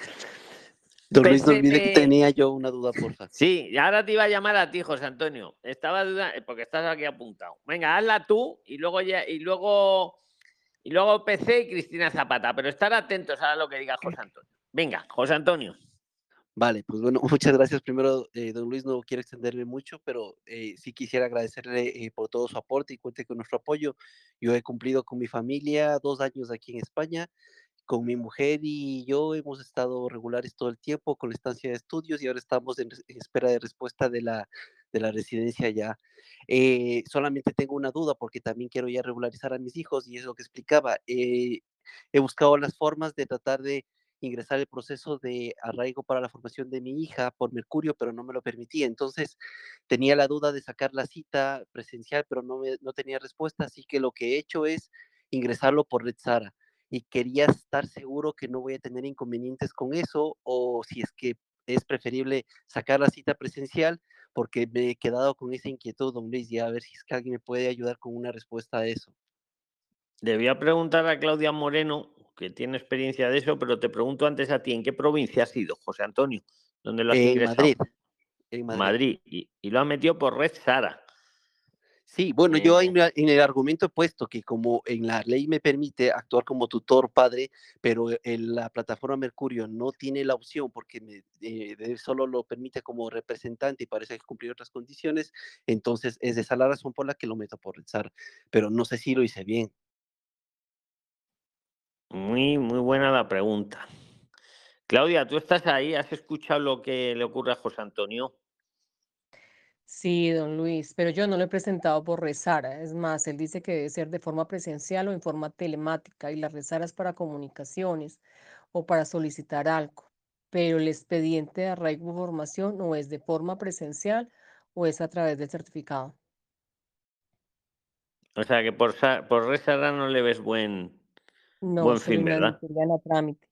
Don Luis, no olvide que tenía yo una duda, porfa. Sí, y ahora te iba a llamar a ti, José Antonio. Estaba duda porque estás aquí apuntado. Venga, hazla tú y luego ya, y luego y luego PC y Cristina Zapata, pero estar atentos a lo que diga José Antonio. Venga, José Antonio. Vale, pues bueno, muchas gracias. Primero, eh, don Luis, no quiero extenderme mucho, pero eh, sí quisiera agradecerle eh, por todo su aporte y cuente con nuestro apoyo. Yo he cumplido con mi familia dos años aquí en España. Con mi mujer y yo hemos estado regulares todo el tiempo con la estancia de estudios y ahora estamos en, en espera de respuesta de la, de la residencia ya. Eh, solamente tengo una duda porque también quiero ya regularizar a mis hijos y es lo que explicaba. Eh, he buscado las formas de tratar de ingresar el proceso de arraigo para la formación de mi hija por Mercurio, pero no me lo permitía. Entonces tenía la duda de sacar la cita presencial, pero no, me- no tenía respuesta, así que lo que he hecho es ingresarlo por Red Sara y quería estar seguro que no voy a tener inconvenientes con eso o si es que es preferible sacar la cita presencial porque me he quedado con esa inquietud, don Luis, y a ver si es que alguien me puede ayudar con una respuesta a eso. Le voy a preguntar a Claudia Moreno, que tiene experiencia de eso, pero te pregunto antes a ti, ¿en qué provincia has ido, José Antonio? ¿Dónde lo has En ingresado? Madrid. En Madrid. Madrid. Y, y lo has metido por Red Sara. Sí, bueno, yo Eh, en, el argumento he puesto que como en la ley me permite actuar como tutor padre, pero en la plataforma Mercurio no tiene la opción porque me, eh, solo lo permite como representante y parece que cumplir otras condiciones, entonces es esa la razón por la que lo meto por rezar, pero no sé si lo hice bien. Muy, muy buena la pregunta. Claudia, tú estás ahí, ¿has escuchado lo que le ocurre a José Antonio? Sí, don Luis, pero yo no lo he presentado por Resara. Es más, él dice que debe ser de forma presencial o en forma telemática y la Resara es para comunicaciones o para solicitar algo. Pero el expediente de arraigo formación o es de forma presencial o es a través del certificado. O sea que por, por Red Sara no le ves buen, No, buen fin, ¿verdad? inadmitirían a trámite.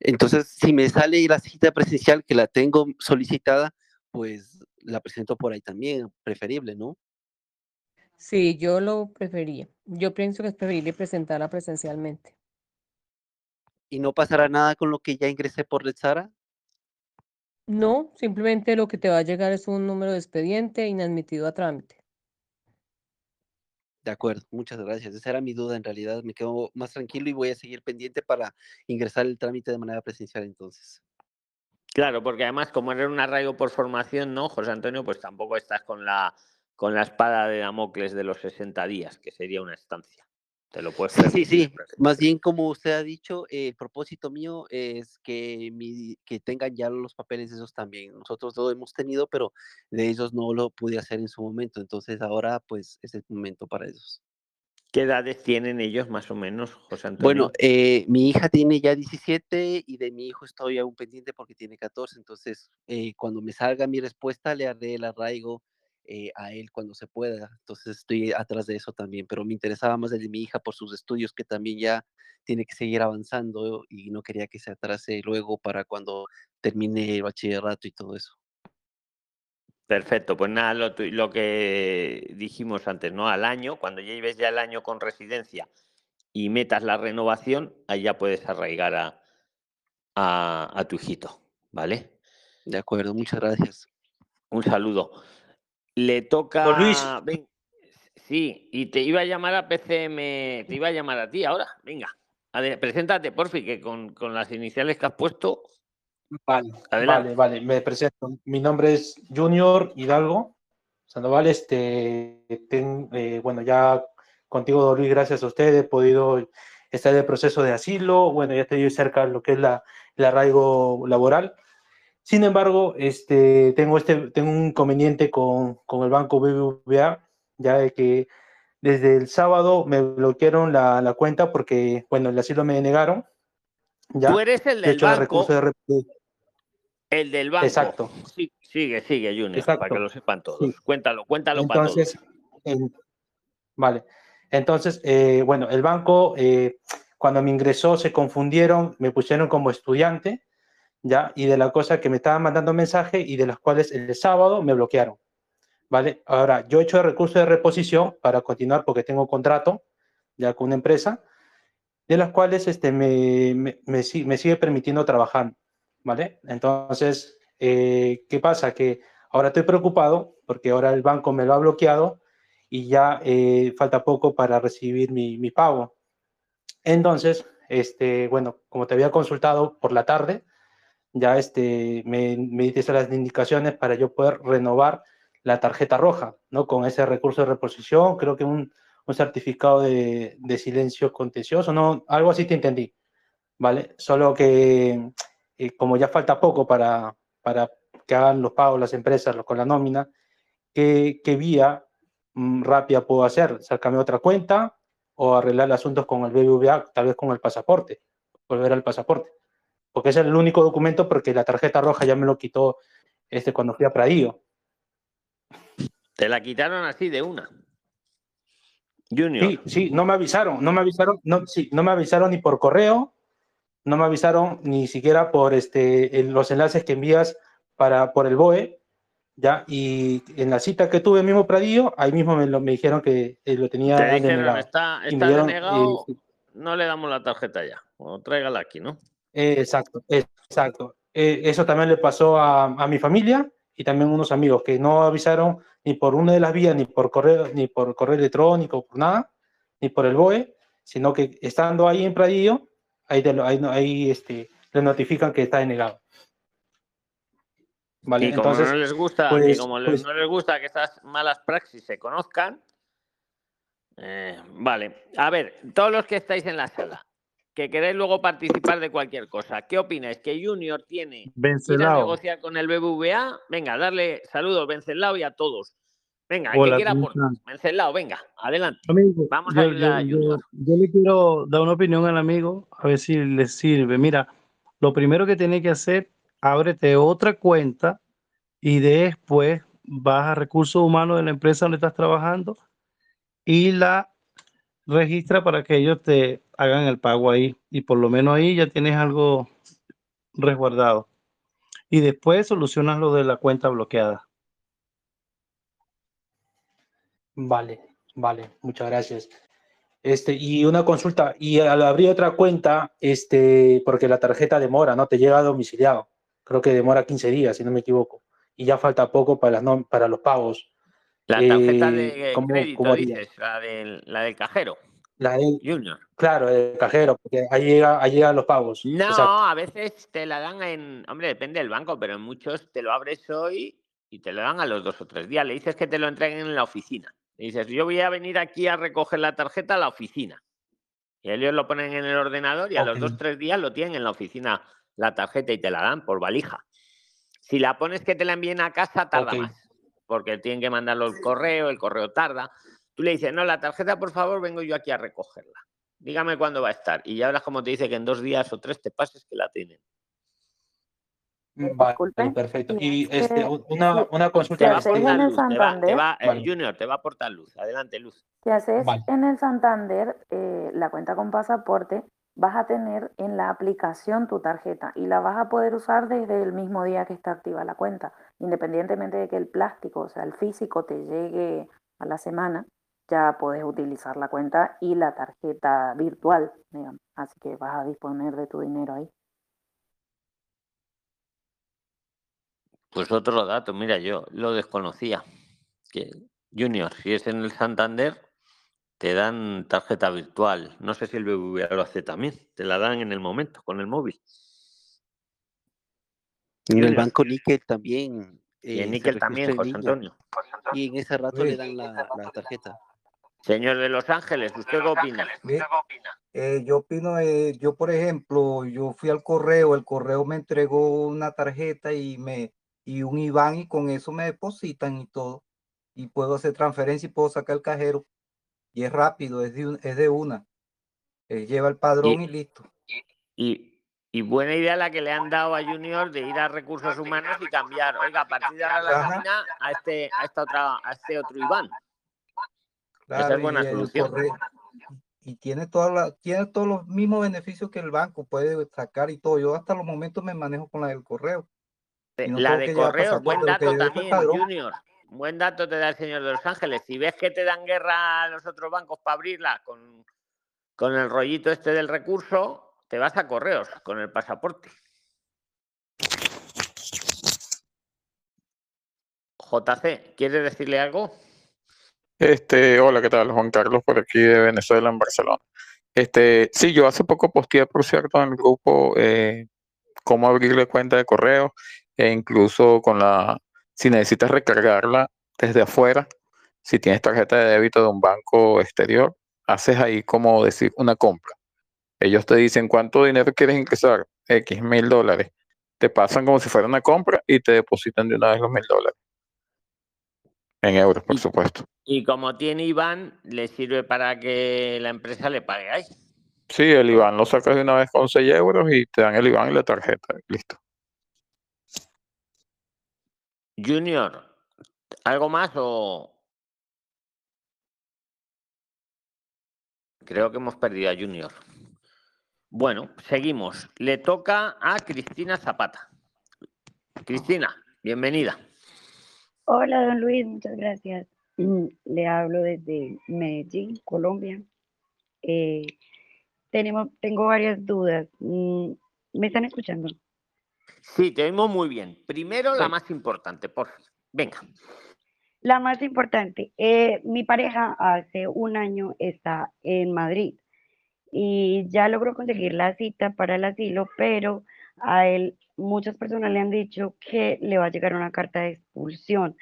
Entonces, si me sale la cita presencial que la tengo solicitada, pues la presento por ahí también, preferible, ¿no? Sí, yo lo prefería. Yo pienso que es preferible presentarla presencialmente. Y no pasará nada con lo que ya ingresé por Sara. No, simplemente lo que te va a llegar es un número de expediente inadmitido a trámite. De acuerdo, muchas gracias. Esa era mi duda en realidad. Me quedo más tranquilo y voy a seguir pendiente para ingresar el trámite de manera presencial entonces. Claro, porque además, como eres un arraigo por formación, ¿no, José Antonio? Pues tampoco estás con la, con la espada de Damocles de los 60 días, que sería una estancia. Te lo puedes Sí, sí, sí. Más bien, como usted ha dicho, eh, el propósito mío es que, mi, que tengan ya los papeles de esos también. Nosotros lo hemos tenido, pero de ellos no lo pude hacer en su momento. Entonces ahora, pues, es el momento para ellos. ¿Qué edades tienen ellos más o menos, José Antonio? Bueno, eh, mi hija tiene ya 17 y de mi hijo estoy aún pendiente porque tiene 14. Entonces, eh, cuando me salga mi respuesta, le haré el arraigo eh, a él cuando se pueda. Entonces, estoy atrás de eso también. Pero me interesaba más el de mi hija por sus estudios, que también ya tiene que seguir avanzando y no quería que se atrase luego para cuando termine el bachillerato y todo eso. Perfecto, pues nada, lo, lo que dijimos antes, ¿no? Al año, cuando ya lleves ya el año con residencia y metas la renovación, ahí ya puedes arraigar a, a, a tu hijito, ¿vale? De acuerdo, muchas gracias. Un saludo. Le toca. Don Luis. ven, sí, y te iba a llamar a PCM, te iba a llamar a ti ahora. Venga, ade- preséntate, porfi, que con, con las iniciales que has puesto. Vale, Adelante. vale, vale, me presento. Mi nombre es Junior Hidalgo Sandoval. Este, ten- eh, bueno, ya contigo, don Luis, gracias a usted, he podido estar en el proceso de asilo. Bueno, ya estoy cerca de lo que es la, el arraigo laboral. Sin embargo, este, tengo, este, tengo un inconveniente con, con el banco BBVA, ya de que desde el sábado me bloquearon la, la cuenta porque, bueno, el asilo me denegaron. Ya, Tú eres el de del hecho, el banco. recurso de El del banco. Exacto. Sí, sigue, sigue, Junior, Exacto. para que lo sepan todos. Sí. Cuéntalo, cuéntalo para todos. Entonces, en- vale. Entonces, eh, bueno, el banco, eh, cuando me ingresó, se confundieron, me pusieron como estudiante, ¿ya? Y de la cosa que me estaban mandando mensaje y de las cuales el sábado me bloquearon, ¿vale? Ahora, yo he hecho el recurso de reposición para continuar porque tengo contrato ya con una empresa, de las cuales este, me, me, me me sigue permitiendo trabajar, ¿vale? Entonces, eh, ¿qué pasa? Que ahora estoy preocupado porque ahora el banco me lo ha bloqueado y ya eh, falta poco para recibir mi, mi pago. Entonces, este, bueno, como te había consultado por la tarde, ya este, me, me las indicaciones para yo poder renovar la tarjeta roja, ¿no? Con ese recurso de reposición, creo que un, un certificado de, de silencio contencioso, ¿no? Algo así te entendí, ¿vale? Solo que eh, como ya falta poco para, para que hagan los pagos las empresas los- con la nómina, ¿qué, qué vía mm, rápida puedo hacer? ¿Sacarme otra cuenta o arreglar asuntos con el BBVA, tal vez con el pasaporte? Volver al pasaporte. Porque es el único documento porque la tarjeta roja ya me lo quitó este, cuando fui a Pradillo. Te la quitaron así de una. Junior. Sí, sí, no me avisaron, no me avisaron, no, sí, no me avisaron ni por correo, no me avisaron ni siquiera por este, los enlaces que envías para, por el BOE, ¿ya? Y en la cita que tuve mismo Pradillo, ahí mismo me, lo, me dijeron que eh, lo tenía Te dijeron, denegado. está, está dieron, denegado, eh, no le damos la tarjeta ya. O tráigala aquí, ¿no? Eh, exacto, exacto. Eh, eso también le pasó a, a mi familia y también unos amigos que no avisaron ni por una de las vías, ni por correo, ni por correo electrónico, por nada, ni por el BOE, sino que estando ahí en Pradillo, ahí, lo- ahí, este, le notifican que está denegado. Vale, y como entonces, no les gusta, pues- como pues- no les gusta que estas malas praxis se conozcan, eh, vale. A ver, todos los que estáis en la sala, que queréis luego participar de cualquier cosa, ¿qué opináis? ¿Que Junior tiene que negociar con el BBVA? Venga, darle saludos, Vencelao y a todos. Venga, el que Hola, quiera ¿cómo aportar. están? Vencelao, venga, adelante. Amigo, Vamos a yo, ayudar a yo- Junior. yo- yo le quiero dar una opinión al amigo, a ver si le sirve. Mira, lo primero que tiene que hacer, ábrete otra cuenta y después vas a recursos humanos de la empresa donde estás trabajando y la registra para que ellos te hagan el pago ahí. Y por lo menos ahí ya tienes algo resguardado. Y después solucionas lo de la cuenta bloqueada. Vale, vale, muchas gracias. Este, y una consulta, y al abrir otra cuenta, este, porque la tarjeta demora, ¿no? Te llega domiciliado. Creo que demora 15 días, si no me equivoco. Y ya falta poco para, las para los pagos. La tarjeta Eh, de ¿cómo- crédito, dices, la del, la del cajero. La del, Junior. claro, el cajero, porque ahí llega, ahí llegan los pagos. No, Exacto. a veces te la dan en. Hombre, depende del banco, pero en muchos te lo abres hoy y te lo dan a los dos o tres días. Le dices que te lo entreguen en la oficina. Le dices, yo voy a venir aquí a recoger la tarjeta a la oficina. Y ellos lo ponen en el ordenador y a los dos o tres días lo tienen en la oficina la tarjeta y te la dan por valija. Si la pones que te la envíen a casa, tarda más. Porque tienen que mandarlo el correo, el correo tarda. Tú le dices, no, la tarjeta, por favor, vengo yo aquí a recogerla. Dígame cuándo va a estar. Y ya verás como te dice que en dos días o tres te pases que la tienen. Vale, perfecto. Y este, una, una consulta. Te va a el luz. Te va, te Santander? va- Vale. Junior, te va a aportar luz. Adelante, luz. Si haces Vale. en el Santander eh, la cuenta con pasaporte, vas a tener en la aplicación tu tarjeta y la vas a poder usar desde el mismo día que está activa la cuenta, independientemente de que el plástico, o sea, el físico te llegue a la semana, ya puedes utilizar la cuenta y la tarjeta virtual, digamos. Así que vas a disponer de tu dinero ahí. Pues otro dato, mira, yo lo desconocía. Que Junior, si es en el Santander, te dan tarjeta virtual. No sé si el BBVA lo hace también. Te la dan en el momento, con el móvil. Y en el banco Níquel también. Y en eh, Níquel también, José. Antonio. Y en ese rato le dan la, la tarjeta. Señor de Los Ángeles, ¿usted qué opina? Ve, Eh, yo opino, eh, yo por ejemplo, yo fui al correo, el correo me entregó una tarjeta y me y un IBAN y con eso me depositan y todo. Y puedo hacer transferencia y puedo sacar el cajero. Y es rápido, es de, un- es de una. Eh, lleva el padrón y, listo. Y, y buena idea la que le han dado a Junior de ir a recursos humanos y cambiar. Oiga, a partir de ahora la Ajá. a este, a esta otra, a este otro Iván. Claro, es buena y solución. correo- y tiene, toda la, tiene todos los mismos beneficios que el banco, puede sacar y todo. Yo hasta los momentos me manejo con la del correo. no la de correos, buen dato también. Junior. Buen dato te da el señor de Los Ángeles. Si ves que te dan guerra a los otros bancos para abrirla con, con el rollito este del recurso, te vas a correos con el pasaporte. JC, ¿quieres decirle algo? Este, hola, ¿qué tal? Juan Carlos por aquí de Venezuela, en Barcelona. Este, sí, yo hace poco posteé, por cierto, en el grupo eh, cómo abrirle cuenta de correo e incluso con la, si necesitas recargarla desde afuera, si tienes tarjeta de débito de un banco exterior, haces ahí como decir una compra. Ellos te dicen cuánto dinero quieres ingresar, X mil dólares. Te pasan como si fuera una compra y te depositan de una vez los mil dólares. En euros, por supuesto. Y como tiene Iván, le sirve para que la empresa le pague ahí. Sí, el IBAN lo sacas de una vez con 6 euros y te dan el IBAN y la tarjeta. Listo. Junior, ¿algo más o...? Creo que hemos perdido a Junior. Bueno, seguimos. Le toca a Cristina Zapata. Cristina, bienvenida. Hola, don Luis, muchas gracias. Mm, Le hablo desde Medellín, Colombia. Eh, tenemos, tengo varias dudas. Mm, ¿Me están escuchando? Sí, te oímos muy bien. Primero, la más importante, por fin. Venga. La más importante, eh, mi pareja hace un año está en Madrid y ya logró conseguir la cita para el asilo, pero a él muchas personas le han dicho que le va a llegar una carta de expulsión.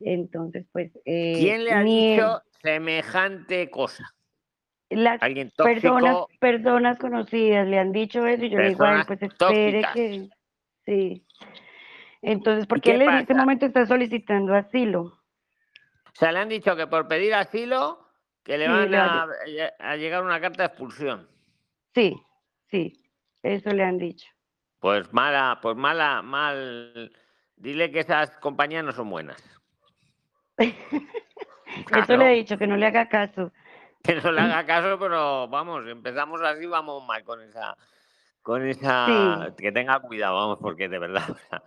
Entonces, pues... eh, ¿Quién le ha dicho semejante cosa? Las ¿Alguien personas, tóxico? personas conocidas le han dicho eso y yo le digo pues espere tóxicas. que... Sí. Entonces, ¿Y porque qué él en este momento está solicitando asilo. O sea, le han dicho que por pedir asilo, que le van a llegar una carta de expulsión. Sí, sí, eso le han dicho. Pues mala, pues mala, mal. Dile que esas compañías no son buenas. Eso le he dicho, que no le haga caso. Que no le haga caso, pero vamos, empezamos así, vamos mal con esa, con esa, Sí. que tenga cuidado, vamos, porque de verdad, o sea,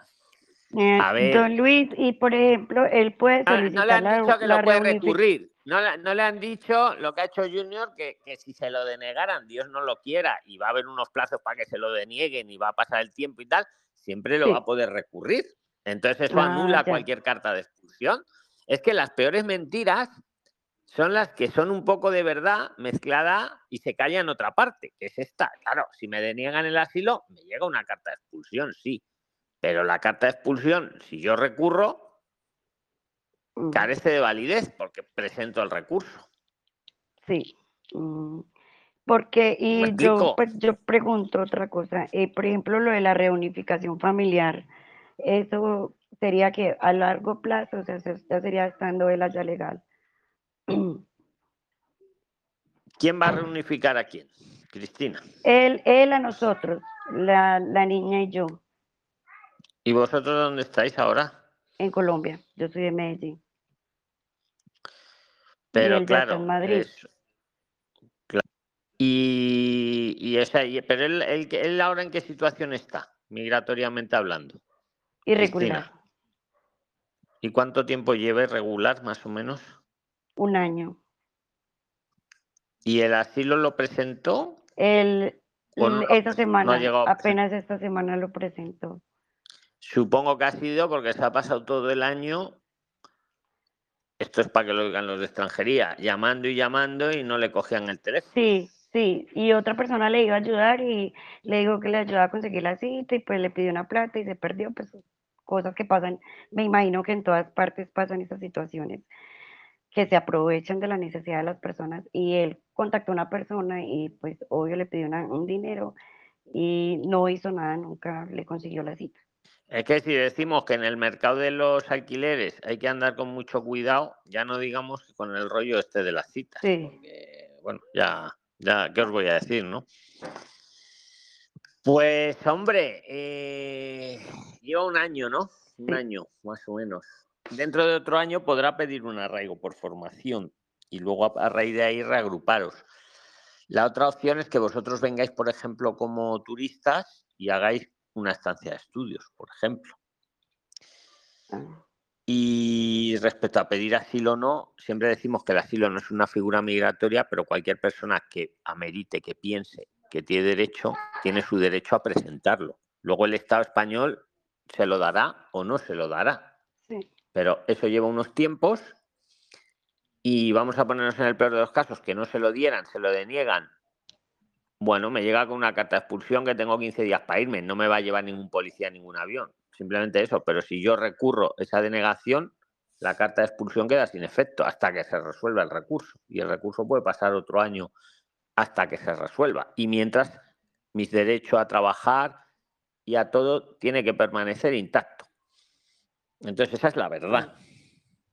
Eh, a ver, Don Luis, y por ejemplo, él puede no, no solicitar le han la, dicho que la lo puede recurrir, no, le- no le han dicho lo que ha hecho Junior, que, que si se lo denegaran, Dios no lo quiera, y va a haber unos plazos para que se lo denieguen y va a pasar el tiempo y tal, siempre lo Sí. va a poder recurrir. Entonces eso Ah, anula ya. cualquier carta de expulsión. Es que las peores mentiras son las que son un poco de verdad mezclada y se calla en otra parte, que es esta. Claro, si me deniegan el asilo, me llega una carta de expulsión, sí. Pero la carta de expulsión, si yo recurro, carece de validez porque presento el recurso. Sí. mm, Porque, ¿Me y yo, pues, yo pregunto otra cosa. eh, por ejemplo, lo de la reunificación familiar, eso sería que a largo plazo, o sea, se- ya sería estando él allá legal. ¿Quién va a reunificar a quién? Cristina. Él, él a nosotros, la, la niña y yo, ¿Y vosotros dónde estáis ahora? en Colombia. Yo soy de Medellín. Pero claro, en Madrid. es- claro. Y, y esa, y- pero él, él, él ahora en qué situación está, migratoriamente hablando. Irregular. Cristina. ¿Y cuánto tiempo lleva irregular, más o menos? Un año. ¿Y el asilo lo presentó? Él, ¿O no l- lo esa pres- no ha semana, apenas esta semana lo presentó. Supongo que ha sido porque se ha pasado todo el año. Esto es para que lo oigan los de extranjería, llamando y llamando y no le cogían el teléfono. Sí, sí. Y otra persona le iba a ayudar y le dijo que le ayudaba a conseguir la cita y pues le pidió una plata y se perdió, pues cosas que pasan. Me imagino que en todas partes pasan esas situaciones. que se aprovechan de la necesidad de las personas y él contactó a una persona y pues obvio le pidió un dinero y no hizo nada, nunca le consiguió la cita. Es que si decimos que en el mercado de los alquileres hay que andar con mucho cuidado, ya no digamos que con el rollo este de las citas. Sí. porque, bueno, ya, ya, ¿qué os voy a decir, no? Pues, hombre, eh, lleva un año, ¿no? Un Sí. año, más o menos. Dentro de otro año podrá pedir un arraigo por formación y luego a, a raíz de ahí reagruparos. La otra opción es que vosotros vengáis, por ejemplo, como turistas y hagáis una estancia de estudios, por ejemplo. Ah, Y respecto a pedir asilo o no, siempre decimos que el asilo no es una figura migratoria, pero cualquier persona que amerite, que piense que tiene derecho, tiene su derecho a presentarlo. Luego el Estado español se lo dará o no se lo dará. Sí. Pero eso lleva unos tiempos y vamos a ponernos en el peor de los casos, que no se lo dieran, se lo deniegan. Bueno, me llega con una carta de expulsión que tengo 15 días para irme, no me va a llevar ningún policía ningún avión, simplemente eso, pero si yo recurro esa denegación, la carta de expulsión queda sin efecto hasta que se resuelva el recurso y el recurso puede pasar otro año hasta que se resuelva. Y mientras mis derechos a trabajar y a todo tiene que permanecer intacto. Entonces esa es la verdad.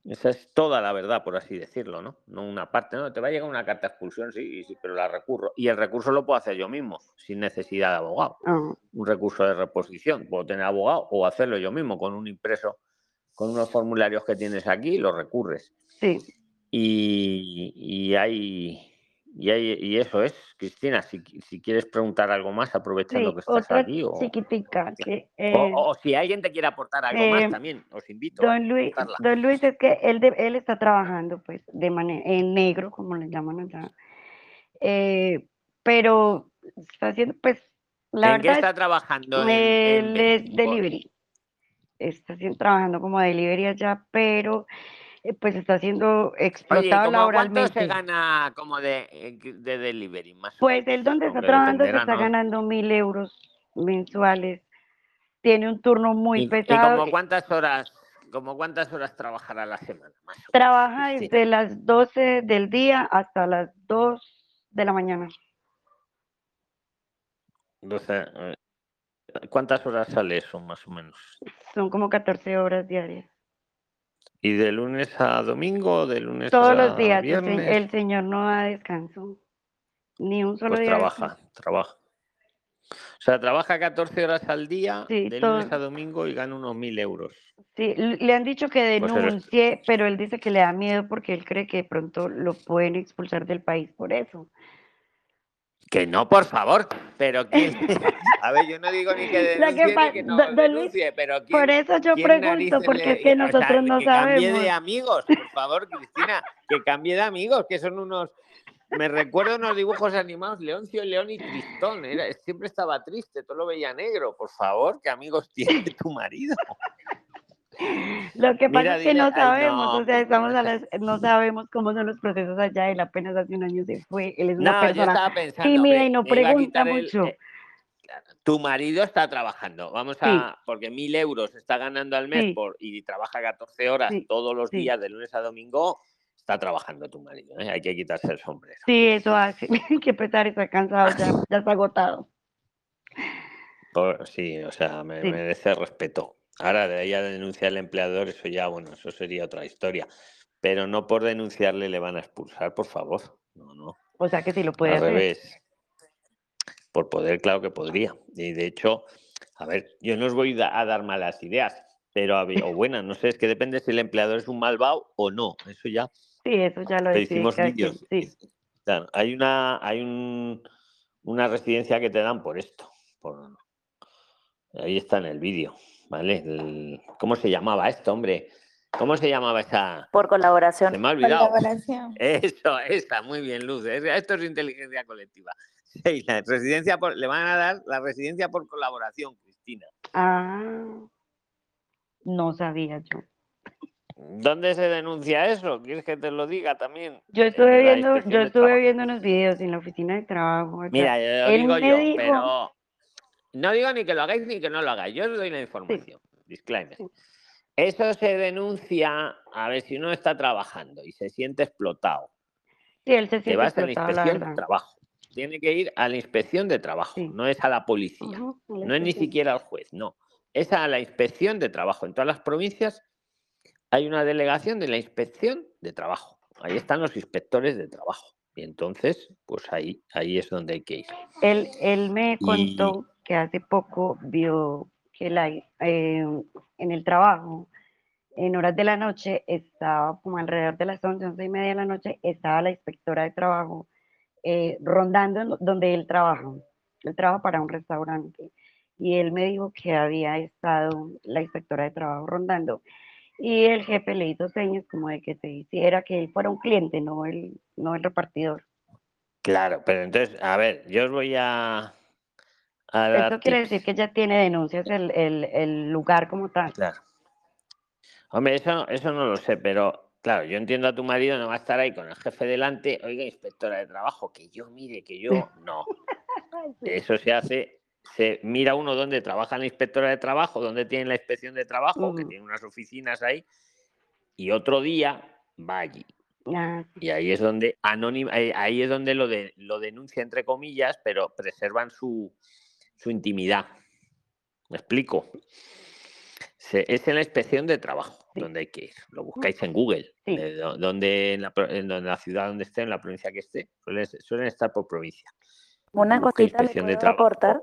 Esa es toda la verdad, por así decirlo, ¿no? No una parte, no, te va a llegar una carta de expulsión, sí, sí, pero la recurro. Y el recurso lo puedo hacer yo mismo, sin necesidad de abogado. ah, Un recurso de reposición, puedo tener abogado o hacerlo yo mismo con un impreso, con unos formularios que tienes aquí, lo recurres. sí. Y, y hay, y y eso es, Cristina, si, si quieres preguntar algo más, aprovechando Sí, que estás otra aquí, o, chiquitica que o- eh, o si alguien te quiere aportar algo eh, más también, os invito a Don Luis, aportarla. don Luis es que él, de- él está trabajando pues de manera en negro, como le llaman allá, eh, pero está haciendo pues la ¿En qué verdad está es, trabajando? Él es delivery, está haciendo, trabajando como delivery allá, pero pues está siendo Oye, ¿y explotado como cuánto se laboralmente. gana como de, eh, de delivery, más Pues él donde está trabajando se está ganando mil euros mensuales, tiene un turno muy ¿Y, y pesado, como cuántas horas, como cuántas horas trabajará a la semana, más trabaja desde las 12 del día hasta las 2 de la mañana. Doce, eh, ¿Cuántas horas sale eso, más o menos? Son como 14 horas diarias. ¿Y de lunes a domingo, de lunes Todos los días, viernes? el señor no da descanso, ni un solo Pues día trabaja, trabaja. O sea, trabaja 14 horas al día, Sí, de todo, lunes a domingo y gana unos mil euros. sí, le han dicho que Pues denuncie, pero él dice que le da miedo porque él cree que de pronto lo pueden expulsar del país por eso. Que no, por favor, pero quién. A ver, yo no digo ni que que denuncie ni pa- que no do- don denuncie, pero por eso yo pregunto, porque es que O sea, nosotros no que cambie de sabemos. amigos, por favor, Cristina, que cambie de amigos, que son unos. Me recuerdo unos dibujos animados, Leoncio, León y Tristón. Era, siempre estaba triste, todo lo veía negro. Por favor, ¿qué amigos tiene tu marido? Lo que pasa Mira, es que no ay, sabemos, no, o sea, estamos a las, no sabemos cómo son los procesos allá, él apenas hace un año se fue, él es una No, persona pensando, tímida y no pregunta el. mucho. eh, tu marido está trabajando, vamos Sí, a, porque mil euros está ganando al mes sí, por, y trabaja 14 horas sí, todos los días de lunes a domingo, está trabajando tu marido, ¿eh? hay que quitarse el sombrero. sí, eso hace, que pesar, está cansado, ya, ya está agotado. Por- sí, o sea, me merece respeto. Ahora, de ahí a denunciar al empleador, eso ya, bueno, eso sería otra historia. Pero no por denunciarle le van a expulsar, por favor. No, no. o sea que sí lo puede Al hacer. revés. Por poder, claro que podría. Y de hecho, a ver, yo no os voy a dar malas ideas, pero a o buenas, no sé, es que depende si el empleador es un malvado o no. Eso ya. Sí, eso ya lo quien, vídeos. sí, Claro, hay una, hay un, una residencia que te dan por esto. Por, ahí está en el vídeo, ¿vale? El- ¿cómo se llamaba esto, hombre? ¿Cómo se llamaba esa? Por Se colaboración. me ha olvidado. Colaboración. Eso, esa, muy bien, Luz. es- Esto es inteligencia colectiva. Sí, la residencia por- le van a dar la residencia por colaboración, Cristina. Ah, no sabía yo. ¿Dónde se denuncia eso? ¿Quieres que te lo diga también? Yo estuve viendo, yo estuve viendo unos videos en la oficina de trabajo. Mira, yo lo Él digo me yo, dijo, pero no digo ni que lo hagáis ni que no lo hagáis. Yo os doy la sí, información. Disclaimer. sí, Eso se denuncia a ver si uno está trabajando y se siente explotado. Sí, él se Te siente vas a la explotado, la inspección de trabajo. Tiene que ir a la inspección de trabajo, no es a la policía, no es ni siquiera al juez, no. Es a la inspección de trabajo. En todas las provincias hay una delegación de la inspección de trabajo. Ahí están los inspectores de trabajo. Y entonces, pues ahí, ahí es donde hay que ir. Él, él me contó que hace poco vio que la, eh, en el trabajo, en horas de la noche, estaba como alrededor de las 11, 11 y media de la noche, estaba la inspectora de trabajo eh, rondando donde él trabaja. Él trabaja para un restaurante. Y él me dijo que había estado la inspectora de trabajo rondando. Y el jefe le hizo señas como de que se hiciera que él fuera un cliente, no el, no el repartidor. Claro, pero entonces, a ver, yo os voy a, Eso quiere decir que ya tiene denuncias el, el, el lugar como tal. Claro. Hombre, eso, eso no lo sé, pero claro, yo entiendo a tu marido, no va a estar ahí con el jefe delante, oiga, inspectora de trabajo, que yo mire, que yo no. Eso se hace, se mira uno dónde trabaja la inspectora de trabajo, dónde tiene la inspección de trabajo, que tiene unas oficinas ahí, y otro día va allí. Ah, Y ahí es donde anónima, ahí es donde lo de lo denuncia entre comillas, pero preservan su, su intimidad. ¿Me explico? Se- es en la inspección de trabajo donde hay que ir. Lo buscáis en Google, de do- donde en la, en ciudad donde esté, en la provincia que esté, suelen, suelen estar por provincia. Una Busca cosita inspección de puedo trabajo. aportar,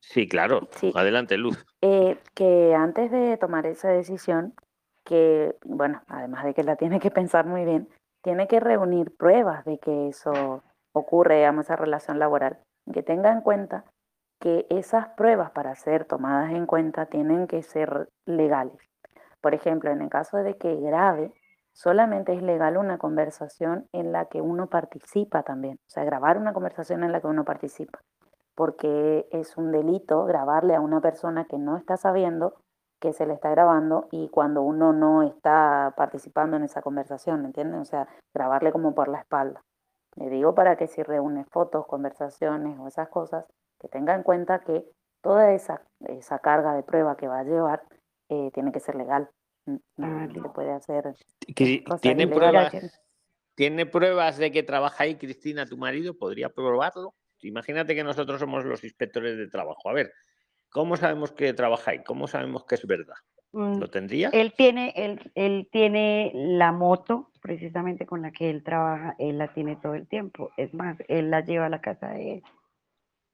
Sí, claro. Adelante, Luz. eh, que antes de tomar esa decisión, que, bueno, además de que la tiene que pensar muy bien, tiene que reunir pruebas de que eso ocurre, digamos, esa relación laboral. Que tenga en cuenta que esas pruebas para ser tomadas en cuenta tienen que ser legales. Por ejemplo, en el caso de que grave, solamente es legal una conversación en la que uno participa también. O sea, grabar una conversación en la que uno participa. Porque es un delito grabarle a una persona que no está sabiendo que se le está grabando y cuando uno no está participando en esa conversación, ¿me entienden? O sea, grabarle como por la espalda. Le digo para que si reúne fotos, conversaciones o esas cosas, que tenga en cuenta que toda esa, esa carga de prueba que va a llevar eh, tiene que ser legal. No se puede hacer ¿Tiene pruebas, ¿Tiene pruebas de que trabaja ahí Cristina, tu marido? ¿Podría probarlo? Imagínate que nosotros somos los inspectores de trabajo. A ver, ¿cómo sabemos que trabaja ahí? ¿Cómo sabemos que es verdad? Mm, ¿Lo tendría? Él tiene, él, él tiene la moto precisamente con la que él trabaja, él la tiene todo el tiempo. Es más, él la lleva a la casa de él,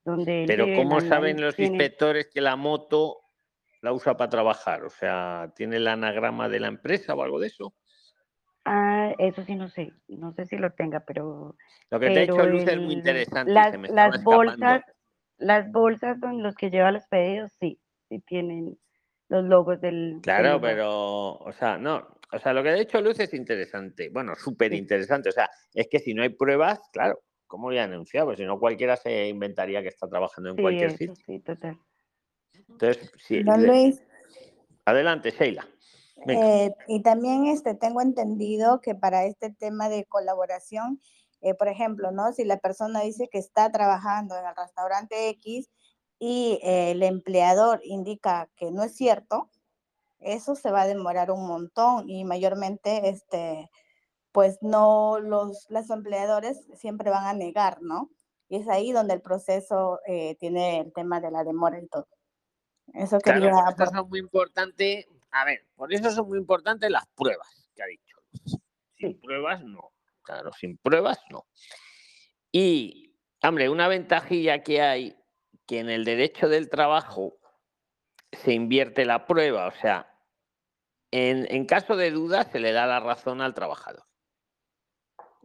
donde Pero ¿cómo saben los tiene- inspectores que la moto la usa para trabajar? O sea, ¿tiene el anagrama de la empresa o algo de eso? Ah, eso sí no sé, no sé si lo tenga, pero Lo que te ha dicho pero Luz es muy interesante las, me las bolsas, las bolsas con los que lleva los pedidos, sí, sí tienen los logos del, Claro, pero, o sea, no, o sea, lo que ha dicho Luz es interesante, bueno, súper interesante, o sea, es que si no hay pruebas, claro, ¿cómo voy a denunciar? Pues si no cualquiera se inventaría que está trabajando en Sí, cualquier eso sitio. sí, total. Entonces, sí, Don le- Luis, adelante, Sheila. Eh, y también este, tengo entendido que para este tema de colaboración, eh, por ejemplo, ¿no? Si la persona dice que está trabajando en el restaurante X y eh, el empleador indica que no es cierto, eso se va a demorar un montón y mayormente, este, pues no los, los empleadores siempre van a negar, ¿no? Y es ahí donde el proceso eh, tiene el tema de la demora y todo. Eso Claro, quería por eso son muy importantes, a ver, por eso son muy importantes las pruebas que ha dicho. Sin pruebas, no. Claro, sin pruebas, no. Y, hombre, una ventajilla que hay, que en el derecho del trabajo se invierte la prueba, o sea, en, en caso de duda se le da la razón al trabajador,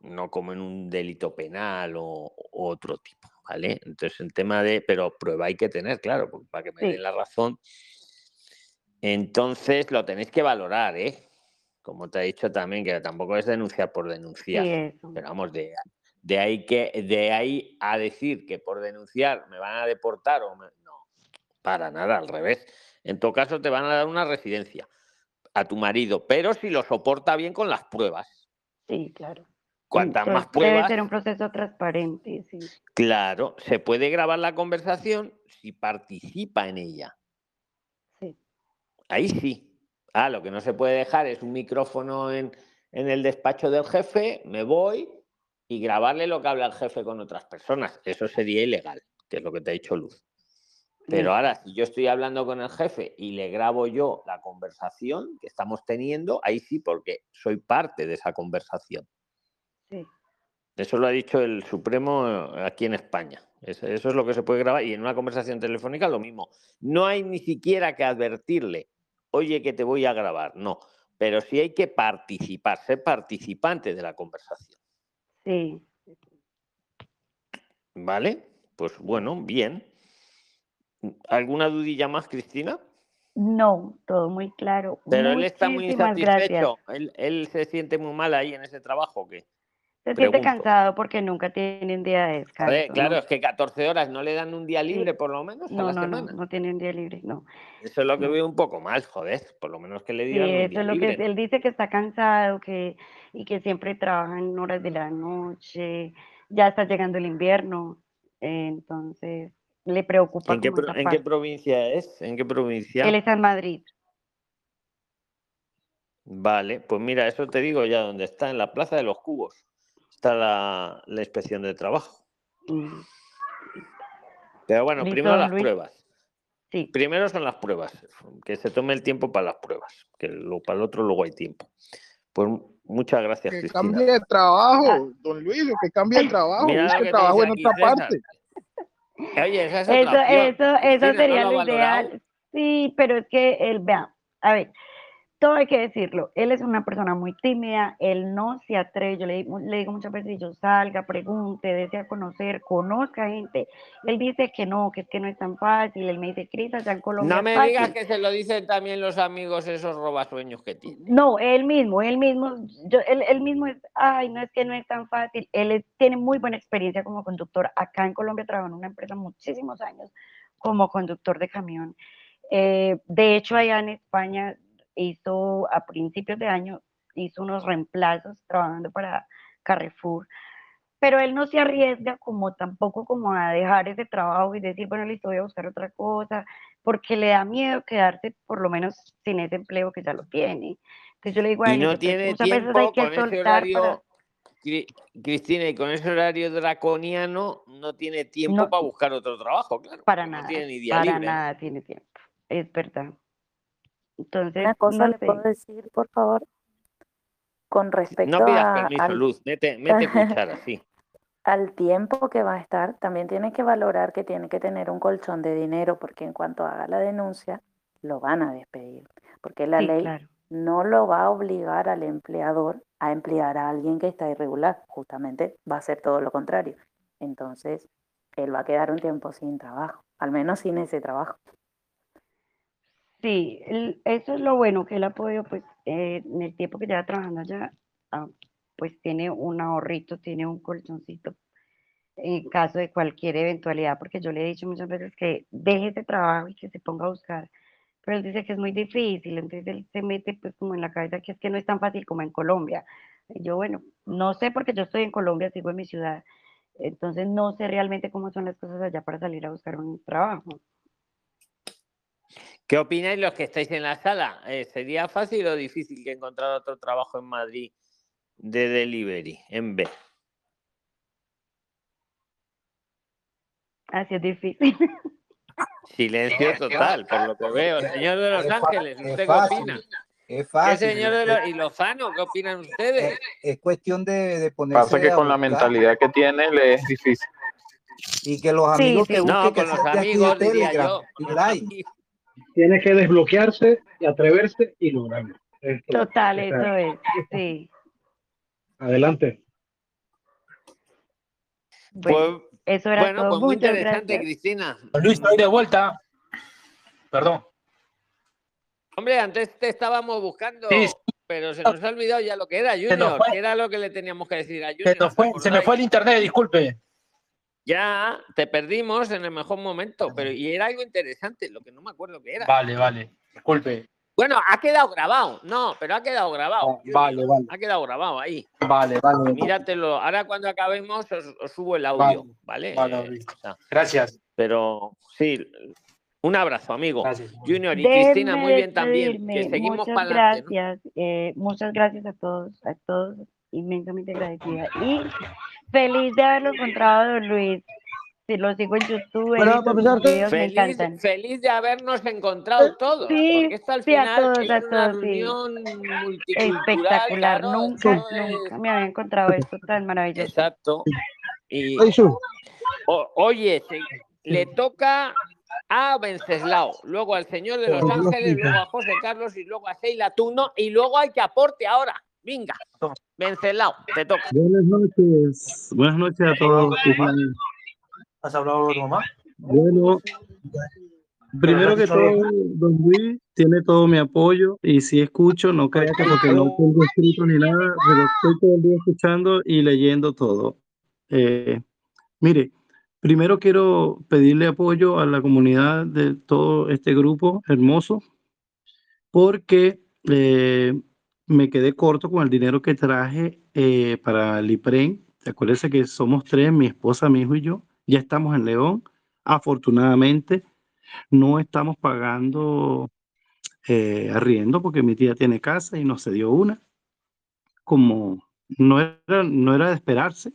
no como en un delito penal o, o otro tipo, ¿vale? Entonces, en tema de, pero prueba hay que tener, claro, porque para que me Sí. den la razón, entonces lo tenéis que valorar, ¿eh? Como te he dicho también, que tampoco es denunciar por denunciar. eso. Pero vamos, de, de ahí que de ahí a decir que por denunciar me van a deportar o me- no, para nada, al revés. En tu caso te van a dar una residencia a tu marido, pero si lo soporta bien con las pruebas. Sí, claro. Cuantas más Entonces, Debe pruebas, ser un proceso transparente, sí. claro, se puede grabar la conversación si participa en ella. Sí. Ahí sí. Ah, lo que no se puede dejar es un micrófono en, en el despacho del jefe, me voy y grabarle lo que habla el jefe con otras personas. Eso sería ilegal, que es lo que te ha dicho Luz. Pero ahora, si yo estoy hablando con el jefe y le grabo yo la conversación que estamos teniendo, ahí sí, porque soy parte de esa conversación. Sí. Eso lo ha dicho el Supremo eh, aquí en España. Eso, es lo que se puede grabar. Y en una conversación telefónica lo mismo. No hay ni siquiera que advertirle, oye, que te voy a grabar. No. Pero sí hay que participar, ser participante de la conversación. Sí. ¿Vale? Pues bueno, bien. ¿Alguna dudilla más, Cristina? No, todo muy claro. Pero él está muy insatisfecho. Él, él se siente muy mal ahí en ese trabajo. ¿o qué? Se siente cansado porque nunca tienen día de descanso. Claro, ¿no? es que 14 horas no le dan un día libre por lo menos a No, la no, no, semana. no tienen día libre, no. Eso es lo que veo un poco mal, joder. Por lo menos que le Sí, digan un eso día es lo libre. que él dice que está cansado que, y que siempre trabaja en horas de la noche. Ya está llegando el invierno, eh, entonces le preocupa ¿En qué, pro- en qué provincia es? ¿En qué provincia? Él está en Madrid. Vale, pues mira, eso te digo ya dónde está, en la Plaza de los Cubos. Está la, la inspección de trabajo. Mm, Pero bueno, Listo, primero las Luis. pruebas. Sí. Primero son las pruebas, que se tome el tiempo para las pruebas, que lo, para el otro luego hay tiempo. Pues muchas gracias, Que Cristina. cambie de trabajo, don Luis, que cambie de trabajo, Mira busque que trabajo en otra César. parte. Oye, esa es Eso, otra eso, eso Cristina, ¿no sería lo lo ideal. Sí, pero es que él, vea, a ver, todo hay que decirlo. Él es una persona muy tímida, él no se atreve. Yo le, digo- le digo muchas veces, yo salga, pregunte, desea conocer, conozca gente. Él dice que no, que es que no es tan fácil. Él me dice, Cris, allá en Colombia No me digas fácil. que se lo dicen también los amigos esos robasueños que tienen. No, él mismo, él mismo, yo, él, él mismo es, ay, no es que no es tan fácil. Él es- tiene muy buena experiencia como conductor. Acá en Colombia trabajó en una empresa muchísimos años como conductor de camión. Eh, de hecho, allá en España hizo, a principios de año, hizo unos reemplazos trabajando para Carrefour. Pero él no se arriesga como tampoco como a dejar ese trabajo y decir, bueno, listo, voy a buscar otra cosa, porque le da miedo quedarse por lo menos sin ese empleo que ya lo tiene. Entonces yo le digo a Y él, no "Pues, tiene muchas veces hay tiempo que con ese soltar horario, para... Cri- Cristina, y con ese horario draconiano no tiene tiempo No, para buscar otro trabajo, claro. para nada, No tiene ni día para libre. ¿no? nada tiene tiempo, es verdad. Entonces, Una cosa no le sé. puedo decir, por favor, con respecto No pidas a- al, Luz, mete, mete cuchara, sí. al tiempo que va a estar, también tiene que valorar que tiene que tener un colchón de dinero, porque en cuanto haga la denuncia, lo van a despedir, porque la Sí, ley claro. no lo va a obligar al empleador a emplear a alguien que está irregular, justamente va a ser todo lo contrario. Entonces, él va a quedar un tiempo sin trabajo, al menos sin ese trabajo. Sí, el- eso es lo bueno que él ha podido, pues, eh, en el tiempo que lleva trabajando allá, ah, pues tiene un ahorrito, tiene un colchoncito en caso de cualquier eventualidad, porque yo le he dicho muchas veces que deje ese trabajo y que se ponga a buscar, pero él dice que es muy difícil, entonces él se mete pues como en la cabeza que es que no es tan fácil como en Colombia. Y yo, bueno, no sé porque yo estoy en Colombia, sigo en mi ciudad, entonces no sé realmente cómo son las cosas allá para salir a buscar un trabajo. ¿Qué opináis los que estáis en la sala? Eh, ¿Sería fácil o difícil que encontrar otro trabajo en Madrid de delivery, en B? Así es difícil. Silencio total, por lo que veo. Señor de Los Ángeles, es ¿usted qué opina? Es ¿Qué fácil. señor de Los... ¿Y Lozano? ¿Qué opinan ustedes? Es, es cuestión de, de ponerse Pasa que a con la mentalidad que tiene le es difícil. y que los Sí, amigos sí. que No, busquen que con los de de amigos diría Telegram yo. y los Line. amigos. Tiene que desbloquearse y atreverse y lograrlo. Esto, Total, o sea, eso es, sí. adelante. Bueno, Pues, eso era bueno, todo. pues muy Muchas interesante, gracias. Cristina. Luis, estoy de vuelta. Perdón. Hombre, antes te estábamos buscando, Sí, pero se nos ha olvidado ya lo que era Se Junior, era lo que le teníamos que decir a Se, Junior. nos ¿os fue, se me fue el internet, disculpe. Ya, te perdimos en el mejor momento, pero y era algo interesante, lo que no me acuerdo que era. Vale, vale. Disculpe. Bueno, ha quedado grabado, no, pero ha quedado grabado. Ah, Vale, vale. Ha quedado grabado ahí. Vale, vale. Míratelo. Ahora cuando acabemos os, os subo el audio, Vale, ¿vale? vale, Eh, Gracias. pero sí, Un abrazo, amigo. Gracias. Junior y Cristina, muy bien también. Que seguimos Muchas para adelante. ¿no? gracias. eh, muchas gracias a todos, a todos, inmensamente agradecida. Y feliz de haberlo encontrado, don Luis. Si lo sigo en YouTube, Bueno, profesor, videos, me encantan. feliz de habernos encontrado todos. Sí, porque esto al sí, a final todos, es a una todos, sí. reunión multicultural. Espectacular, claro, nunca, es- nunca me había encontrado esto tan maravilloso. Exacto. Y, Oye, Su. o- oye, se- le toca a Venceslao, luego al señor de Los Ángeles, luego a José Carlos y luego a Sheila Tuno y luego hay que aporte ahora. Venga, Venceslao, te toca. Buenas noches, buenas noches a todos. ¿Has hablado de tu mamá? Bueno, primero que todo, don Luis tiene todo mi apoyo y si escucho, no crea que porque no tengo escrito ni nada, pero estoy todo el día escuchando y leyendo todo. Eh, mire, primero quiero pedirle apoyo a la comunidad de todo este grupo hermoso porque eh, me quedé corto con el dinero que traje eh, para el IPREN. Acuérdense que somos tres, mi esposa, mi hijo y yo. Ya estamos en León. Afortunadamente, no estamos pagando eh, arriendo porque mi tía tiene casa y nos cedió una. Como no era, no era de esperarse.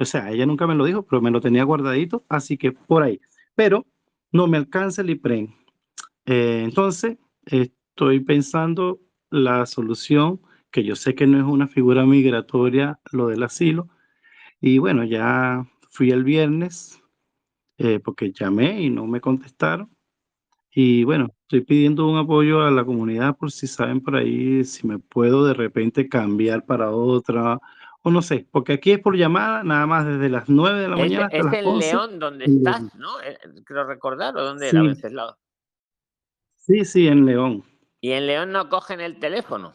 O sea, ella nunca me lo dijo, pero me lo tenía guardadito, así que por ahí. Pero no me alcanza el IPREN. Eh, entonces, estoy pensando la solución, que yo sé que no es una figura migratoria lo del asilo. Y bueno, ya fui el viernes eh, porque llamé y no me contestaron. Y bueno, estoy pidiendo un apoyo a la comunidad por si saben por ahí si me puedo de repente cambiar para otra o no sé, porque aquí es por llamada nada más desde las 9 de la Es, mañana hasta es las en 11. León donde estás. ¿no? Eh, Creo recordar, ¿o dónde era Sí, Venceslao? sí, sí, en León. Y en León no cogen el teléfono.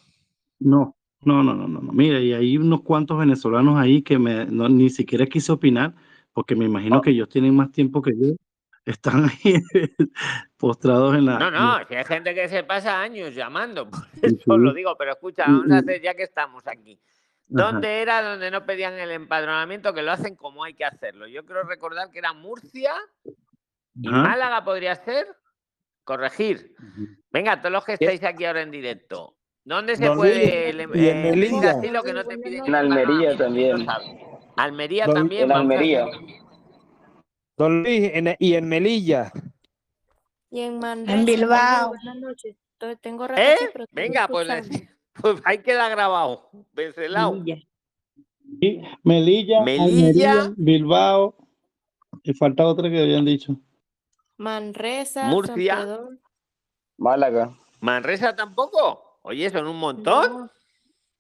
No, no, no, no, no. Mira, y hay unos cuantos venezolanos ahí que me, no, ni siquiera quise opinar, porque me imagino que ellos tienen más tiempo que yo. Están ahí postrados en la... No, no, si hay gente que se pasa años llamando, por Sí, eso lo digo, pero escucha, vamos a hacer ya que estamos aquí. Ajá. ¿Dónde era donde no pedían el empadronamiento? Que lo hacen como hay que hacerlo. Yo creo recordar que era Murcia y Ajá. Málaga podría ser. Corregir. Venga, todos los que estáis aquí ahora en directo. ¿Dónde se puede el, en eh, asilo que no te piden En Almería también. Almería Don- también. en Almería. Don Luis, en- y en Melilla. Y en Bilbao. buenas noches. Tengo ¿Eh? Venga, pues, escuchando. pues ahí queda grabado. Melilla, Melilla. Almería, Bilbao, y falta otra que habían dicho. Manresa, Murcia. San Pedro. Málaga. ¿Manresa tampoco? Oye, son un montón. No,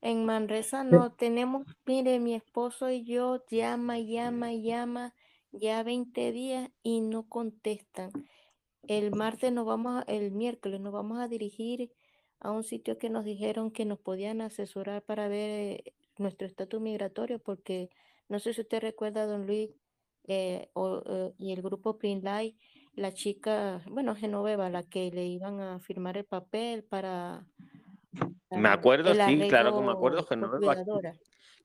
en Manresa no tenemos, mire, mi esposo y yo llama, llama, llama, ya 20 días y no contestan. El martes nos vamos, a- el miércoles nos vamos a dirigir a un sitio que nos dijeron que nos podían asesorar para ver eh, nuestro estatus migratorio, porque no sé si usted recuerda, don Luis, eh, o, eh, y el grupo Print la chica, bueno, Genoveva, la que le iban a firmar el papel para Me acuerdo, sí, claro que me acuerdo. cuidadora.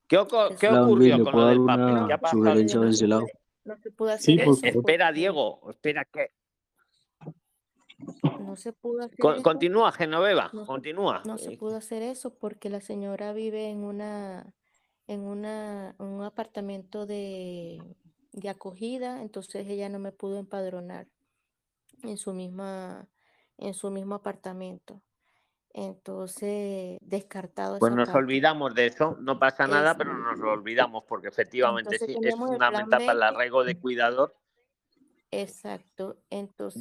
¿Qué, oco- qué ocurrió ¿le con lo del papel? ¿Qué ha pasado? No de se ese lado? puede, no se pudo hacer eso espera, Diego, espera que. no se pudo hacer Con- eso. continúa, Genoveva, No se, continúa. no se pudo hacer eso porque la señora vive en una, en una, un apartamento de, de acogida, entonces ella no me pudo empadronar en su misma, en su mismo apartamento. Entonces, descartado Pues nos parte. olvidamos de eso, no pasa nada, pero nos lo olvidamos porque efectivamente sí, es fundamental para el arraigo de cuidador. exacto.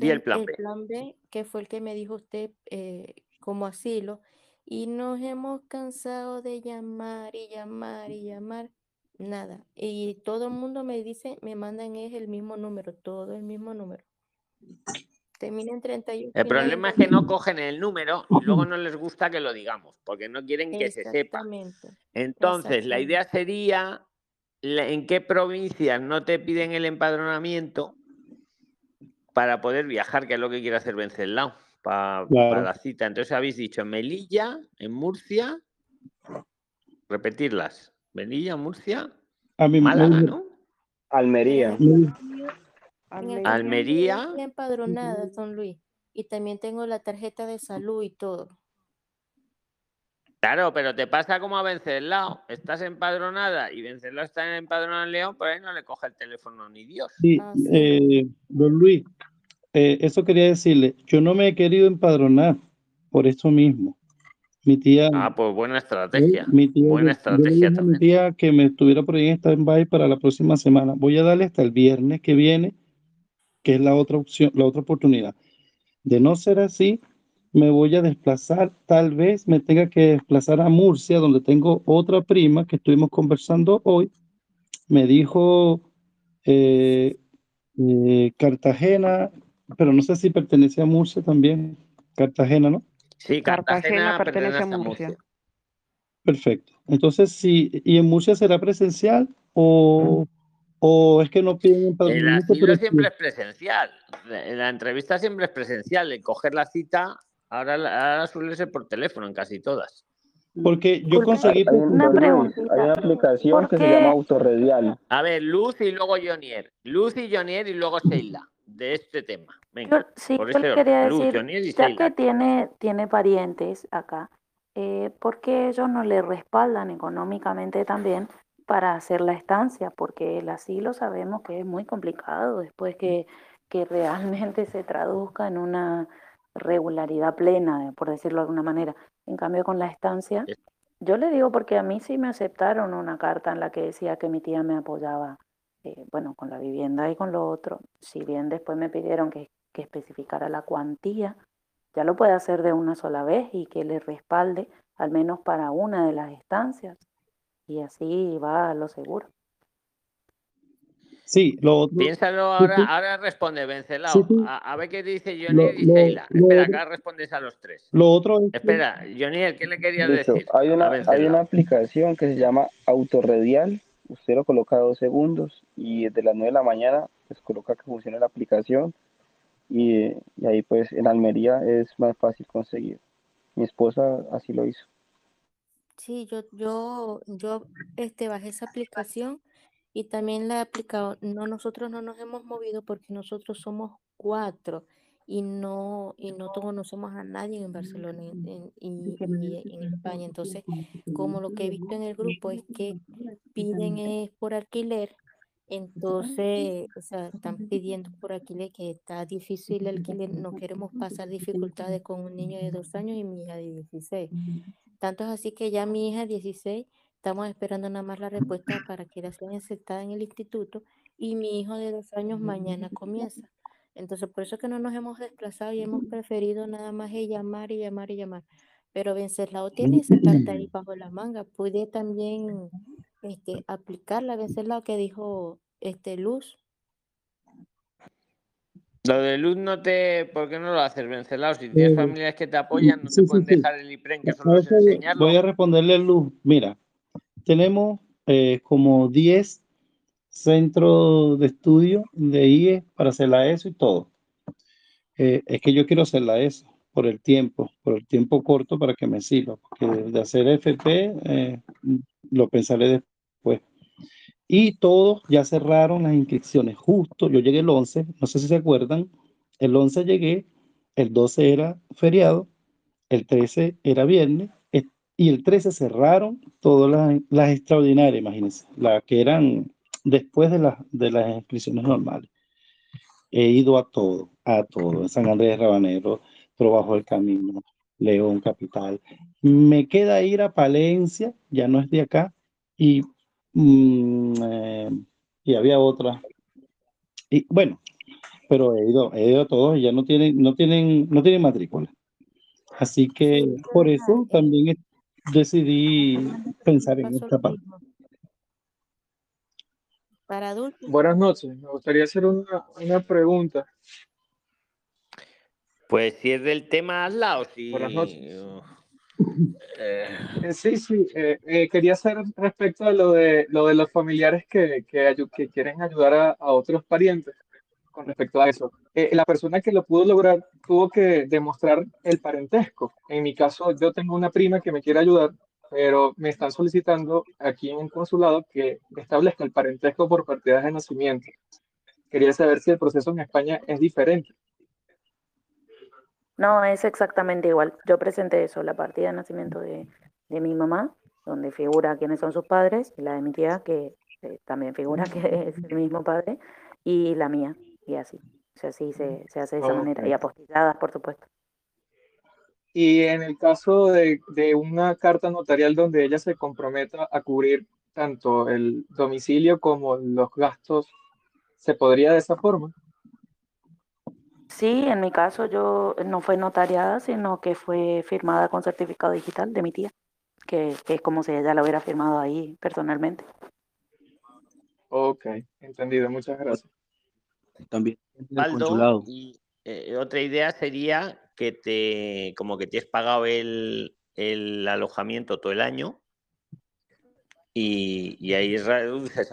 El Entonces, plan el B. plan B, que fue el que me dijo usted eh, como asilo, y nos hemos cansado de llamar y llamar y llamar, nada. Y todo el mundo me dice, me mandan es el mismo número, todo el mismo número. Termina en 38 El problema es que no cogen el número y luego no les gusta que lo digamos, porque no quieren que se sepa. Exactamente, Entonces, la idea sería en qué provincias no te piden el empadronamiento para poder viajar, que es lo que quiere hacer Venceslao pa- para Claro. la cita. Entonces habéis dicho en Melilla, en Murcia, repetirlas. Melilla, Murcia, A mí me Málaga, ¿no? Almería. Almería. yo estoy empadronada, don Luis, y también tengo la tarjeta de salud y todo. Claro, pero te pasa como a Venceslao. Estás empadronada y Venceslao está empadronado en León, por ahí no le coge el teléfono ni Dios. Sí, eh, don Luis, eh, eso quería decirle, yo no me he querido empadronar por eso mismo. Mi tía, Ah, pues buena estrategia. mi tía, Buena estrategia a mi también. tía que me estuviera por ahí en stand-by para la próxima semana. Voy a darle hasta el viernes que viene, que es la otra opción, la otra oportunidad. De no ser así, me voy a desplazar, tal vez me tenga que desplazar a Murcia, donde tengo otra prima que estuvimos conversando hoy. Me dijo eh, eh, Cartagena, pero no sé si pertenece a Murcia también. Cartagena, ¿no? Sí, Cartagena Cartagena pertenece a pertenece a Murcia. Murcia. Perfecto. Entonces, sí, ¿y en Murcia será presencial o, o es que no piden asilo pero siempre es presencial. La la entrevista siempre es presencial. El coger la cita, ahora, la- ahora suele ser por teléfono en casi todas. Porque yo conseguí Hay, un- Una hay una aplicación ¿Por que se llama? Autorredial. A ver, Luz y luego Jonier. Luz y Jonier y luego Sheila. De este tema. Yo, Venga, sí, por yo quería Luz, decir, ya que tiene, tiene parientes acá, eh, ¿por qué ellos no le respaldan económicamente también para hacer la estancia? Porque el asilo sabemos que es muy complicado después que, que realmente se traduzca en una regularidad plena, por decirlo de alguna manera. En cambio, con la estancia, yo le digo porque a mí sí me aceptaron una carta en la que decía que mi tía me apoyaba, eh, bueno, con la vivienda y con lo otro. Si bien después me pidieron que, que especificara la cuantía, ya lo puede hacer de una sola vez y que le respalde al menos para una de las estancias. Y así va a lo seguro. Sí, lo otro. Piénsalo sí, ahora, sí, ahora responde Vencelao. sí, sí. A, a ver qué dice Lo, Jonier y lo, Sheila. lo Espera, acá respondes a los tres. lo otro es que Espera, Jonier, ¿qué le querías decir Hay una, hay una aplicación que se llama Autorredial. Usted lo coloca dos segundos y desde las 9 de la mañana pues coloca que funcione la aplicación y, y ahí pues en Almería es más fácil conseguir. Mi esposa así lo hizo. Sí, yo, yo, yo este, bajé esa aplicación y también la he aplicado. No, nosotros no nos hemos movido porque nosotros somos cuatro y no, y no conocemos a nadie en Barcelona y en España. Entonces, como lo que he visto en el grupo es que piden es por alquiler, entonces, o sea, están pidiendo por alquiler que está difícil el alquiler, no queremos pasar dificultades con un niño de dos años y mi hija de 16. Tanto es así que ya mi hija 16, estamos esperando nada más la respuesta para que la sean aceptada en el instituto y mi hijo de dos años mañana comienza. Entonces, por eso es que no nos hemos desplazado y hemos preferido nada más llamar y llamar y llamar. Pero Venceslao tiene esa carta ahí bajo la manga. Puede también este, aplicarla, Venceslao, que dijo este, Luz. Lo de Luz no te. ¿Por qué no lo haces, Vencelao? Si tienes Eh, familiares que te apoyan, no sí, te sí, pueden sí. dejar el IPREN, que solo es enseñarlo. voy a responderle a Luz. Mira, tenemos eh, como 10 centros de estudio de IE para hacer la ESO y todo. Eh, es que yo quiero hacer la ESO por el tiempo, por el tiempo corto para que me sirva, porque de hacer FP eh, lo pensaré después. Y todos ya cerraron las inscripciones. Justo, yo llegué el 11, no sé si se acuerdan, el 11 llegué, el 12 era feriado, el 13 era viernes eh, y el 13 cerraron todas las, extraordinarias, imagínense, las que eran después de, las de las inscripciones normales. He ido a todo, a todo, en San Andrés de Rabanero, Trabajo del Camino, León Capital. Me queda ir a Palencia, ya no es de acá, y, mm, eh, y había otra. Y bueno, pero he ido, he ido a todos y ya no tienen, no tienen, no tienen matrícula. Así que por eso también decidí pensar en esta parte. Para adultos. Buenas noches, me gustaría hacer una, una pregunta. Pues si es del tema, hazla o si. Buenas noches. Eh, sí, sí, eh, eh, quería hacer respecto a lo de, lo de los familiares que, que, que quieren ayudar a, a otros parientes con respecto a eso. Eh, la persona que lo pudo lograr tuvo que demostrar el parentesco. En mi caso, yo tengo una prima que me quiere ayudar, pero me están solicitando aquí en el consulado que establezca el parentesco por partidas de nacimiento. quería saber si el proceso en España es diferente. No, es exactamente igual. Yo presenté eso, la partida de nacimiento de, de mi mamá, donde figura quiénes son sus padres, y la de mi tía, que eh, también figura que es el mismo padre, y la mía, y así. O sea, sí se, se hace de esa manera, y apostilladas, por supuesto. Y en el caso de, de una carta notarial donde ella se comprometa a cubrir tanto el domicilio como los gastos, ¿se podría de esa forma? Sí, en mi caso yo no fue notariada, sino que fue firmada con certificado digital de mi tía, que, que es como si ella la hubiera firmado ahí personalmente. Ok, entendido, muchas gracias. También Aldo, y eh, otra idea sería que te, como que te has pagado el, el alojamiento todo el año y, y ahí reduces.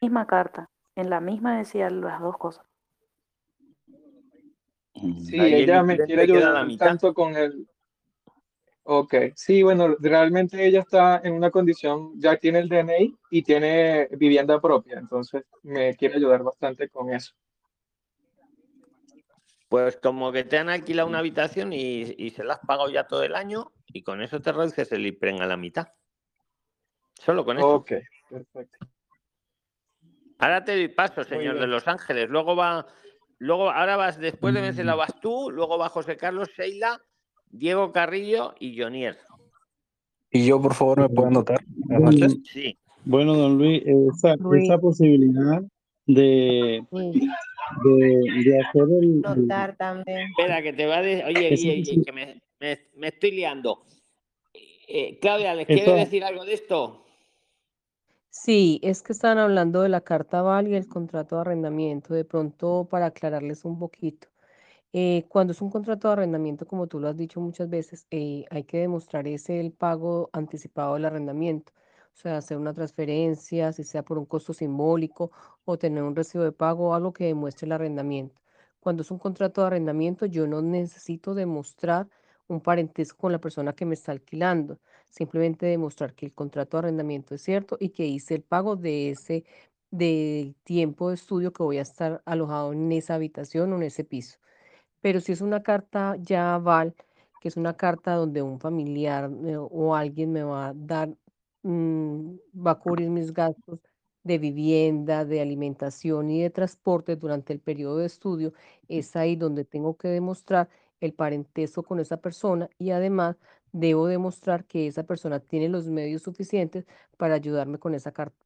Misma carta, en la misma decían las dos cosas. Sí, Ahí el ella me quiere la ayudar mitad. tanto con el... Ok, sí, bueno, realmente ella está en una condición, ya tiene el DNI y tiene vivienda propia, entonces me quiere ayudar bastante con eso. Pues como que te han alquilado una habitación y, y se la has pagado ya todo el año y con eso te reduces el IPREN a la mitad. Solo con eso. Ok, perfecto. Ahora te doy paso, señor de. Los Ángeles. Luego va, luego, ahora vas, después de Mm. Vencela vas tú, luego va José Carlos, Sheila, Diego Carrillo y Jonier. Y yo, por favor, me puedo anotar. Sí. Bueno, don Luis, esa, Luis. esa posibilidad de, de, de hacer el, el- Notar también. Espera, que te va a decir. Oye, oye, que me, me- me estoy liando. Eh, Claudia, ¿les quiere decir algo de esto? Sí, es que están hablando de la carta aval y el contrato de arrendamiento. De pronto, para aclararles un poquito. Eh, cuando es un contrato de arrendamiento, como tú lo has dicho muchas veces, eh, hay que demostrar ese el pago anticipado del arrendamiento. O sea, hacer una transferencia, si sea por un costo simbólico o tener un recibo de pago o algo que demuestre el arrendamiento. Cuando es un contrato de arrendamiento, yo no necesito demostrar un parentesco con la persona que me está alquilando. Simplemente demostrar que el contrato de arrendamiento es cierto y que hice el pago de ese del tiempo de estudio que voy a estar alojado en esa habitación o en ese piso. Pero si es una carta ya aval, que es una carta donde un familiar eh, o alguien me va a dar, mm, va a cubrir mis gastos de vivienda, de alimentación y de transporte durante el periodo de estudio, es ahí donde tengo que demostrar el parentesco con esa persona y además debo demostrar que esa persona tiene los medios suficientes para ayudarme con esa carta,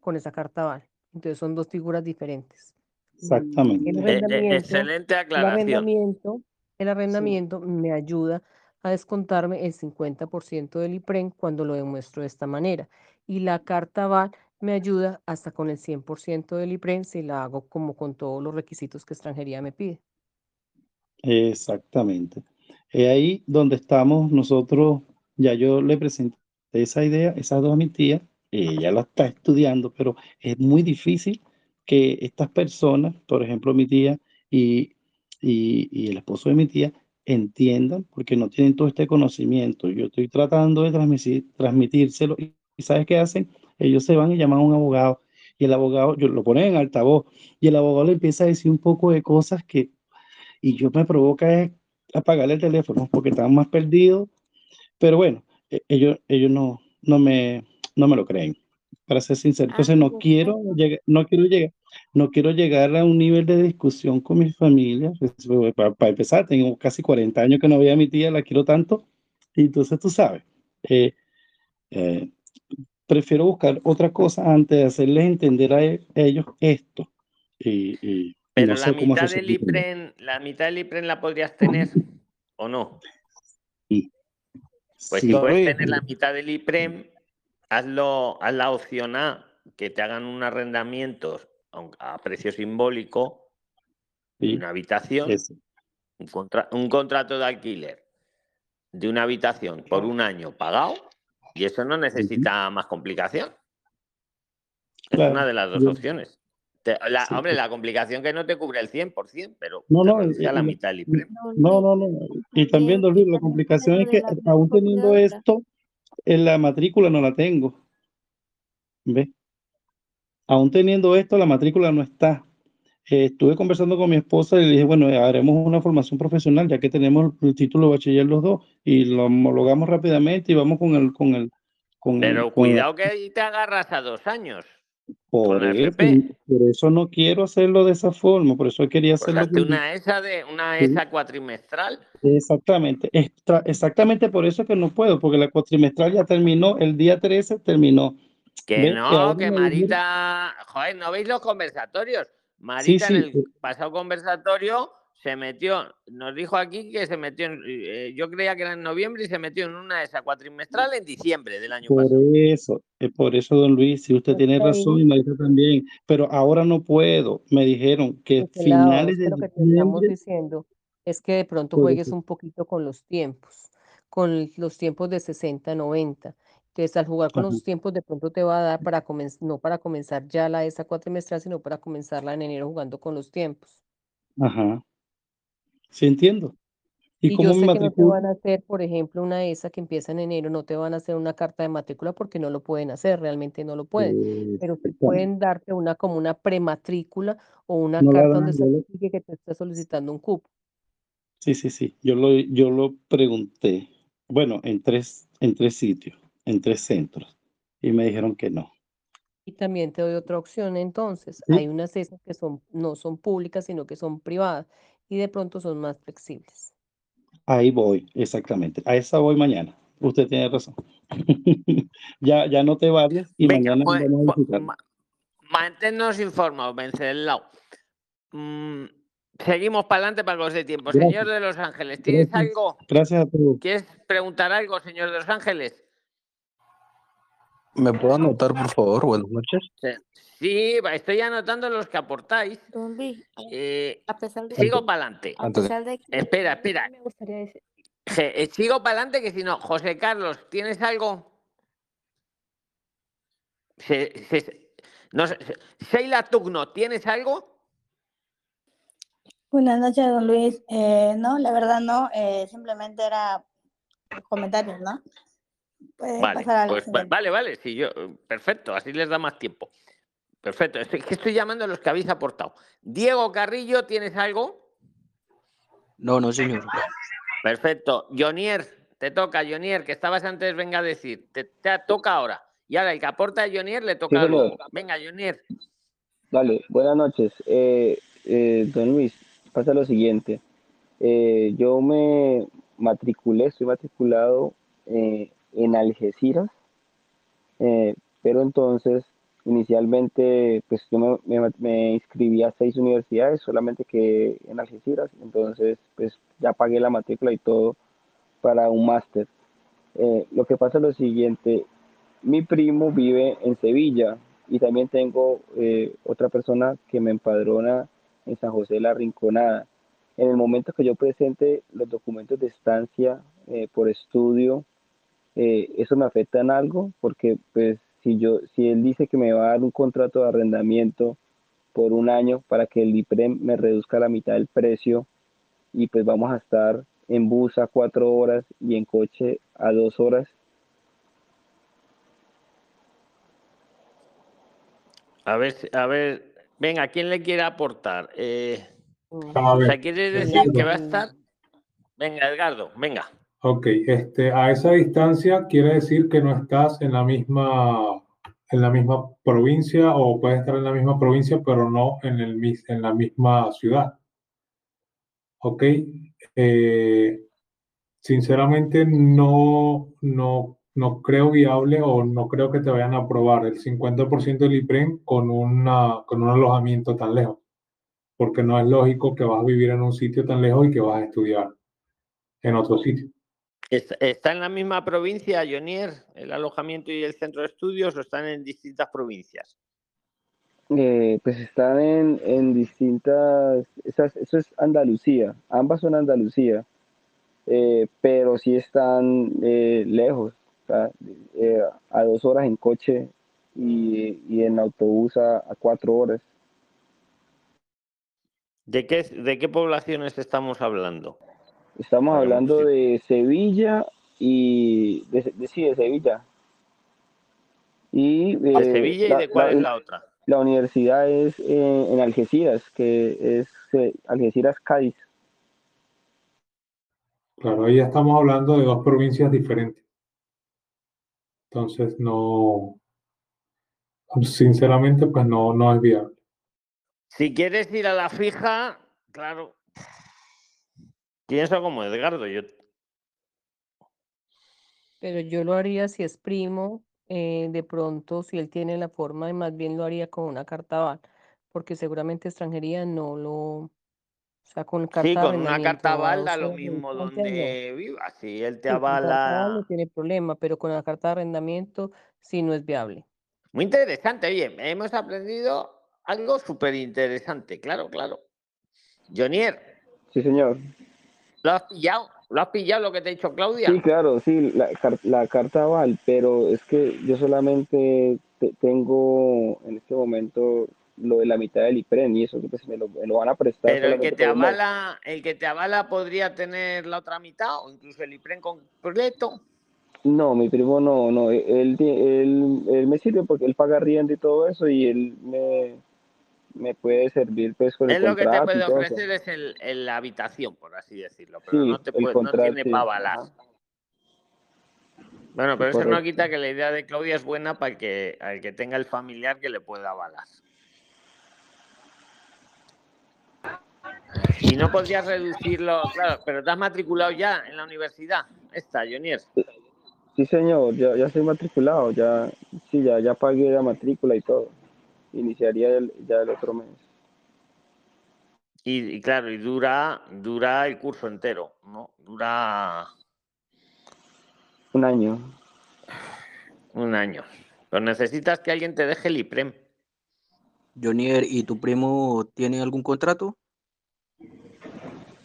con esa carta aval. Entonces son dos figuras diferentes. Exactamente. El Eh, eh, arrendamiento, excelente el aclaración. arrendamiento, el arrendamiento me ayuda a descontarme el 50% del IPREN cuando lo demuestro de esta manera. Y la carta aval me ayuda hasta con el 100% del IPREN si la hago como con todos los requisitos que extranjería me pide. Exactamente. Es ahí donde estamos nosotros, ya yo le presenté esa idea, esas dos a mi tía, ella la está estudiando, pero es muy difícil que estas personas, por ejemplo mi tía y, y, el esposo de mi tía, entiendan porque no tienen todo este conocimiento. Yo estoy tratando de transmitir, transmitírselo y ¿sabes qué hacen? Ellos se van y llaman a un abogado y el abogado, yo lo ponen en altavoz y el abogado le empieza a decir un poco de cosas que y yo me provoca es apagarle el teléfono porque están más perdidos, pero bueno, e- ellos, ellos no, no, me, no me lo creen, para ser sincero. Entonces no quiero llegar, no quiero llegar, no quiero llegar a un nivel de discusión con mi familia. pues, Para, para empezar, tengo casi 40 años que no veía a mi tía, la quiero tanto, y entonces tú sabes, eh, eh, prefiero buscar otra cosa antes de hacerles entender a, e- ellos esto. Y- y Pero no la sé mitad del IPREN, la mitad del IPREN la podrías tener o no. Pues Sí. si Don puedes tener la mitad del IPREM, hazlo, haz la opción A, que te hagan un arrendamiento aunque a precio simbólico de Sí, una habitación, un, contra- un contrato de alquiler de una habitación por un año pagado, y eso no necesita más complicación. Es Claro, una de las dos yo- opciones. Te- la- Sí, hombre, sí. la complicación que no te cubre el 100%, pero No, no, y- la mitad no, no, no. Y también, Luis, la complicación es que aún teniendo esto, en la matrícula no la tengo. ¿Ve? Aún teniendo esto, la matrícula no está. eh, estuve conversando con mi esposa y le dije, bueno, haremos una formación profesional ya que tenemos el título de bachiller los dos y lo homologamos rápidamente y vamos con el, con el, con el, Pero con el- cuidado que ahí te agarras a dos años. Por eso, FP. por eso no quiero hacerlo de esa forma, por eso quería hacerlo. una ESA de una Sí. ESA cuatrimestral. Exactamente, extra- exactamente por eso que no puedo, porque la cuatrimestral ya terminó, el día 13 terminó. Que ¿Ves? no, que Marita, joder, ¿no veis los conversatorios? Marita sí, en el pasado conversatorio se metió, nos dijo aquí que se metió, en- eh, yo creía que era en noviembre y se metió en una esa cuatrimestral en diciembre del año Por pasado. eso, es por eso, don Luis, si usted tiene razón y Marita también, pero ahora no puedo. Me dijeron que Porque finales de lo que te estamos diciembre, diciendo es que de pronto por juegues un poquito con los tiempos, con los tiempos de 60, 90. Entonces, al jugar con Ajá. los tiempos, de pronto te va a dar para comenzar, no para comenzar ya la esa cuatrimestral, sino para comenzarla en enero jugando con los tiempos. Ajá, sí entiendo. ¿Y Y cómo yo me sé que no te matriculo? van a hacer, por ejemplo, una ESA que empieza en enero, no te van a hacer una carta de matrícula porque no lo pueden hacer, realmente no lo pueden, pero sí Exactamente. pueden darte una como una prematrícula o una No la carta dan, donde yo lo- certifique que te está solicitando un cupo. Sí, sí, sí. Yo lo, yo lo pregunté. Bueno, en tres, en tres sitios, en tres centros. Y me dijeron que no. Y también te doy otra opción, entonces, Sí. hay unas ESAs que son, no son públicas, sino que son privadas y de pronto son más flexibles. Ahí voy, exactamente. A esa voy mañana. Usted tiene razón. ya, ya noté varias y Venga, mañana pues, vamos a pues, visitar. ma- manténnos informados, Venceslao. Mm, seguimos para adelante para los de tiempo. Gracias. Señor de Los Ángeles, ¿tienes Gracias. algo? Gracias a todos. ¿Quieres preguntar algo, señor de Los Ángeles? ¿Me puedo anotar, por favor? Buenas noches. Sí, estoy anotando los que aportáis. Don Luis, Eh, a pesar de sigo para adelante. a Antes de- pesar de que Espera, espera. me gustaría decir, Je- eh, sigo para adelante que si no, José Carlos, ¿tienes algo? Se- se- no sé, se- Sheila Tugno, ¿tienes algo? Buenas noches, don Luis. Eh, no, la verdad no, eh, simplemente era comentarios, ¿no? Vale, pasar pues vale, vale, sí, yo, perfecto, así les da más tiempo. Perfecto, estoy, que estoy llamando a los que habéis aportado. Diego Carrillo, ¿tienes algo? No, no, señor. Perfecto. Jonier, te toca, Jonier, que estabas antes, venga a decir, te, te toca ahora. Y ahora el que aporta a Jonier le toca señor. luego. Venga, Jonier. Dale, buenas noches. Eh, eh, don Luis, pasa lo siguiente. Eh, yo me matriculé, estoy matriculado eh, en Algeciras, eh, pero entonces inicialmente pues yo me, me, inscribí a seis universidades, solamente que en Algeciras, entonces pues ya pagué la matrícula y todo para un máster. Eh, lo que pasa es lo siguiente, mi primo vive en Sevilla y también tengo eh, otra persona que me empadrona en San José de la Rinconada. En el momento que yo presente los documentos de estancia eh, por estudio, eh, ¿eso me afecta en algo? Porque pues si yo, si él dice que me va a dar un contrato de arrendamiento por un año para que el IPREM me reduzca la mitad del precio y pues vamos a estar en bus a cuatro horas y en coche a dos horas, A ver, si- a ver, venga, ¿quién le quiere aportar? Eh, A o sea, ver, ¿quieres decir que va a estar? Venga, Edgardo, venga. Ok, este, a esa distancia quiere decir que no estás en la misma, en la misma provincia o puedes estar en la misma provincia, pero no en el, en la misma ciudad. Ok, eh, sinceramente no, no, no creo viable o no creo que te vayan a aprobar el 50% del IPREM con, una, con un alojamiento tan lejos, porque no es lógico que vas a vivir en un sitio tan lejos y que vas a estudiar en otro sitio. ¿Está, en la misma provincia, Jonier, el alojamiento y el centro de estudios o están en distintas provincias? Eh, pues están en, en distintas, esas- eso es Andalucía, ambas son Andalucía, eh, pero sí están eh, lejos, a dos horas en coche y, y en autobús a, a cuatro horas. ¿De qué, ¿De qué poblaciones estamos hablando? Estamos hablando sí. de Sevilla y de, de- sí, de Sevilla. Y ¿De eh, Sevilla y de cuál la- es la otra? la universidad es eh, en Algeciras, que es eh, Algeciras, Cádiz. Claro, ahí ya estamos hablando de dos provincias diferentes. Entonces, no, sinceramente, pues no, no es viable. Si quieres ir a la fija, claro. Pienso como Edgardo. Yo... Pero yo lo haría si es primo, eh, de pronto, si él tiene la forma, y más bien lo haría con una carta aval, porque seguramente extranjería no lo, o sea, con Sí, carta de con una carta a aval da 12 lo mismo donde viva. Si él te Sí, con carta aval no avala. tiene problema, pero con la carta de arrendamiento sí no es viable. Muy interesante, oye, hemos aprendido algo súper interesante, claro, claro. Jonier, Sí, señor. ¿Lo has pillado? ¿Lo has pillado lo que te ha dicho Claudia? Sí, claro, sí, la, la carta aval, pero es que yo solamente te- tengo en este momento lo de la mitad del IPREN y eso que pues me lo, me lo van a prestar Pero el que te avala, el que te avala podría tener la otra mitad o incluso el IPREN completo. No, mi primo no, no, él, ti- él, él me sirve porque él paga rienda y todo eso y él me, me puede servir pues con el Él lo que te puede ofrecer es el, el- la habitación, por así decirlo, pero Sí, no te puede, no tiene sí, ajá, Bueno, pero eso no quita que la idea de Claudia es buena para el que, al que tenga el familiar que le pueda avalar. Y no podrías reducirlo, claro, pero te has matriculado ya en la universidad, esta, Jonier. Sí, señor, ya, ya estoy matriculado, ya, sí, ya, ya pagué la matrícula y todo. Iniciaría el- ya el otro mes. Y, y claro, y dura, dura el curso entero, ¿no? Dura Un año. un año. Pero necesitas que alguien te deje el IPREM. Jonier, ¿y tu primo tiene algún contrato?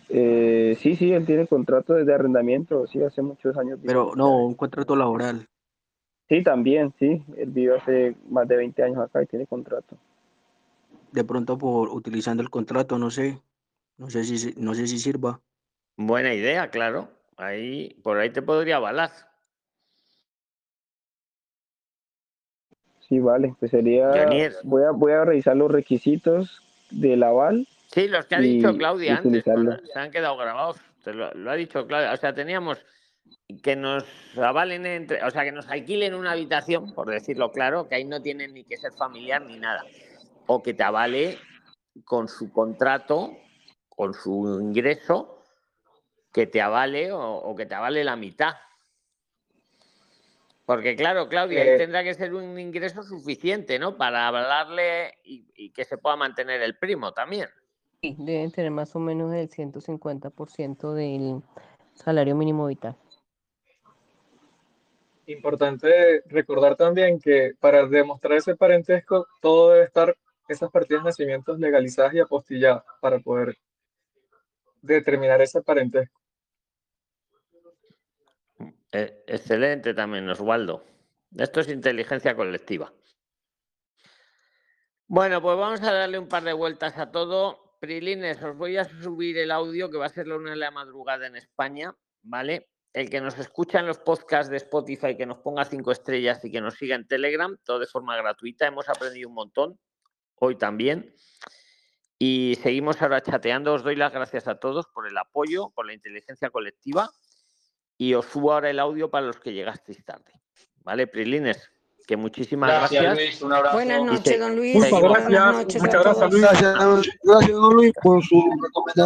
Eh, sí, sí, él tiene contrato de arrendamiento, sí, hace muchos años. Pero no, un contrato laboral. Sí, también, sí, él vive hace más de 20 años acá y tiene contrato. De pronto por utilizando el contrato, no sé, no sé si si- no sé si sirva. Buena idea, claro. Ahí, por ahí te podría avalar. Sí, vale, pues sería, voy a, voy a revisar los requisitos del aval Sí, los que ha y, dicho Claudia antes, se han quedado grabados. Te lo, lo ha dicho Claudia. O sea, teníamos que nos avalen entre, o sea, que nos alquilen una habitación, por decirlo claro, que ahí no tienen ni que ser familiar ni nada. O que te avale con su contrato, con su ingreso, que te avale o, o que te avale la mitad. Porque claro, Claudia, ahí Eh, tendrá que ser un ingreso suficiente, ¿no? Para avalarle y, y que se pueda mantener el primo también. Sí, deben tener más o menos el 150% del salario mínimo vital. Importante recordar también que para demostrar ese parentesco, todo debe estar, esas partidas de nacimientos legalizadas y apostilladas para poder determinar ese parentesco. Eh, excelente también, Osvaldo. Esto es inteligencia colectiva. Bueno, pues vamos a darle un par de vueltas a todo. Prilines, os voy a subir el audio que va a ser la una de la madrugada en España, ¿vale? El que nos escucha en los podcasts de Spotify, que nos ponga cinco estrellas y que nos siga en Telegram, todo de forma gratuita. Hemos aprendido un montón, hoy también. Y seguimos ahora chateando. Os doy las gracias a todos por el apoyo, por la inteligencia colectiva. Y os subo ahora el audio para los que llegasteis tarde. ¿Vale, Prilines? Que muchísimas Gracias, gracias. Luis. Un abrazo. Buenas noches, don Luis. seguimos- Buenas noches Muchas gracias. Luis. Gracias, gracias, don Luis, por su recomendación.